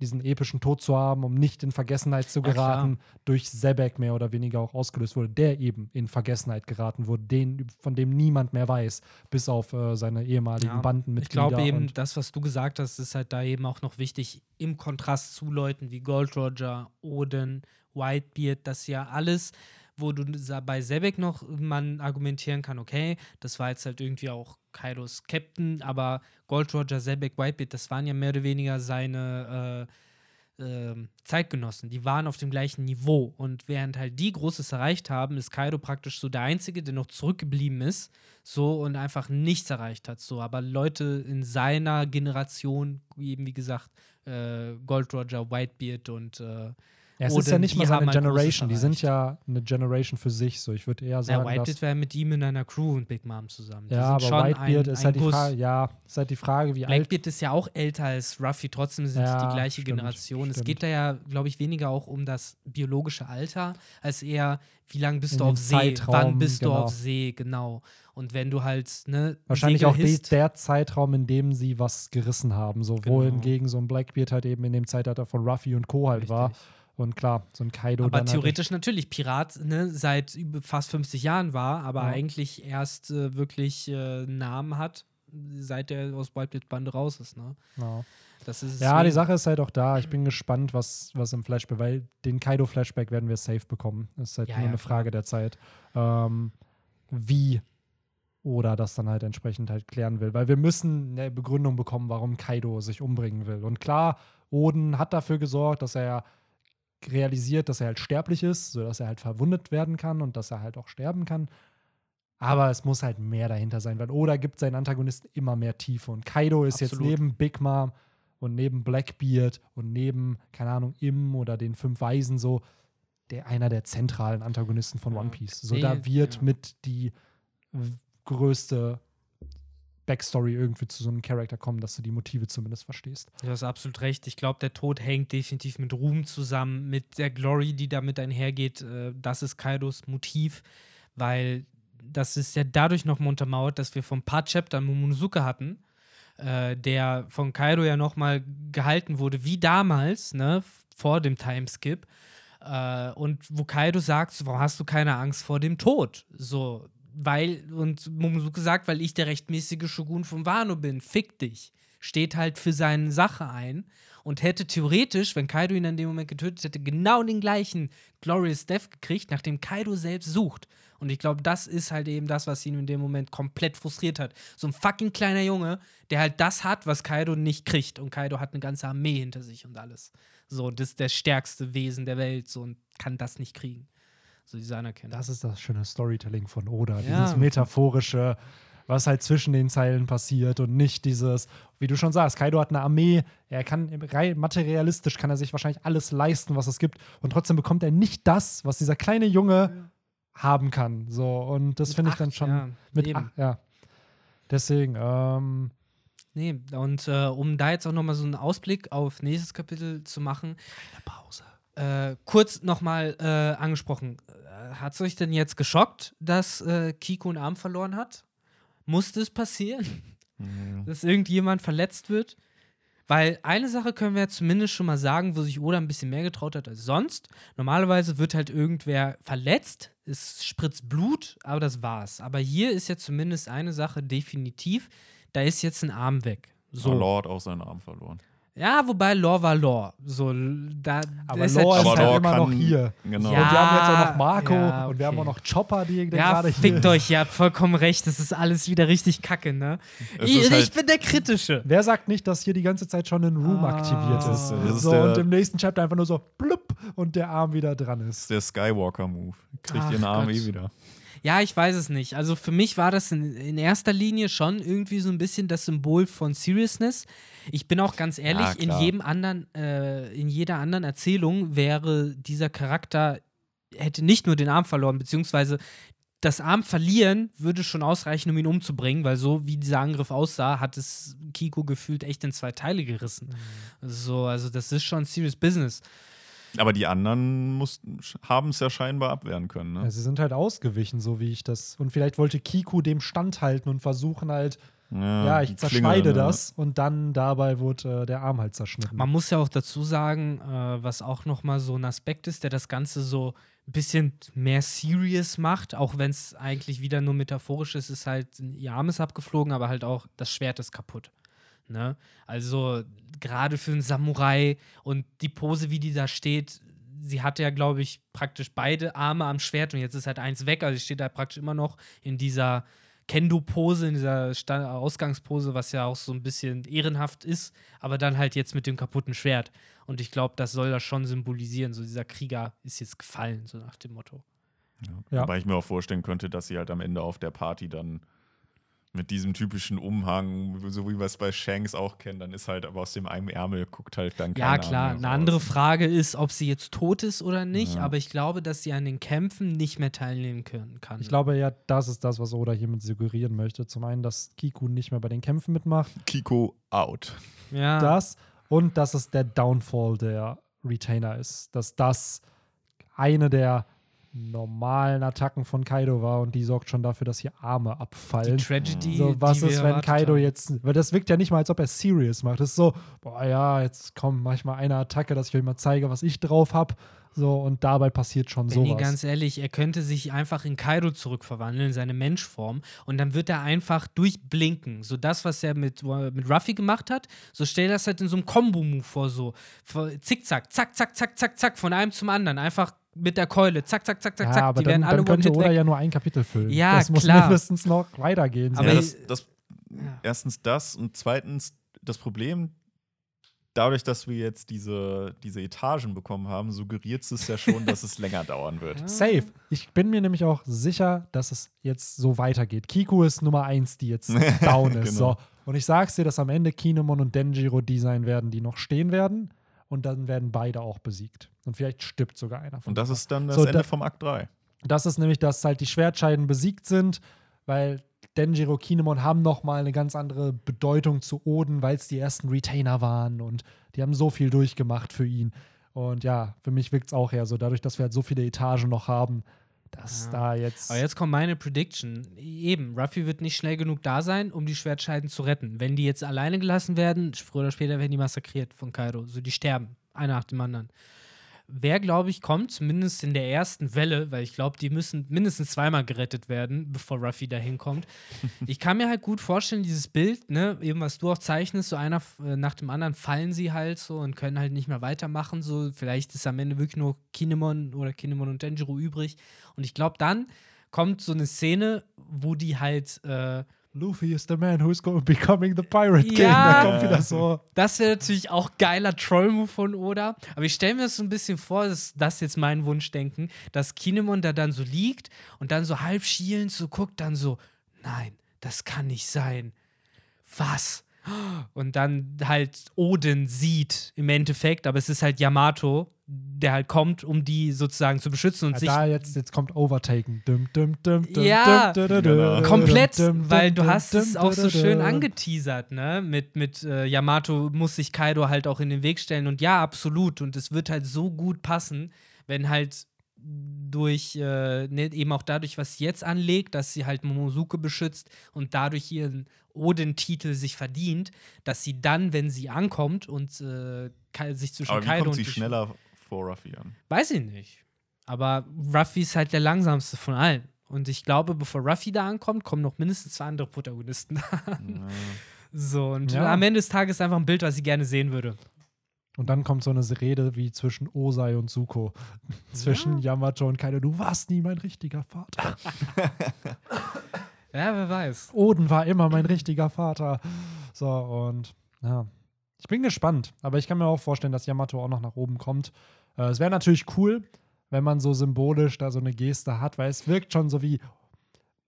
diesen epischen Tod zu haben, um nicht in Vergessenheit zu geraten, durch Zebek mehr oder weniger auch ausgelöst wurde, der eben in Vergessenheit geraten wurde, den, von dem niemand mehr weiß, bis auf äh, seine ehemaligen Ja, Bandenmitglieder. Ich glaube eben, das, was du gesagt hast, ist halt da eben auch noch wichtig im Kontrast zu Leuten wie Gold Roger, Odin, Whitebeard, das ja alles, wo du bei Sebek noch man argumentieren kann, okay, das war jetzt halt irgendwie auch Kaidos Captain, aber Gold Roger, Sebek, Whitebeard, das waren ja mehr oder weniger seine äh, ähm, Zeitgenossen, die waren auf dem gleichen Niveau. Und während halt die Großes erreicht haben, ist Kaido praktisch so der Einzige, der noch zurückgeblieben ist, so und einfach nichts erreicht hat. So, aber Leute in seiner Generation, eben wie gesagt, äh, Gold Roger, Whitebeard und äh, Ja, es Odin, ist ja nicht mal seine halt Generation, die sind ja eine Generation für sich. So, ich würde eher ja, sagen, dass Whitebeard war ja mit ihm in einer Crew und Big Mom zusammen. Die Ja, sind aber schon Whitebeard ein, ist ein halt die. Frage, ja, ist halt die Frage, wie alt. Blackbeard ist ja auch älter als Ruffy, trotzdem sind Ja, die gleiche stimmt, Generation. Es stimmt. geht da ja, glaube ich, weniger auch um das biologische Alter, als eher, wie lange bist In du auf See, Zeitraum, wann bist genau. du auf See, genau. Und wenn du halt, ne, Wahrscheinlich auch die, der Zeitraum, in dem sie was gerissen haben. So, Genau. wohingegen so ein Blackbeard halt eben in dem Zeitalter von Ruffy und Co. halt war. Und klar, so ein Kaido aber dann theoretisch natürlich Pirat ne, seit fast 50 Jahren war, aber Ja. eigentlich erst äh, wirklich äh, einen Namen hat, seit er aus Whitebeard Bande raus ist. Ne? Halt, ja. Ja, die Sache ist halt auch da. Ich bin gespannt, was, was im Flashback, weil den Kaido-Flashback werden wir safe bekommen. Das ist halt Ja, nur ja, eine klar. Frage der Zeit. Ähm, wie Oder das dann halt entsprechend halt klären will. Weil wir müssen eine Begründung bekommen, warum Kaido sich umbringen will. Und klar, Oden hat dafür gesorgt, dass er realisiert, dass er halt sterblich ist, sodass er halt verwundet werden kann und dass er halt auch sterben kann. Aber es muss halt mehr dahinter sein, weil Oda gibt seinen Antagonisten immer mehr Tiefe. Und Kaido ist Absolut. jetzt neben Big Mom und neben Blackbeard und neben, keine Ahnung, Im oder den fünf Weisen so der, einer der zentralen Antagonisten von. One Piece. So, da wird ja. mit die größte Backstory irgendwie zu so einem Charakter kommen, dass du die Motive zumindest verstehst. Du hast absolut recht. Ich glaube, der Tod hängt definitiv mit Ruhm zusammen, mit der Glory, die damit einhergeht. Äh, Das ist Kaidos Motiv, weil das ist ja dadurch nochmal untermauert, dass wir ein paar Chaptern Momonosuke hatten, äh, der von Kaido ja nochmal gehalten wurde, wie damals, ne, vor dem Timeskip. Äh, und wo Kaido sagt, warum hast du keine Angst vor dem Tod? So, weil, und Momonosuke sagt, weil ich der rechtmäßige Shogun von Wano bin, fick dich. Steht halt für seine Sache ein und hätte theoretisch, wenn Kaido ihn in dem Moment getötet hätte, genau den gleichen Glorious Death gekriegt, nachdem Kaido selbst sucht. Und ich glaube, das ist halt eben das, was ihn in dem Moment komplett frustriert hat. So ein fucking kleiner Junge, der halt das hat, was Kaido nicht kriegt. Und Kaido hat eine ganze Armee hinter sich und alles. So, das ist der stärkste Wesen der Welt so und kann das nicht kriegen. So diese Anerkennung. Das ist das schöne Storytelling von Oda. Ja. Dieses metaphorische, was halt zwischen den Zeilen passiert und nicht dieses, wie du schon sagst, Kaido hat eine Armee, er kann rein materialistisch kann er sich wahrscheinlich alles leisten, was es gibt und trotzdem bekommt er nicht das, was dieser kleine Junge haben kann. So und das finde ich dann schon ja, mit eben. acht, ja. Deswegen, ähm, Nee, und äh, um da jetzt auch nochmal so einen Ausblick auf nächstes Kapitel zu machen, eine Pause. Äh, kurz nochmal äh, angesprochen. Äh, Hat es euch denn jetzt geschockt, dass äh, Kiko einen Arm verloren hat? Musste es passieren, Mhm. dass irgendjemand verletzt wird? Weil eine Sache können wir ja zumindest schon mal sagen, wo sich Oda ein bisschen mehr getraut hat als sonst. Normalerweise wird halt irgendwer verletzt, es spritzt Blut, aber das war's. Aber hier ist ja zumindest eine Sache definitiv, da ist jetzt ein Arm weg. So. So. Lord auch seinen Arm verloren. Ja, wobei Lore war Lore. So, da, Aber ist Lore halt ist halt Lore immer noch hier. Genau. Ja, und wir haben jetzt auch noch Marco ja, und wir haben auch okay. noch Chopper, die Ja, gerade hier fickt euch, ihr habt vollkommen recht. Das ist alles wieder richtig kacke, ne? Ich, halt- ich bin der Kritische. Wer sagt nicht, dass hier die ganze Zeit schon ein Room Ah. aktiviert ist? Das ist- das ist so, der- und im nächsten Chapter einfach nur so blub und der Arm wieder dran ist. der Skywalker-Move. Kriegt Ach ihren Arm Gott. eh wieder. Ja, ich weiß es nicht. Also für mich war das in, in erster Linie schon irgendwie so ein bisschen das Symbol von Seriousness. Ich bin auch ganz ehrlich, Ja, in jedem anderen, äh, in jeder anderen Erzählung wäre dieser Charakter hätte nicht nur den Arm verloren, beziehungsweise das Arm verlieren würde schon ausreichen, um ihn umzubringen, weil so wie dieser Angriff aussah, hat es Kiko gefühlt echt in zwei Teile gerissen. So, also das ist schon serious business. Aber die anderen haben es ja scheinbar abwehren können. Ne? Ja, sie sind halt ausgewichen, so wie ich das. Und vielleicht wollte Kiku dem standhalten und versuchen halt, ja, ich die zerschneide Klinge, ne? das. Und dann dabei wurde äh, der Arm halt zerschnitten. Man muss ja auch dazu sagen, äh, was auch nochmal so ein Aspekt ist, der das Ganze so ein bisschen mehr serious macht, auch wenn es eigentlich wieder nur metaphorisch ist, ist halt, ihr Arm ist abgeflogen, aber halt auch das Schwert ist kaputt. Ne? Also gerade für einen Samurai und die Pose, wie die da steht, sie hatte ja, glaube ich, praktisch beide Arme am Schwert und jetzt ist halt eins weg, also sie steht da praktisch immer noch in dieser Kendo-Pose, in dieser Sta Ausgangspose, was ja auch so ein bisschen ehrenhaft ist, aber dann halt jetzt mit dem kaputten Schwert. Und ich glaube, das soll das schon symbolisieren. So, dieser Krieger ist jetzt gefallen, so nach dem Motto. Ja. Ja. Wobei ich mir auch vorstellen könnte, dass sie halt am Ende auf der Party dann mit diesem typischen Umhang, so wie wir es bei Shanks auch kennen, dann ist halt aber aus dem einen Ärmel guckt halt dann Ja, klar. Arm Eine andere. Frage ist, ob sie jetzt tot ist oder nicht, Ja. aber ich glaube, dass sie an den Kämpfen nicht mehr teilnehmen können kann. ich glaube ja, das ist das, was Oda hiermit suggerieren möchte. Zum einen, dass Kiku nicht mehr bei den Kämpfen mitmacht. Kiko out. ja. Das und dass es der Downfall der Retainer ist. Dass das eine der normalen Attacken von Kaido war und die sorgt schon dafür, dass hier Arme die abfallen. Tragedy. So, was die ist, wenn Kaido haben. jetzt, weil das wirkt ja nicht mal, als ob er serious macht. Das ist so, boah, ja, jetzt komm, mach ich mal eine Attacke, dass ich euch mal zeige, was ich drauf hab. So, und dabei passiert schon Benny, sowas. ganz ehrlich, er könnte sich einfach in Kaido zurückverwandeln, in seine Menschform, und dann wird er einfach durchblinken. So das, was er mit, mit Ruffy gemacht hat, so stell das halt in so einem Combo-Move vor, so zickzack, zack, zack, zack, zack, zack, von einem zum anderen. Einfach mit der Keule. Zack, zack, zack, zack, ja, zack. aber Die dann, werden alle dann könnte Oda weg. ja nur ein Kapitel füllen. Ja, das muss klar. mindestens noch weitergehen. Aber ja, das, das, Ja. erstens das und zweitens das Problem, dadurch, dass wir jetzt diese, diese Etagen bekommen haben, suggeriert es ja schon, dass es länger dauern wird. Safe. Ich bin mir nämlich auch sicher, dass es jetzt so weitergeht. Kiku ist Nummer eins, die jetzt down ist. Genau. So. Und ich sag's dir, dass am Ende Kinemon und Denjiro die sein werden, die noch stehen werden. Und dann werden beide auch besiegt. Und vielleicht stirbt sogar einer von Und das ist dann das So, Ende da- vom Akt 3. Das ist nämlich, dass halt die Schwertscheiden besiegt sind, weil Denjiro, Kinemon haben noch mal eine ganz andere Bedeutung zu Oden, weil es die ersten Retainer waren und die haben so viel durchgemacht für ihn. Und ja, für mich wirkt es auch eher so, dadurch, dass wir halt so viele Etagen noch haben, dass Ja. da jetzt. Aber jetzt kommt meine Prediction. Eben, Ruffy wird nicht schnell genug da sein, um die Schwertscheiden zu retten. Wenn die jetzt alleine gelassen werden, früher oder später werden die massakriert von Kaido. So, die sterben, einer nach dem anderen. Wer, glaube ich, kommt, zumindest in der ersten Welle, weil ich glaube, die müssen mindestens zweimal gerettet werden, bevor Ruffy da hinkommt. ich kann mir halt gut vorstellen, dieses Bild, ne, eben was du auch zeichnest, so einer äh, nach dem anderen fallen sie halt so und können halt nicht mehr weitermachen. So, vielleicht ist am Ende wirklich nur Kinemon oder Kinemon und Denjiro übrig. Und ich glaube, dann kommt so eine Szene, wo die halt äh, Luffy is the man who's go becoming the Pirate King. Ja. Da kommt wieder so. Das wäre natürlich auch geiler Troll-Move von Oda. Aber ich stelle mir das so ein bisschen vor, das, das jetzt mein Wunschdenken, dass Kinemon da dann so liegt und dann so halb schielend so guckt, dann so, nein, das kann nicht sein. Was? Und dann halt Odin sieht im Endeffekt, aber es ist halt Yamato, der halt kommt, um die sozusagen zu beschützen und Ja, sich da jetzt, jetzt kommt Overtaken. Dum, dum, dum, Ja, dum, dum, genau. dum, Komplett, dum, dum, weil du hast dum, es dum, auch so schön angeteasert, ne? Mit, mit äh, Yamato muss sich Kaido halt auch in den Weg stellen. Und ja, absolut. Und es wird halt so gut passen, wenn halt durch, äh, ne, eben auch dadurch, was sie jetzt anlegt, dass sie halt Momosuke beschützt und dadurch ihren Odin-Titel sich verdient, dass sie dann, wenn sie ankommt und äh, sich zwischen Aber wie Kaido kommt und sie schneller vor Ruffy an? Weiß ich nicht. Aber Ruffy ist halt der langsamste von allen. Und ich glaube, bevor Ruffy da ankommt, kommen noch mindestens zwei andere Protagonisten. Ja. so, und Ja. am Ende des Tages einfach ein Bild, was ich gerne sehen würde. Und dann kommt so eine Rede wie zwischen Osai und Suko. zwischen Yamato und Kaido. Du warst nie mein richtiger Vater. Ja, wer weiß. Oden war immer mein richtiger Vater. So, und ja. Ich bin gespannt, aber ich kann mir auch vorstellen, dass Yamato auch noch nach oben kommt. Äh, es wäre natürlich cool, wenn man so symbolisch da so eine Geste hat, weil es wirkt schon so wie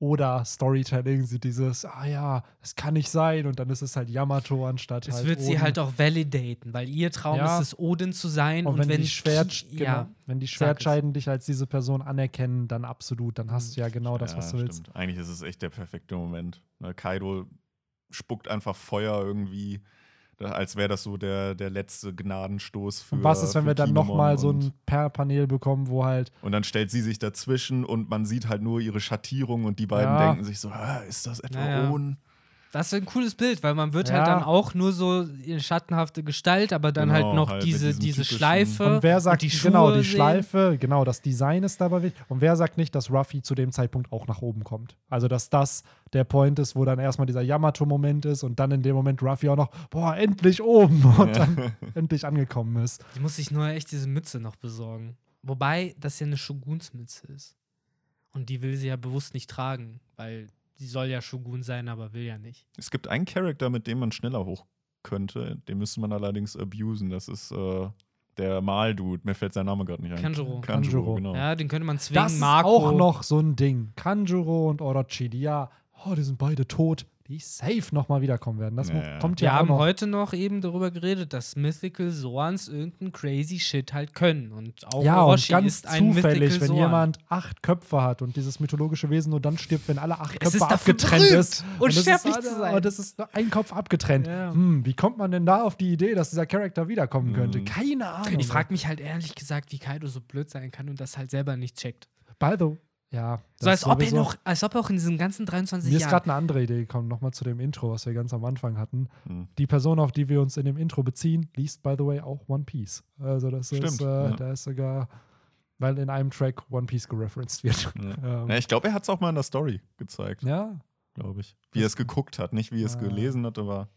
oder Storytelling, so dieses, ah ja, es kann nicht sein und dann ist es halt Yamato anstatt Es halt wird sie Oden. halt auch validaten, weil ihr Traum Ja. ist es, Odin zu sein. Und, Und, wenn, wenn, die Schwert, genau, ja, wenn die. Schwertscheiden dich als diese Person anerkennen, dann absolut, dann hast du ja genau das, Ja, was du willst. stimmt. Eigentlich ist es echt der perfekte Moment. Ne, Kaido spuckt einfach Feuer irgendwie, als wäre das so der, der letzte Gnadenstoß für Und was ist, wenn wir dann nochmal so ein Per-Panel bekommen, wo halt Und dann stellt sie sich dazwischen und man sieht halt nur ihre Schattierung und die beiden Ja. denken sich so, "Ah, ist das etwa Naja. Oden? Das ist ein cooles Bild, weil man wird Ja. halt dann auch nur so in schattenhafte Gestalt, aber dann halt Genau, noch halt diese, diese Schleife. Und wer sagt, die genau, Schuhe die sehen. Schleife, genau, das Design ist dabei wichtig. Und wer sagt nicht, dass Ruffy zu dem Zeitpunkt auch nach oben kommt? Also, dass das der Point ist, wo dann erstmal dieser Yamato-Moment ist und dann in dem Moment Ruffy auch noch, boah, endlich oben und dann endlich angekommen ist. Ich muss sich nur echt diese Mütze noch besorgen. Wobei das ja eine Shogunsmütze ist. Und die will sie ja bewusst nicht tragen, weil sie soll ja Shogun sein, aber will ja nicht. Es gibt einen Charakter, mit dem man schneller hoch könnte. Den müsste man allerdings abusen. Das ist äh, der Maldude. Mir fällt sein Name gerade nicht ein. Kanjuro. Kanjuro, Kanjuro. genau. Ja, den könnte man zwingen. Das ist Marco. auch noch so ein Ding. Kanjuro und Orochi, die ja, oh, die sind beide tot, die safe nochmal wiederkommen werden. Das Ja, mo- ja. kommt Wir ja auch haben noch. heute noch eben darüber geredet, dass Mythical Sorans irgendeinen crazy Shit halt können. Und auch Ja, und Orochi ganz ist ein zufällig, Mythical wenn Soran. jemand acht Köpfe hat und dieses mythologische Wesen nur dann stirbt, wenn alle acht Es Köpfe ist abgetrennt ist. das unsterblich ist, zu sein. Und es ist nur ein Kopf abgetrennt. Ja. Hm, wie kommt man denn da auf die Idee, dass dieser Charakter wiederkommen könnte? Mhm. Keine Ahnung. Ich frage mich halt ehrlich gesagt, wie Kaido so blöd sein kann und das halt selber nicht checkt. By the ja. So als ob, er noch, als ob er auch in diesen ganzen 23 Mir ist Jahren. gerade eine andere Idee gekommen, nochmal zu dem Intro, was wir ganz am Anfang hatten. Hm. Die Person, auf die wir uns in dem Intro beziehen, liest, by the way, auch One Piece. Also das ist, Stimmt, äh, ja. da ist sogar, weil in einem Track One Piece gereferenced wird. Ja. Ähm, Ja, ich glaube, er hat es auch mal in der Story gezeigt, ja, glaube ich. Wie er es geguckt hat, nicht wie er es Ah. gelesen hat, aber.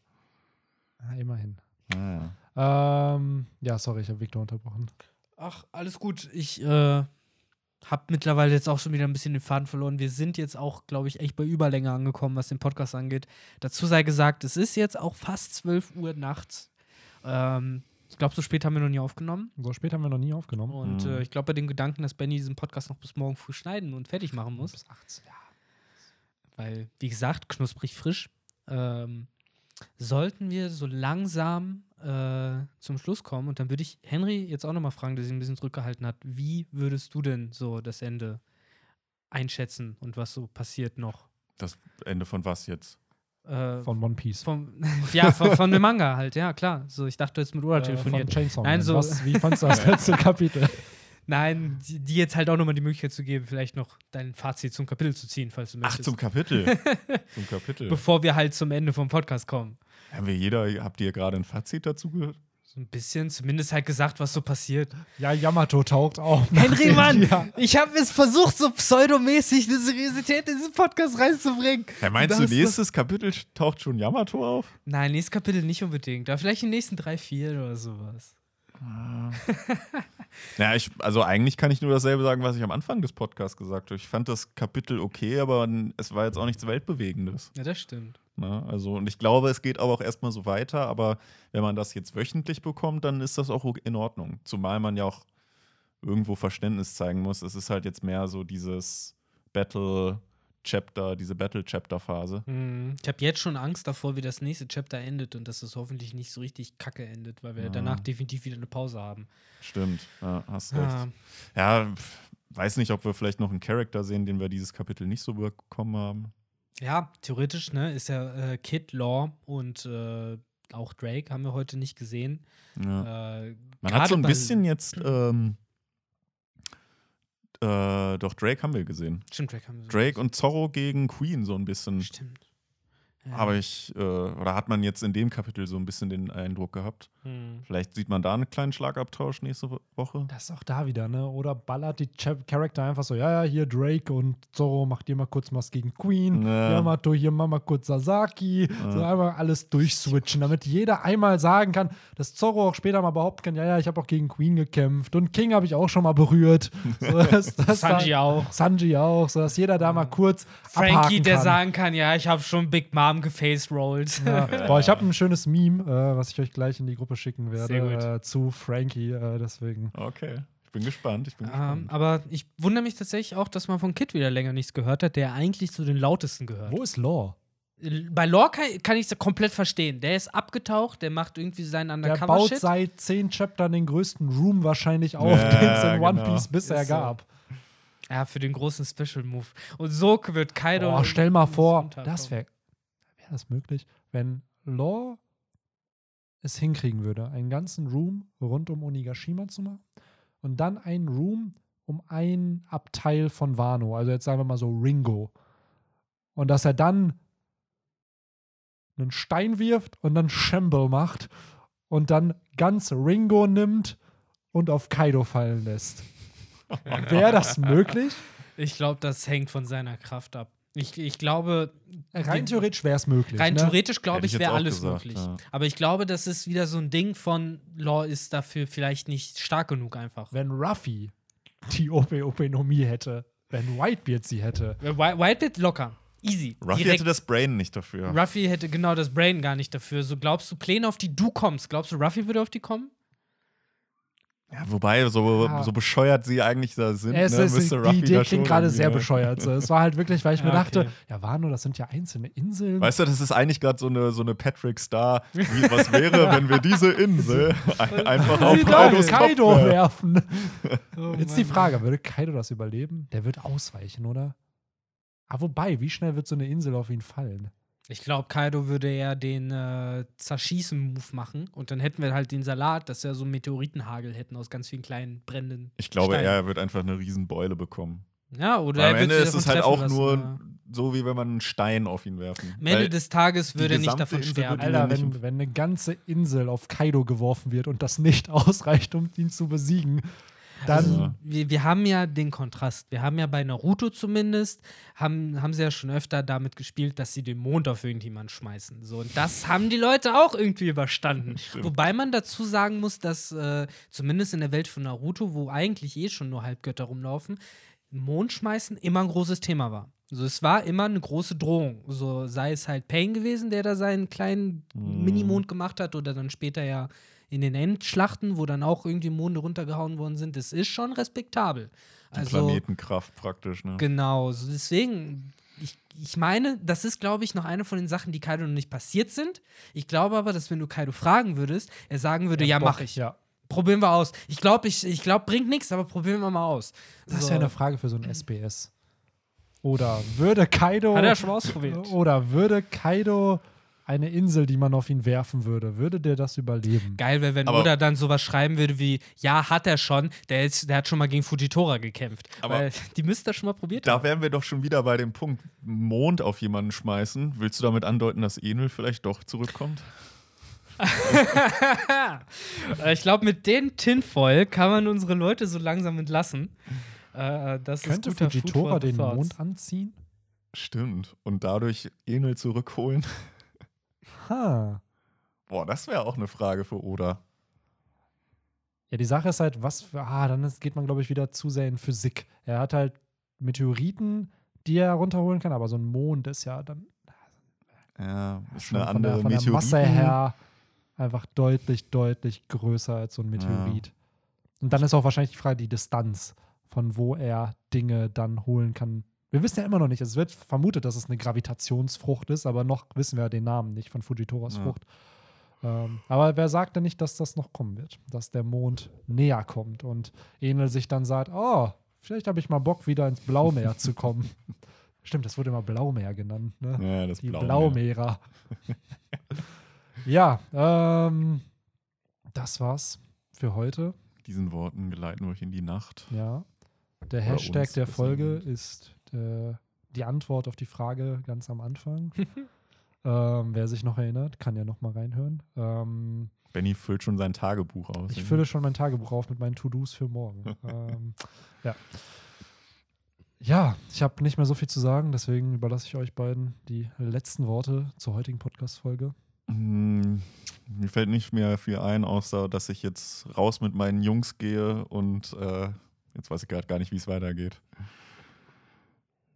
ja, immerhin. Ah, Ähm, ja, sorry, ich habe Victor unterbrochen. Ach, alles gut. Ich äh, hab mittlerweile jetzt auch schon wieder ein bisschen den Faden verloren. Wir sind jetzt auch, glaube ich, echt bei Überlänge angekommen, was den Podcast angeht. Dazu sei gesagt, es ist jetzt auch fast 12 Uhr nachts. Ähm, ich glaube, so spät haben wir noch nie aufgenommen. So spät haben wir noch nie aufgenommen. Und Mhm. äh, ich glaube, bei dem Gedanken, dass Benny diesen Podcast noch bis morgen früh schneiden und fertig machen muss. Bis 18. Ja. Weil, wie gesagt, knusprig frisch. Ähm, sollten wir so langsam äh, zum Schluss kommen. Und dann würde ich Henry jetzt auch nochmal fragen, der sich ein bisschen zurückgehalten hat. Wie würdest du denn so das Ende einschätzen und was so passiert noch? Das Ende von was jetzt? Äh, Von One Piece. vom, ja, von, von dem Manga halt, ja, klar. So, ich dachte jetzt mit Ura Äh, von telefoniert. Chainsaw Nein, so- Was, wie fandst du das letzte Kapitel? Nein, die, die jetzt halt auch nochmal die Möglichkeit zu geben, vielleicht noch dein Fazit zum Kapitel zu ziehen, falls du Ach, möchtest. zum Kapitel. zum Kapitel. bevor wir halt zum Ende vom Podcast kommen. Haben wir jeder, habt ihr gerade ein Fazit dazu gehört? So ein bisschen, zumindest halt gesagt, was so passiert. Ja, Yamato taucht auf. Henry, Mann! die- Ich habe es versucht, so pseudomäßig eine Seriosität in diesen Podcast reinzubringen. Ja, meinst du, nächstes Kapitel taucht schon Yamato auf? Nein, nächstes Kapitel nicht unbedingt. Aber vielleicht in den nächsten drei, vier oder sowas. Naja, ich, also eigentlich kann ich nur dasselbe sagen, was ich am Anfang des Podcasts gesagt habe. Ich fand das Kapitel okay, aber es war jetzt auch nichts Weltbewegendes. Ja, das stimmt. Ne? Also, und ich glaube, es geht aber auch erstmal so weiter, aber wenn man das jetzt wöchentlich bekommt, dann ist das auch in Ordnung. Zumal man ja auch irgendwo Verständnis zeigen muss. Es ist halt jetzt mehr so dieses Battle-Chapter, diese Battle-Chapter-Phase. Hm, Ich habe jetzt schon Angst davor, wie das nächste Chapter endet und dass es hoffentlich nicht so richtig kacke endet, weil wir Ja. danach definitiv wieder eine Pause haben. Stimmt, ja, hast recht. Ah, Ja, weiß nicht, ob wir vielleicht noch einen Charakter sehen, den wir dieses Kapitel nicht so bekommen haben. ja, theoretisch, ne, ist ja äh, Kid, Law und äh, auch Drake haben wir heute nicht gesehen. Ja. Äh, Man hat so ein bisschen jetzt, ähm, äh, doch Drake haben wir gesehen. Stimmt, Drake haben wir so- Drake und Zorro gegen Queen so ein bisschen. Stimmt. Ja. Habe ich, äh, oder hat man jetzt in dem Kapitel so ein bisschen den Eindruck gehabt. Hm. Vielleicht sieht man da einen kleinen Schlagabtausch nächste Wo- Woche. Das ist auch da wieder, ne? Oder ballert die Chap Charakter einfach so, ja, ja, hier Drake und Zorro macht hier mal kurz was gegen Queen, Ja. Yamato hier mal, mal kurz Sasaki, so einmal alles durchswitchen, damit jeder einmal sagen kann, dass Zorro auch später mal behaupten kann, ja, ja, ich habe auch gegen Queen gekämpft und King habe ich auch schon mal berührt. So, dass, dass Sanji da, auch. Sanji auch, so dass jeder da mal kurz Frankie, abhaken der kann. sagen kann, ja, ich habe schon Big Mom gefaced-rolled. Ja. Boah, ich habe ein schönes Meme, äh, was ich euch gleich in die Gruppe schicken Sehr werde, äh, zu Frankie, äh, deswegen. Okay. Ich bin gespannt. Ich bin Ähm, gespannt. aber ich wundere mich tatsächlich auch, dass man von Kid wieder länger nichts gehört hat, der eigentlich zu den lautesten gehört. Wo ist Law? Bei Lore kann, kann ich es komplett verstehen. Der ist abgetaucht, der macht irgendwie seinen Der baut Undercover-Shit. seit zehn Chaptern den größten Room wahrscheinlich auf, Ja, den es in One genau. Piece bisher Ist so. gab. Ja, für den großen Special-Move. Und so wird Kaido. Boah, stell mal vor, das wäre wär das möglich, wenn Law es hinkriegen würde, einen ganzen Room rund um Onigashima zu machen und dann einen Room um ein Abteil von Wano, also jetzt sagen wir mal so Ringo. Und dass er dann einen Stein wirft und dann Shamble macht und dann ganz Ringo nimmt und auf Kaido fallen lässt. Wäre das möglich? Ich glaube, das hängt von seiner Kraft ab. Ich, ich glaube. Rein theoretisch wäre es möglich. Rein ne? theoretisch, glaube ich, wäre alles gesagt, möglich. ja. Aber ich glaube, das ist wieder so ein Ding von Law ist dafür vielleicht nicht stark genug einfach. Wenn Ruffy die Ope-Ope-Nomie hätte, wenn Whitebeard sie hätte. Whi- Whitebeard locker. Easy. Ruffy Direkt. hätte das Brain nicht dafür. Ruffy hätte genau das Brain gar nicht dafür. So glaubst du, Pläne, auf die du kommst, glaubst du, Ruffy würde auf die kommen? Ja, wobei, so, Ja. so bescheuert sie eigentlich da sind, Es ne, ist, müsste die Idee klingt gerade sehr bescheuert. So. Es war halt wirklich, weil ich mir Ja, okay. dachte, ja, Wano, das sind ja einzelne Inseln. Weißt du, das ist eigentlich gerade so eine, so eine Patrick Star. Wie, was wäre, wenn wir diese Insel ein, einfach auf Kaidos Kaido werfen? werfen. Oh Jetzt die Frage, würde Kaido das überleben? Der wird ausweichen, oder? Aber wobei, wie schnell wird so eine Insel auf ihn fallen? Ich glaube, Kaido würde eher den äh, Zerschießen-Move machen und dann hätten wir halt den Salat, dass wir so einen Meteoritenhagel hätten aus ganz vielen kleinen brennenden. Ich glaube, Steinen. er wird einfach eine riesen Beule bekommen. Ja, oder Weil am er Ende ist es halt auch lassen, nur ja. so, wie wenn man einen Stein auf ihn werfen. Am Ende Weil des Tages würde er nicht davon Insel sterben. ja Alter, wenn, wenn eine ganze Insel auf Kaido geworfen wird und das nicht ausreicht, um ihn zu besiegen. Dann Also, wir, wir haben ja den Kontrast. Wir haben ja bei Naruto zumindest, haben, haben sie ja schon öfter damit gespielt, dass sie den Mond auf irgendjemanden schmeißen. So, und das haben die Leute auch irgendwie überstanden. Stimmt. Wobei man dazu sagen muss, dass äh, zumindest in der Welt von Naruto, wo eigentlich eh schon nur Halbgötter rumlaufen, Mond schmeißen immer ein großes Thema war. Also es war immer eine große Drohung. So sei es halt Pain gewesen, der da seinen kleinen Mhm. Minimond gemacht hat, oder dann später ja in den Endschlachten, wo dann auch irgendwie Monde runtergehauen worden sind. Das ist schon respektabel. Die Also Planetenkraft praktisch, ne? genau. So deswegen. Ich, ich meine, das ist, glaube ich, noch eine von den Sachen, die Kaido noch nicht passiert sind. Ich glaube aber, dass wenn du Kaido fragen würdest, er sagen würde, ja, Bock, mach ich. Ja. Probieren wir aus. Ich glaube, ich, ich glaub, bringt nichts, aber probieren wir mal aus. Das ist So. ja eine Frage für so ein SPS. Oder würde Kaido. Hat er schon mal ausprobiert. Oder würde Kaido eine Insel, die man auf ihn werfen würde, würde der das überleben? Geil wäre, wenn Aber- Oda dann sowas schreiben würde wie: Ja, hat er schon, der, ist, der hat schon mal gegen Fujitora gekämpft. Aber- Weil die müsste das schon mal probiert Da haben. wären wir doch schon wieder bei dem Punkt, Mond auf jemanden schmeißen. Willst du damit andeuten, dass Enel vielleicht doch zurückkommt? Ich glaube, mit den Tinfoil kann man unsere Leute so langsam entlassen. Äh, das Könnte Fujitora den. Mond anziehen? Stimmt. Und dadurch Enel zurückholen? Ha. Boah, das wäre auch eine Frage für Oda. Ja, die Sache ist halt, was für. Ah, dann ist, geht man, glaube ich, wieder zu sehr in Physik. Er hat halt Meteoriten, die er runterholen kann, aber so ein Mond ist ja dann Ja, ist schon eine von andere der, von der. Masse her einfach deutlich, deutlich größer als so ein Meteorit. Und dann ist auch wahrscheinlich die Frage, die Distanz, von wo er Dinge dann holen kann. Wir wissen ja immer noch nicht. Es wird vermutet, dass es eine Gravitationsfrucht ist, aber noch wissen wir den Namen nicht von Fujitoras Ja. Frucht. Ähm, aber wer sagt denn nicht, dass das noch kommen wird? Dass der Mond näher kommt und Enel sich dann sagt: Oh, vielleicht habe ich mal Bock, wieder ins Blaumeer zu kommen. Stimmt, das wurde immer Blaumeer genannt. Ne? Ja, das Die Blaumeer. Blaumehrer. ja, ähm, das war's für heute. Diesen Worten geleiten wir euch in die Nacht. Ja. Der Oder Hashtag der Folge ist äh, die Antwort auf die Frage ganz am Anfang. ähm, wer sich noch erinnert, kann ja noch mal reinhören. Ähm, Benny füllt schon sein Tagebuch aus. ich fülle schon mein Tagebuch auf mit meinen To-Dos für morgen. ähm, ja. Ja, ich habe nicht mehr so viel zu sagen, deswegen überlasse ich euch beiden die letzten Worte zur heutigen Podcast-Folge. Hm, Mir fällt nicht mehr viel ein, außer dass ich jetzt raus mit meinen Jungs gehe und äh, jetzt weiß ich gerade gar nicht, wie es weitergeht.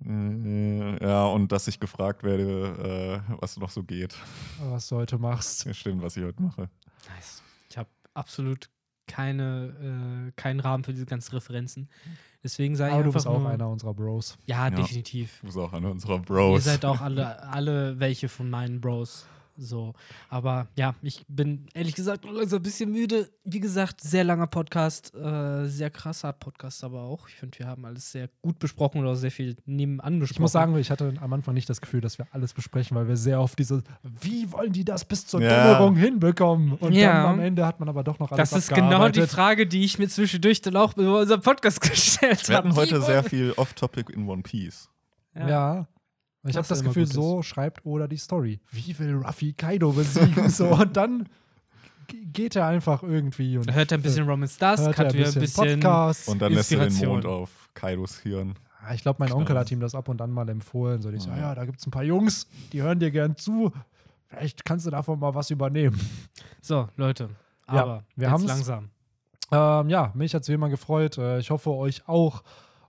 Äh, ja, und dass ich gefragt werde, äh, was noch so geht. Was du heute machst. Stimmt, was ich heute mache. Nice. Ich habe absolut keine, äh, keinen Rahmen für diese ganzen Referenzen. Deswegen ich Aber du bist auch nur, einer unserer Bros. Ja, Ja. definitiv. Du bist auch einer unserer Ihr Bros. seid auch alle, alle welche von meinen Bros. So. Aber ja, ich bin ehrlich gesagt langsam ein bisschen müde. Wie gesagt, sehr langer Podcast, äh, sehr krasser Podcast aber auch. Ich finde, wir haben alles sehr gut besprochen oder sehr viel nebenan besprochen. Ich muss sagen, ich hatte am Anfang nicht das Gefühl, dass wir alles besprechen, weil wir sehr oft diese, wie wollen die das bis zur Ja. Dämmerung hinbekommen? Und Ja. dann am Ende hat man aber doch noch alles das ist genau die. Frage, die ich mir zwischendurch dann auch über unseren Podcast gestellt Wir habe. hatten heute sehr viel Off-Topic in One Piece. Ja. Ich habe das Gefühl, ist. so schreibt Oda die Story. Wie will Ruffy Kaido besiegen? so, und dann geht er einfach irgendwie und Da hört er ein bisschen Roman Stars, hört er hat wieder ein bisschen. Podcast. Und dann lässt er den. Mond auf Kaidos Hirn. Ja, ich glaube, mein. Onkel hat ihm das ab und an mal empfohlen. So, die so, Ja. ja, da gibt es ein paar Jungs, die hören dir gern zu. Vielleicht kannst du davon mal was übernehmen. So, Leute. Ja, Aber wir jetzt haben's. langsam. Ähm, ja, mich hat es wie immer gefreut. Äh, ich hoffe, euch auch.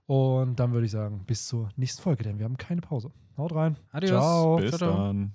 Und dann würde ich sagen, bis zur nächsten Folge, denn wir haben keine Pause. Haut rein. Adios. Ciao. Bis Ciao, ciao. dann.